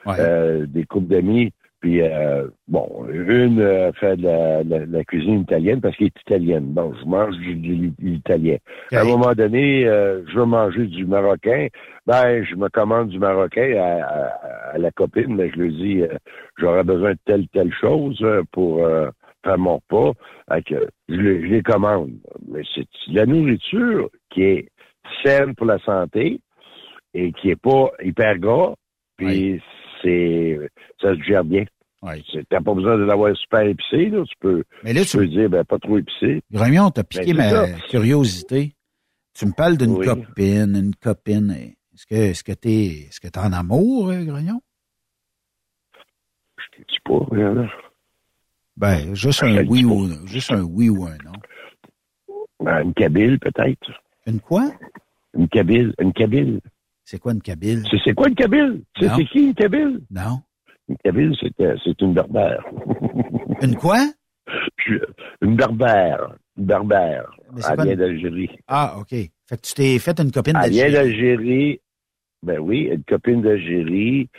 euh, des couples d'amis, puis euh, bon, une euh, fait de la, la- cuisine italienne parce qu'elle est italienne. Bon, je mange du, du- de l'italien. À un moment donné, euh, je veux manger du marocain. Ben, je me commande du marocain à, à- à la copine, mais je lui dis, euh, j'aurais besoin de telle, telle chose euh, pour euh, faire mon que je, les- je les commande. Mais c'est de la nourriture qui est saine pour la santé et qui est pas hyper gras. Puis c'est ça se gère bien. C'est- T'as pas besoin de l'avoir super épicé, là. Tu peux, Mais là, tu peux dire, ben, pas trop épicé. Grognon, t'as piqué Ben, c'est ma ça. curiosité. Tu me parles d'une Oui. copine, une copine. Est-ce que est-ce que t'es est-ce que t'es en amour, euh, Grognon? Je te dis pas, rien. Ben, juste un oui ou juste un oui ou un non. Ben, une cabine, peut-être. Une quoi? Une cabine, une cabine. C'est quoi une cabine? C'est, quoi une cabine? C'est, qui une cabine? Non. Une cabine, c'est, euh, c'est une berbère. (laughs) Une quoi? Une berbère. Une berbère. Mais c'est Elle vient une- d'Algérie. Ah, OK. Fait que tu t'es fait une copine Elle vient d'Algérie. d'Algérie. Ben oui, une copine d'Algérie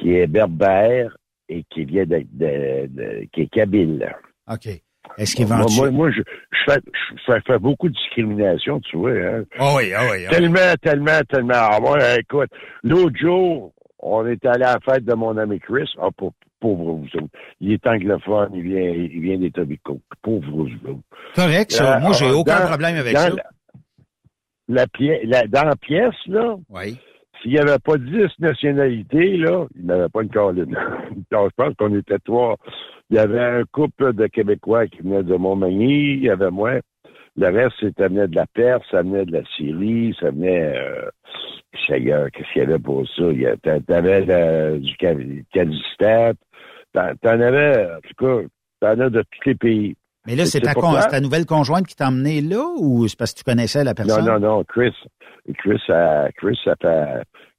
qui est berbère et qui vient de, de- de- qui est kabyle. OK. Est-ce Moi, qu'éventuellement... moi, moi, je, je fais, je fais- beaucoup de discrimination, tu vois. Hein? Ah oui, ah oui, oui. Tellement, tellement, tellement. Ah, moi, écoute, l'autre jour, on est allé à la fête de mon ami Chris. Ah, pauvre, pauvre vous autres. Il est anglophone, il vient, il vient des Tobico. Pauvre vous autres. Correct, ça. Euh, Moi, j'ai aucun dans- problème avec dans ça. La, la pièce, la- dans la pièce, là, Oui. S'il n'y avait pas dix nationalités, là, il n'y avait pas une colline. (laughs) Donc, je pense qu'on était trois. Il y avait un couple de Québécois qui venaient de Montmagny, il y avait moi, Le reste, ça venait de la Perse, ça venait de la Syrie, ça venait... Euh, qu'est-ce qu'il y avait pour ça? Il y a- t'a- T'avais de- du Ka- Kyrgyzstan, t'en t'en avais, en tout cas, t'en as de tous les pays. Mais là, Et c'est ta, con- nouvelle conjointe qui t'a emmené là ou c'est parce que tu connaissais la personne? Non, non, non, Chris. Chris, euh, Chris.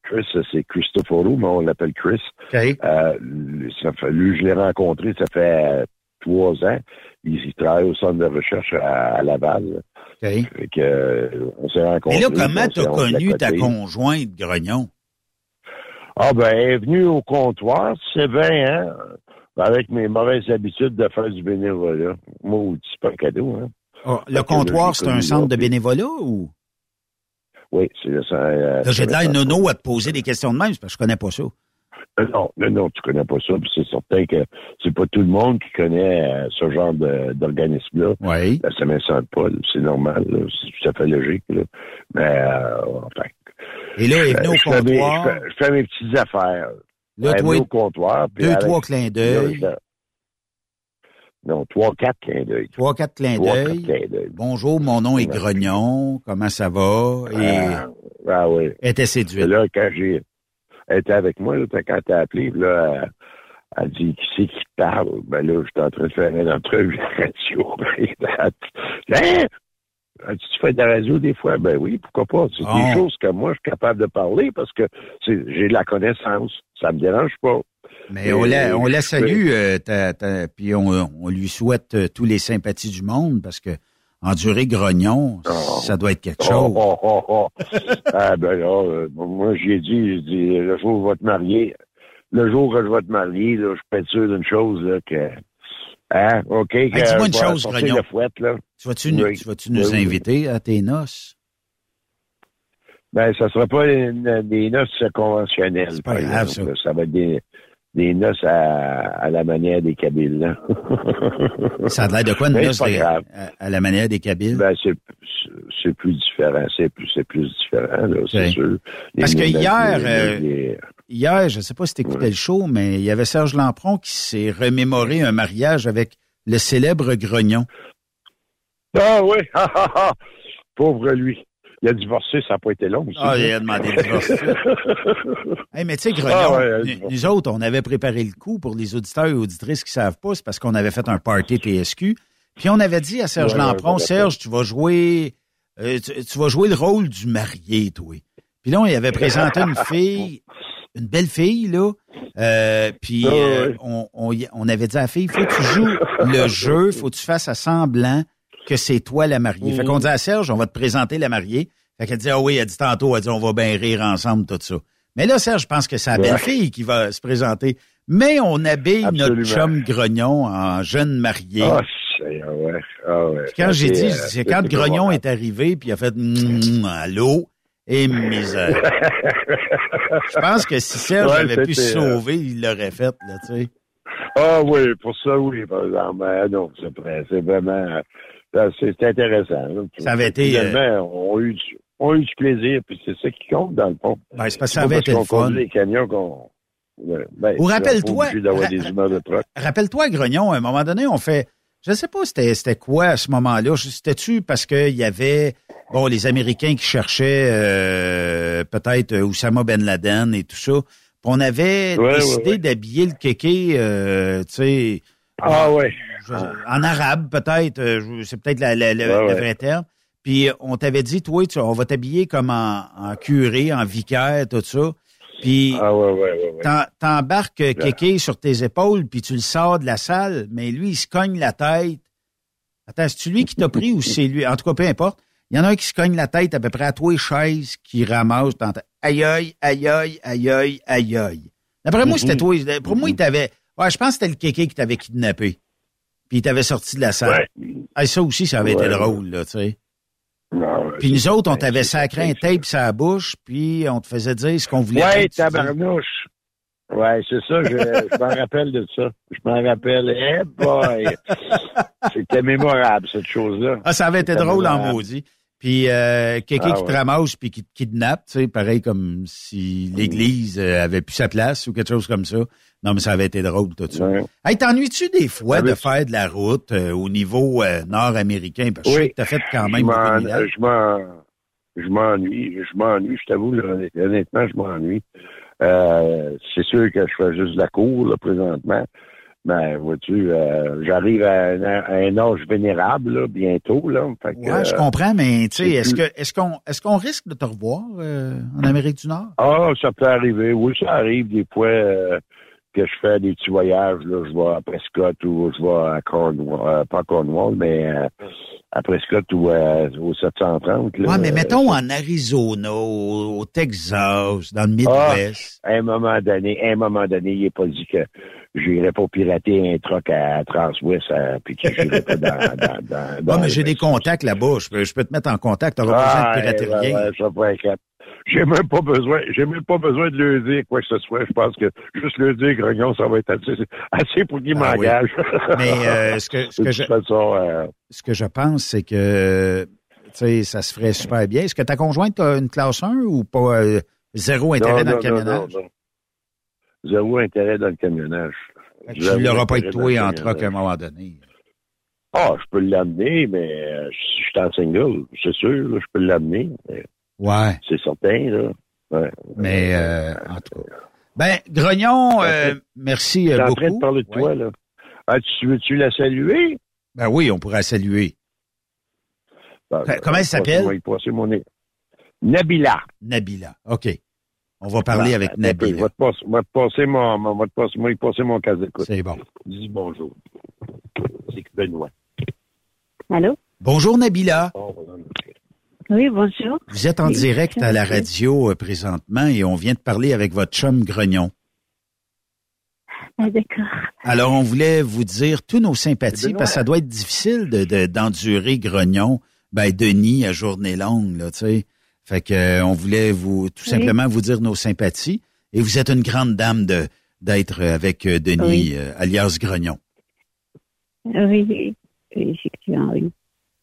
Chris, c'est Christopherou, mais on l'appelle Chris. Euh, lui, ça fait, lui, je l'ai rencontré, ça fait euh, trois ans. Il, il travaille au centre de recherche à, à Laval. Fait que, on s'est rencontrés. Mais là, comment t'as connu ta conjointe, Grognon? Ah ben, elle est venue au comptoir, c'est bien, hein? Avec mes mauvaises habitudes de faire du bénévolat. Moi, c'est pas un cadeau, hein? Ah, le comptoir, c'est un centre de bénévolat ou? Oui, c'est le centre. euh, j'ai de l'air nono à te poser des questions de même, parce que je connais pas ça. Euh, Non, non, non, tu connais pas ça. puis C'est certain que c'est pas tout le monde qui connaît euh, ce genre d'organisme-là. Oui. La semaine Sainte-Paul, c'est normal, c'est tout à fait logique. Là. Mais, euh, enfin. Et là, est venue au mes- comptoir. Je fais, je fais mes petites affaires. Là, toi, venue au comptoir. puis deux, avec- trois clins d'œil. Non, trois, quatre clins d'œil. Trois, quatre clins d'œil. Bonjour, mon nom est Grognon. Comment ça va? Et Ah, ah oui. elle était séduite. Là, quand j'ai. Elle était avec moi, là, quand t'as appelé, là, elle, dit Qui c'est qui parle? Ben là, j'étais en train de faire une entrevue radio. (laughs) Hein? Tu fais de la radio des fois? Ben oui, pourquoi pas? C'est Oh. des choses que moi, je suis capable de parler parce que j'ai de la connaissance. Ça me dérange pas. Mais on la, on la je salue, euh, ta- ta- puis on, on lui souhaite euh, tous les sympathies du monde parce que endurer Grognon, ça doit être quelque chose. Oh, oh, oh, oh. (laughs) ah, ben là, euh, moi, j'ai dit, dit, le jour où je vais te marier, le jour que je vais te marier, là, je peux être sûr d'une chose, là, que, hein, OK, Hey, dis-moi une chose, Grognon. fouette, là. Tu vas-tu nous, tu Oui, inviter à tes noces? Ben, ça sera pas une- des noces conventionnelles. Pas grave, ça. Ça va être des, des noces à, à la manière des Kabyles. (laughs) Ça a l'air de quoi une noce c'est pas de- grave. à, à la manière des Kabyles? Ben, c'est, plus différent. C'est plus, différent, là, c'est sûr. Les- Parce que hier, les- euh, les- Hier, je ne sais pas si tu écoutais le show, mais il y avait Serge Lampron qui s'est remémoré un mariage avec le célèbre Grognon. Ah oui, (laughs) ah, ah, ah. pauvre lui. Il a divorcé, ça n'a pas été long. aussi. Ah, il a demandé le divorce. (laughs) Hey, mais tu sais, Grognon, Ah ouais, nous- nous autres, on avait préparé le coup pour les auditeurs et auditrices qui savent pas, c'est parce qu'on avait fait un party TSQ. Puis on avait dit à Serge Ouais, Lampron, Serge, tu vas jouer euh, tu, tu vas jouer le rôle du marié, toi. Puis là, on y avait présenté une fille, une belle fille, là. Euh, puis Ah, euh, on, on, on avait dit à la fille, faut que tu joues le jeu, faut que tu fasses à semblant que c'est toi la mariée. Fait qu'on dit à Serge, on va te présenter la mariée. Fait qu'elle dit, ah oui, elle dit tantôt, elle dit, on va bien rire ensemble, tout ça. Mais là, Serge, je pense que c'est la belle fille qui va se présenter. Mais on habille notre chum grognon en jeune marié. Ah ouais, ah ouais. Quand j'ai dit, euh, c'est quand Grognon est arrivé, puis il a fait mm, allô? Et misère. Je pense que si Serge Ouais, avait pu se euh, sauver, il l'aurait fait, là, tu sais. Ah oui, pour ça, oui, par exemple. Ben, non, c'est vrai, c'est vraiment... ça, C'est intéressant. là. Ça avait été, euh, Finalement, on a eu du, on a eu du plaisir, puis c'est ça qui compte, dans le fond. Ben, c'est parce que ça avait été le fun. les camions qu'on... Ben, Ou rappelle-toi-. Rappelle-toi, Grognon, à un moment donné, on fait. Je sais pas c'était c'était quoi à ce moment-là. C'était-tu parce qu'il y avait bon les Américains qui cherchaient euh, peut-être euh, Oussama Ben Laden et tout ça. Puis on avait Ouais, décidé ouais, ouais. d'habiller le kéké, euh, tu sais, Ah ouais. en arabe peut-être. euh, C'est peut-être la, la- la- Ouais, le vrai terme. Puis euh, on t'avait dit, toi, tu- on va t'habiller comme en, en curé, en vicaire, tout ça. Puis Ah ouais, ouais, ouais. ouais. t'embarques euh, Kéké sur tes épaules, puis tu le sors de la salle, mais lui, il se cogne la tête. Attends, c'est-tu lui qui t'a pris ou c'est lui? En tout cas, peu importe. Il y en a un qui se cogne la tête à peu près à toi et chaises qui ramasse dans ta... Aïe, aïe, aïe, aïe, aïe, aïe, aïe, aïe. D'après moi, c'était toi. Pour moi, il t'avait... Ouais, je pense que c'était le Kéké qui t'avait kidnappé. Puis il t'avait sorti de la salle. Hey, ça aussi, ça avait été Ouais. drôle, là, tu sais. Non, ouais, Puis nous autres, on t'avait sacré un tape sur la bouche, puis on te faisait dire ce qu'on voulait. Ouais, tabarnouche. Ouais, c'est ça, je, je m'en rappelle de ça. Je m'en rappelle. Eh boy! C'était mémorable, cette chose-là. Ah, ça avait été drôle en maudit. Puis euh, quelqu'un Ah qui te ramasse puis qui te kidnappe, tu sais, pareil comme si l'Église euh, avait plus sa place ou quelque chose comme ça. Non, mais ça avait été drôle, tout ça. Hey, t'ennuies-tu des fois Ah, de faire de la route euh, au niveau euh, nord-américain? Parce que t'as fait quand même je m'ennuie, je m'ennuie, je t'avoue, honnêtement, je m'ennuie. Euh, c'est sûr que je fais juste de la cour, là, présentement. Mais, vois-tu, euh, j'arrive à, un- à un âge vénérable, là, bientôt, là. Fait que, Ouais, je comprends, mais tu sais, est-ce plus- que est-ce qu'on est-ce qu'on risque de te revoir euh, en Amérique du Nord? Ah, ça peut arriver. Oui, ça arrive des fois euh, que je fais des petits voyages. Là, je vais à Prescott ou je vais à Cornwall, euh, pas à Cornwall, mais euh, à Prescott ou euh, au 730. Là, Ouais, mais mettons en Arizona, au, Texas, dans le Ah, Midwest. à un moment donné, à un moment donné, il n'est pas dit que j'irais pas pirater un truck à Transwest euh, puis que j'irais pas dans, dans, dans, Ouais, mais j'ai des contacts là-bas. Je peux, je peux te mettre en contact. T'auras Ah, besoin de pirater ouais, rien. ça va J'ai même pas besoin, j'ai même pas besoin de leur dire quoi que ce soit. Je pense que juste leur dire grognon, ça va être assez, assez pour qu'ils Ah oui. m'engagent. Mais euh, (laughs) ce que, ce que je, façon, euh, ce que je pense, c'est que ça se ferait super bien. Est-ce que ta conjointe a une classe 1 ou pas euh, zéro intérêt non, dans le non, camionnage? non. Zéro intérêt dans le camionnage. Tu l'auras pas le toi en truck à un moment donné. Ah, je peux l'amener, mais si je suis en single, c'est sûr, là, je peux l'amener. mais Ouais. C'est certain, là. Ouais. Mais euh, en tout cas. Ben, Grognon, euh, merci Je euh, suis en beaucoup. train de parler de toi, là. Ah, tu veux-tu la saluer? Ben oui, on pourrait la saluer. Ben, Fait- comment elle s'appelle? Moi, il passait mon. Nabila. Nabila. OK. On va parler Ben, avec Nabila. Je vais te passer, moi, te passer mon, te passer, passer mon casque d'écoute. C'est bon. Dis bonjour. C'est Benoît. Allô? Bonjour Nabila. Oui, bonjour. Vous êtes en Oui, direct à la radio euh, présentement et on vient de parler avec votre chum Grognon. Ah, d'accord. Alors, on voulait vous dire tous nos sympathies parce que ça doit être difficile de, de- d'endurer Grognon, ben Denis à journée longue, là, tu sais. Fait que euh, on voulait vous tout Oui. simplement vous dire nos sympathies. Et vous êtes une grande dame de d'être avec euh, Denis, Oui. euh, alias Grognon. Oui, oui, oui, effectivement, oui.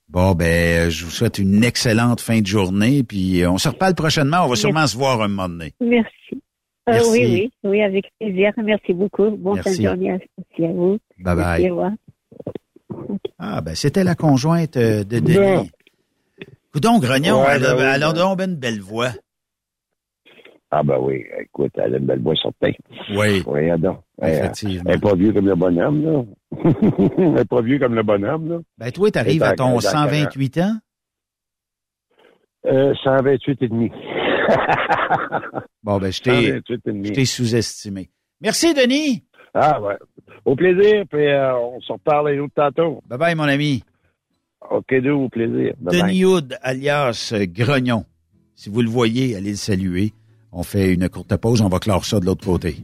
Bon, ben, euh, je vous souhaite une excellente fin de journée, puis euh, on se reparle prochainement. On va sûrement se voir un moment donné. Merci. Euh, Merci. oui, oui, oui, avec plaisir. Merci beaucoup. Bonne fin Merci. de journée aussi à vous. Bye bye. Merci, au revoir. Ah, ben, c'était la conjointe de Denis. Coudon Grognon, Ouais, elle, a, ben elle a donc ben une belle voix. Ah, ben oui. Écoute, elle a une belle voix certain. Oui. Oui, donc. Elle, Effectivement. elle est pas vieux comme le bonhomme, là. (laughs) elle est pas vieux comme le bonhomme, là. Ben, toi, tu arrives Elle est à ton dans- dans 128 ans? Euh, 128 et demi. Bon, ben, je t'ai 128 et demi. je t'ai sous-estimé. Merci, Denis. Ah, ouais. Au plaisir, puis euh, on se reparle les autres tantôt. Bye bye, mon ami. OK, deux, au plaisir. Bye-bye. Denis Hood, alias Grognon. Si vous le voyez, allez le saluer. On fait une courte pause, on va clore ça de l'autre côté.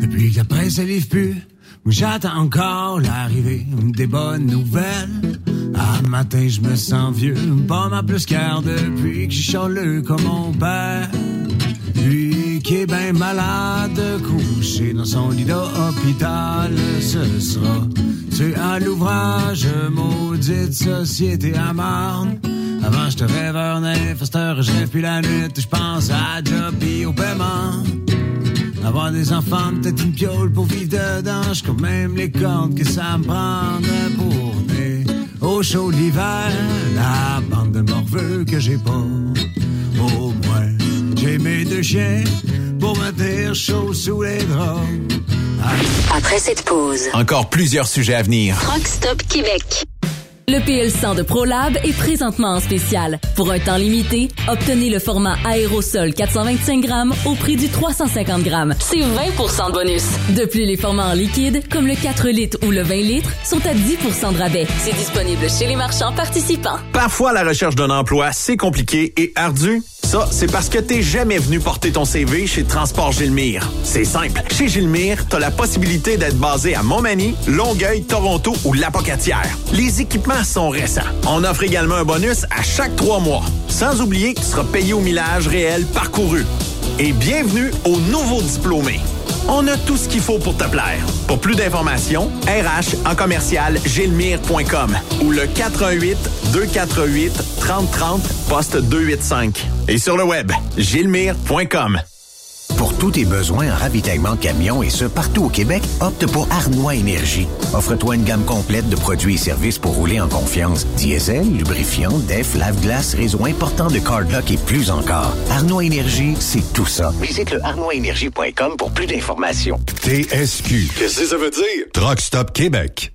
Depuis que la presse livre plus, j'attends encore l'arrivée des bonnes nouvelles. Ah, matin, je me sens vieux, pas mal plus car depuis que je charleux comme mon père. Qui est bien malade, couché dans son lit d'hôpital, ce sera tu à l'ouvrage, maudite société à marne. Avant, je te rêve un neuf, à je plus la nuit, je pense à job et au paiement. Avoir des enfants, peut-être une piole pour vivre dedans. Je même les cordes que ça me prendrait pour venir au chaud l'hiver. La bande de morveux que j'ai pas. Au moins, j'ai mes deux chiens pour me dire chaud sous les draps. Après cette pause, Encore plusieurs sujets à venir. Truck Stop Québec. Le PL100 de ProLab est présentement en spécial. Pour un temps limité, obtenez le format aérosol 425 grammes au prix du 350 grammes. C'est 20% de bonus. De plus, les formats en liquide, comme le 4 litres ou le 20 litres, sont à 10% de rabais. C'est disponible chez les marchands participants. Parfois, la recherche d'un emploi, c'est compliqué et ardu. Ça, c'est parce que t'es jamais venu porter ton CV chez Transport Gilmire. C'est simple. Chez Gilmire, t'as la possibilité d'être basé à Montmagny, Longueuil, Toronto ou Lapocatière. Les équipements sont récents. On offre également un bonus à chaque trois mois. Sans oublier que tu seras payé au millage réel parcouru. Et bienvenue aux nouveaux diplômés. On a tout ce qu'il faut pour te plaire. Pour plus d'informations, RH en commercial gilmire.com ou le 418 248 3030 poste 285 et sur le web gilmire.com. Tous tes besoins en ravitaillement de camions et ce partout au Québec, opte pour Arnois Énergie. Offre-toi une gamme complète de produits et services pour rouler en confiance. Diesel, lubrifiant, def, lave-glace, réseau important de cardlock et plus encore. Arnois Énergie, c'est tout ça. Visite le arnoisénergie.com pour plus d'informations. TSQ. Qu'est-ce que ça veut dire? Truck Stop Québec.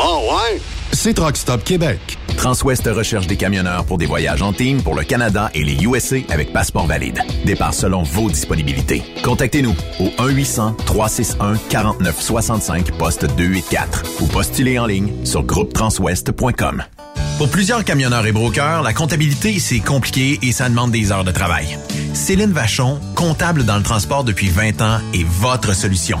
Oh ouais? C'est Truck Stop Québec. Transwest recherche des camionneurs pour des voyages en team pour le Canada et les USA avec passeport valide. Départ selon vos disponibilités. Contactez-nous au 1-800-361-4965 poste 284 ou postulez en ligne sur groupetranswest.com. Pour plusieurs camionneurs et brokers, la comptabilité, c'est compliqué et ça demande des heures de travail. Céline Vachon, comptable dans le transport depuis 20 ans, est votre solution.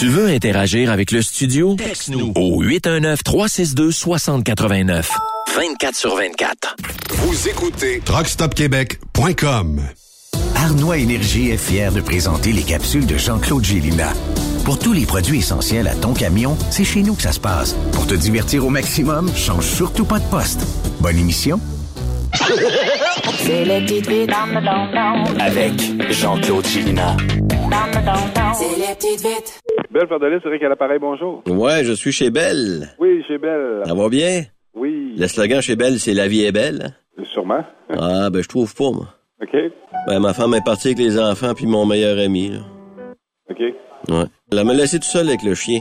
Tu veux interagir avec le studio? Texte-nous au 819-362-6089. 24 sur 24. Vous écoutez truckstopquebec.com. Arnois Énergie est fier de présenter les capsules de Jean-Claude Gélina. Pour tous les produits essentiels à ton camion, c'est chez nous que ça se passe. Pour te divertir au maximum, change surtout pas de poste. Bonne émission. (laughs) C'est les petites vites dans le don Avec Jean-Claude Chilina. C'est les petites vites. Belle Fardelis, c'est Rick à l'appareil, bonjour. Ouais, je suis chez Belle. Oui, chez Belle. Ça va bien? Oui. Le slogan chez Belle, c'est La vie est belle. Sûrement. Ah, ben je trouve pas, moi. OK. Ben, ma femme est partie avec les enfants puis mon meilleur ami, là. OK. Ouais. Elle m'a laissé tout seul avec le chien.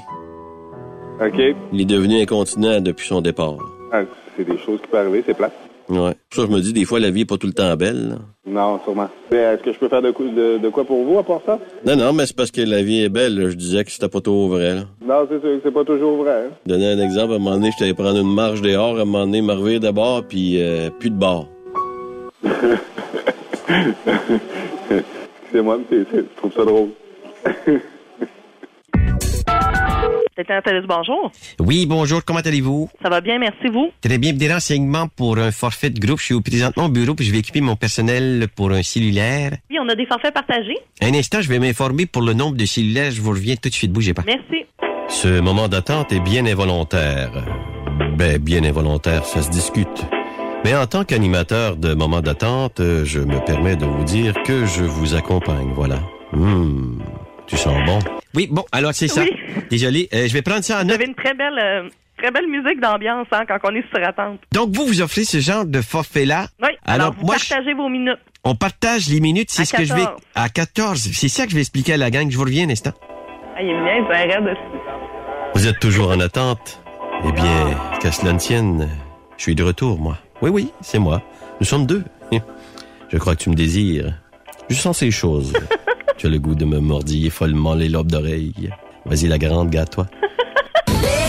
OK. Il est devenu incontinent depuis son départ. Ah, c'est des choses qui peuvent arriver, c'est plate. Ouais. Ça, je me dis, des fois, la vie est pas tout le temps belle, là. Non, sûrement. Est-ce que je peux faire de, de, de quoi pour vous à part ça? Non, non, mais c'est parce que la vie est belle, là. Je disais que c'était pas trop vrai, là. Non, c'est sûr que c'est pas toujours vrai. hein. Donner un exemple, à un moment donné, j'étais allé prendre une marche dehors, à un moment donné, me de bord, puis euh, plus de bord. (laughs) c'est moi, mais je trouve ça drôle. (laughs) Thalys, bonjour. Oui, bonjour, comment allez-vous? Ça va bien, merci vous? Très bien, des renseignements pour un forfait de groupe. Je suis présentement au bureau puis je vais équiper mon personnel pour un cellulaire. Oui, on a des forfaits partagés. Un instant, je vais m'informer pour le nombre de cellulaires. Je vous reviens tout de suite, bougez pas. Merci. Ce moment d'attente est bien involontaire. Ben, bien involontaire, ça se discute. Mais en tant qu'animateur de moments d'attente, je me permets de vous dire que je vous accompagne, voilà. Hum, tu sens bon. Oui, bon, alors c'est ça. Oui. Désolé, euh, je vais prendre ça en Vous note. avez une très belle, euh, très belle musique d'ambiance hein, quand on est sur attente. Donc, vous, vous offrez ce genre de forfait-là. Oui, alors, Alors, vous moi, je- partagez vos minutes. On partage les minutes, c'est ce que je vais... 14. À 14. C'est ça que je vais expliquer à la gang. Je vous reviens un instant. Ah, il est bien, raide aussi. Vous êtes toujours en attente? Eh bien, qu'à cela ne tienne, je suis de retour, moi. Oui, oui, c'est moi. Nous sommes deux. (laughs) Je crois que tu me désires. Je sens ces choses. (laughs) tu as le goût de me mordiller follement les lobes d'oreille. Vas-y, la grande, gâte-toi. (laughs)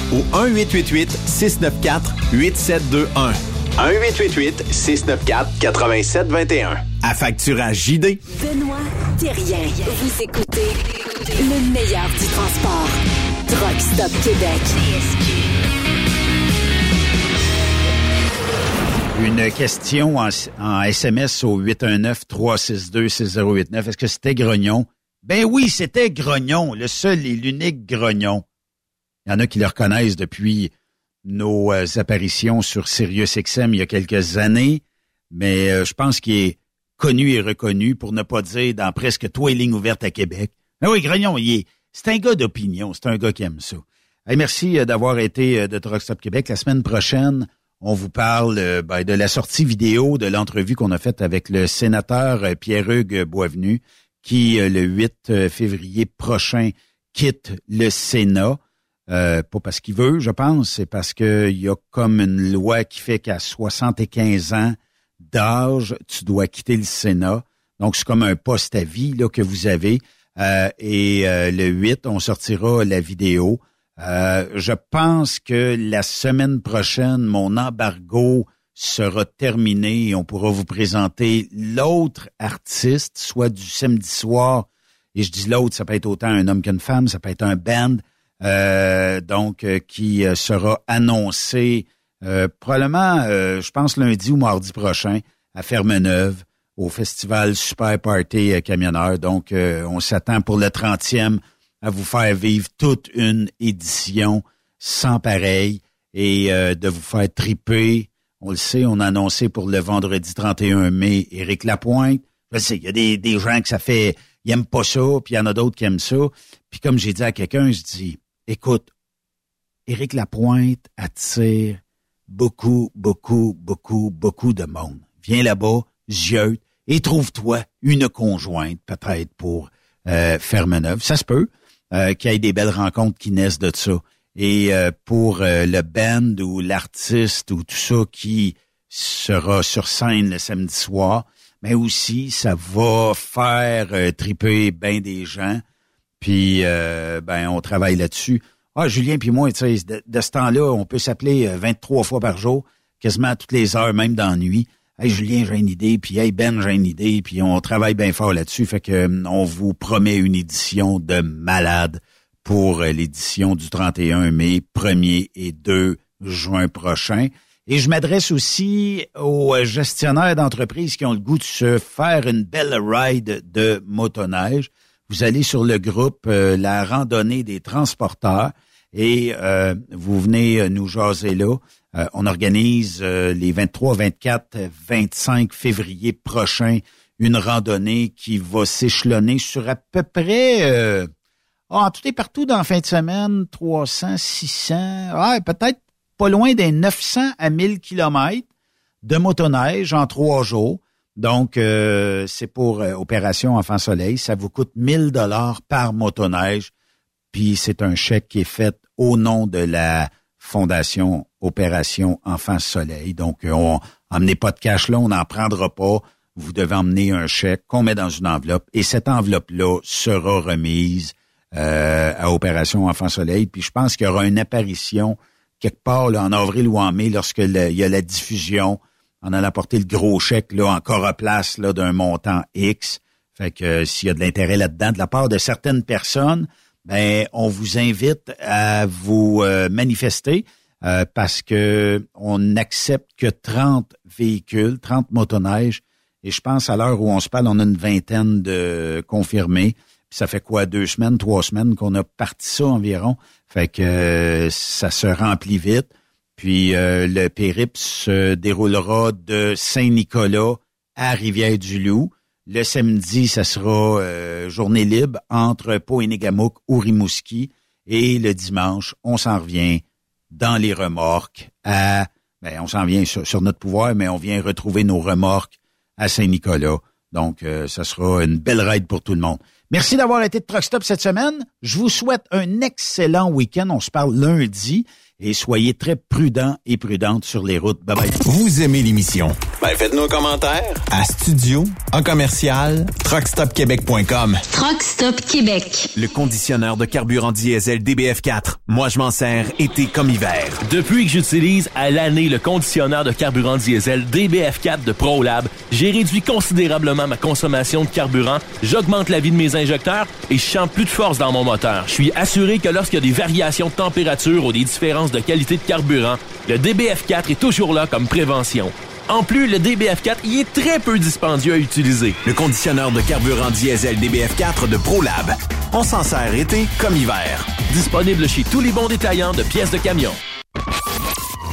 au 1-888-694-8721. 1-888-694-8721. À facturage JD. Benoît Thérien. Vous écoutez le meilleur du transport. Truck Stop Québec. Une question en, en SMS au 819-362-6089. Est-ce que c'était Grognon? Ben oui, c'était Grognon, le seul et l'unique Grognon. Il y en a qui le reconnaissent depuis nos euh, apparitions sur Sirius XM il y a quelques années, mais euh, je pense qu'il est connu et reconnu, pour ne pas dire dans presque tous les lignes ouvertes à Québec. Ben oui, Grognon, il est, c'est un gars d'opinion, c'est un gars qui aime ça. Hey, merci euh, d'avoir été de Truck Stop Québec. La semaine prochaine, on vous parle ben, de la sortie vidéo de l'entrevue qu'on a faite avec le sénateur Pierre-Hugues Boisvenu, qui, le 8 euh, février prochain, quitte le Sénat. Euh, pas parce qu'il veut, je pense, c'est parce qu'il y a comme une loi qui fait qu'à 75 ans d'âge, tu dois quitter le Sénat. Donc, c'est comme un poste à vie là, que vous avez. Euh, et euh, le 8, on sortira la vidéo. Euh, je pense que la semaine prochaine, mon embargo sera terminé et on pourra vous présenter l'autre artiste, soit du samedi soir. Et je dis l'autre, ça peut être autant un homme qu'une femme, ça peut être un band, donc euh, qui euh, sera annoncé euh, probablement, euh, je pense lundi ou mardi prochain à Fermeneuve au festival Super Party euh, Camionneur. Donc, euh, on s'attend pour le 30e à vous faire vivre toute une édition sans pareil et euh, de vous faire triper. On le sait, on a annoncé pour le vendredi 31 mai Éric Lapointe. Je sais, il y a des, des gens que ça fait, ils aiment pas ça, puis il y en a d'autres qui aiment ça. Puis comme j'ai dit à quelqu'un, je dis, écoute, Éric Lapointe attire beaucoup, beaucoup, beaucoup, beaucoup de monde. Viens là-bas, zieute, et trouve-toi une conjointe, peut-être, pour euh, Fermeneuve. Ça se peut euh, qu'il y ait des belles rencontres qui naissent de ça. Et euh, pour euh, le band ou l'artiste ou tout ça qui sera sur scène le samedi soir, mais aussi ça va faire euh, triper bien des gens. Puis euh, ben on travaille là-dessus. Ah Julien puis moi, tu sais, de, ce temps-là, on peut s'appeler euh, 23 fois par jour, quasiment à toutes les heures, même dans la nuit. Hey Julien, j'ai une idée, puis hey Ben, j'ai une idée, puis on travaille bien fort là-dessus. Fait que euh, on vous promet une édition de malade pour euh, l'édition du 31 mai, 1er et 2 juin prochain. Et je m'adresse aussi aux euh, gestionnaires d'entreprises qui ont le goût de se faire une belle ride de motoneige. Vous allez sur le groupe euh, La randonnée des transporteurs et euh, vous venez euh, nous jaser là. Euh, on organise euh, les 23, 24, 25 février prochains une randonnée qui va s'échelonner sur à peu près euh, ah, tout est partout dans la fin de semaine, 300, 600, ah, peut-être pas loin des 900 à 1000 kilomètres de motoneige en trois jours. Donc, euh, c'est pour euh, Opération Enfant Soleil. Ça vous coûte 1000 dollars par motoneige. Puis c'est un chèque qui est fait au nom de la Fondation Opération Enfant Soleil. Donc, euh, on emmenez pas de cash là, on n'en prendra pas. Vous devez emmener un chèque qu'on met dans une enveloppe et cette enveloppe-là sera remise à Opération Enfant Soleil. Puis je pense qu'il y aura une apparition quelque part en avril ou en mai lorsque il y a la diffusion. On a apporté le gros chèque là, encore à place là, d'un montant X. Fait que euh, s'il y a de l'intérêt là-dedans de la part de certaines personnes, ben on vous invite à vous euh, manifester euh, parce que on n'accepte que 30 véhicules, 30 motoneiges. Et je pense à l'heure où on se parle, on a une vingtaine de confirmés. Puis ça fait quoi, deux semaines, trois semaines qu'on a parti ça environ? Fait que ça se remplit vite. Puis euh, le périple se déroulera de Saint-Nicolas à Rivière-du-Loup. Le samedi, ça sera euh, journée libre entre Poénégamouk ou Rimouski. Et le dimanche, on s'en revient dans les remorques à... Ben, on s'en vient sur, sur notre pouvoir, mais on vient retrouver nos remorques à Saint-Nicolas. Donc, euh, ça sera une belle ride pour tout le monde. Merci d'avoir été de Truck Stop cette semaine. Je vous souhaite un excellent week-end. On se parle lundi et soyez très prudents et prudentes sur les routes. Bye bye. Vous aimez l'émission? Ben, faites-nous un commentaire. À studio, en commercial, truckstopquebec.com. Truck Stop Québec. Le conditionneur de carburant diesel DBF4. Moi, je m'en sers été comme hiver. Depuis que j'utilise à l'année le conditionneur de carburant diesel DBF4 de ProLab, j'ai réduit considérablement ma consommation de carburant, j'augmente la vie de mes injecteurs et je sens plus de force dans mon moteur. Je suis assuré que lorsqu'il y a des variations de température ou des différences de qualité de carburant, le DBF4 est toujours là comme prévention. En plus, le DBF4 y est très peu dispendieux à utiliser. Le conditionneur de carburant diesel DBF4 de ProLab. On s'en sert été comme hiver. Disponible chez tous les bons détaillants de pièces de camion.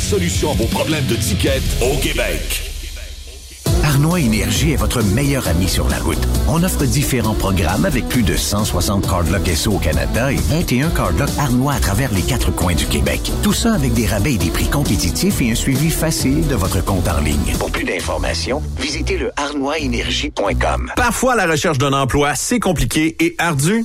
solution à vos problèmes de ticket au Québec. Arnois Énergie est votre meilleur ami sur la route. On offre différents programmes avec plus de 160 cardlocks SO au Canada et 21 cardlocks Arnois à travers les quatre coins du Québec. Tout ça avec des rabais et des prix compétitifs et un suivi facile de votre compte en ligne. Pour plus d'informations, visitez le arnoisénergie.com. Parfois, la recherche d'un emploi, c'est compliqué et ardu.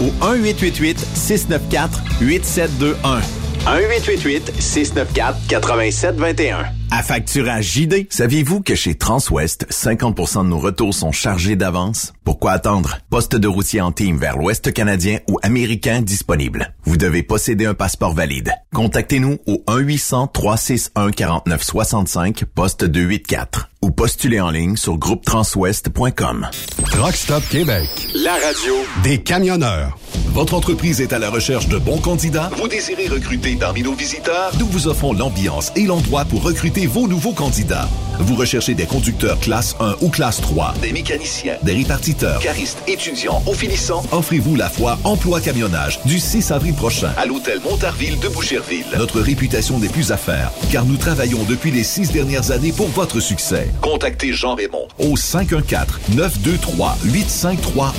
au 1-888-694-8721. 1-888-694-8721. À facturage JD. Saviez-vous que chez Transwest, 50% de nos retours sont chargés d'avance? Pourquoi attendre? Poste de routier en team vers l'Ouest canadien ou américain disponible. Vous devez posséder un passeport valide. Contactez-nous au 1-800-361-4965, poste 284 ou postulez en ligne sur groupetranswest.com. Truck Stop Québec. La radio Des camionneurs. Votre entreprise est à la recherche de bons candidats? Vous désirez recruter parmi nos visiteurs? Nous vous offrons l'ambiance et l'endroit pour recruter vos nouveaux candidats. Vous recherchez des conducteurs classe 1 ou classe 3, des mécaniciens, des répartiteurs, caristes, étudiants ou finissants? Offrez-vous la foi Emploi Camionnage du 6 avril prochain à l'hôtel Montarville de Boucherville. Notre réputation n'est plus à faire car nous travaillons depuis les six dernières années pour votre succès. Contactez Jean Raymond au 514-923-8531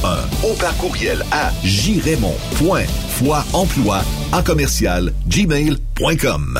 ou par courriel à jraymond.foiemploi à commercial gmail.com.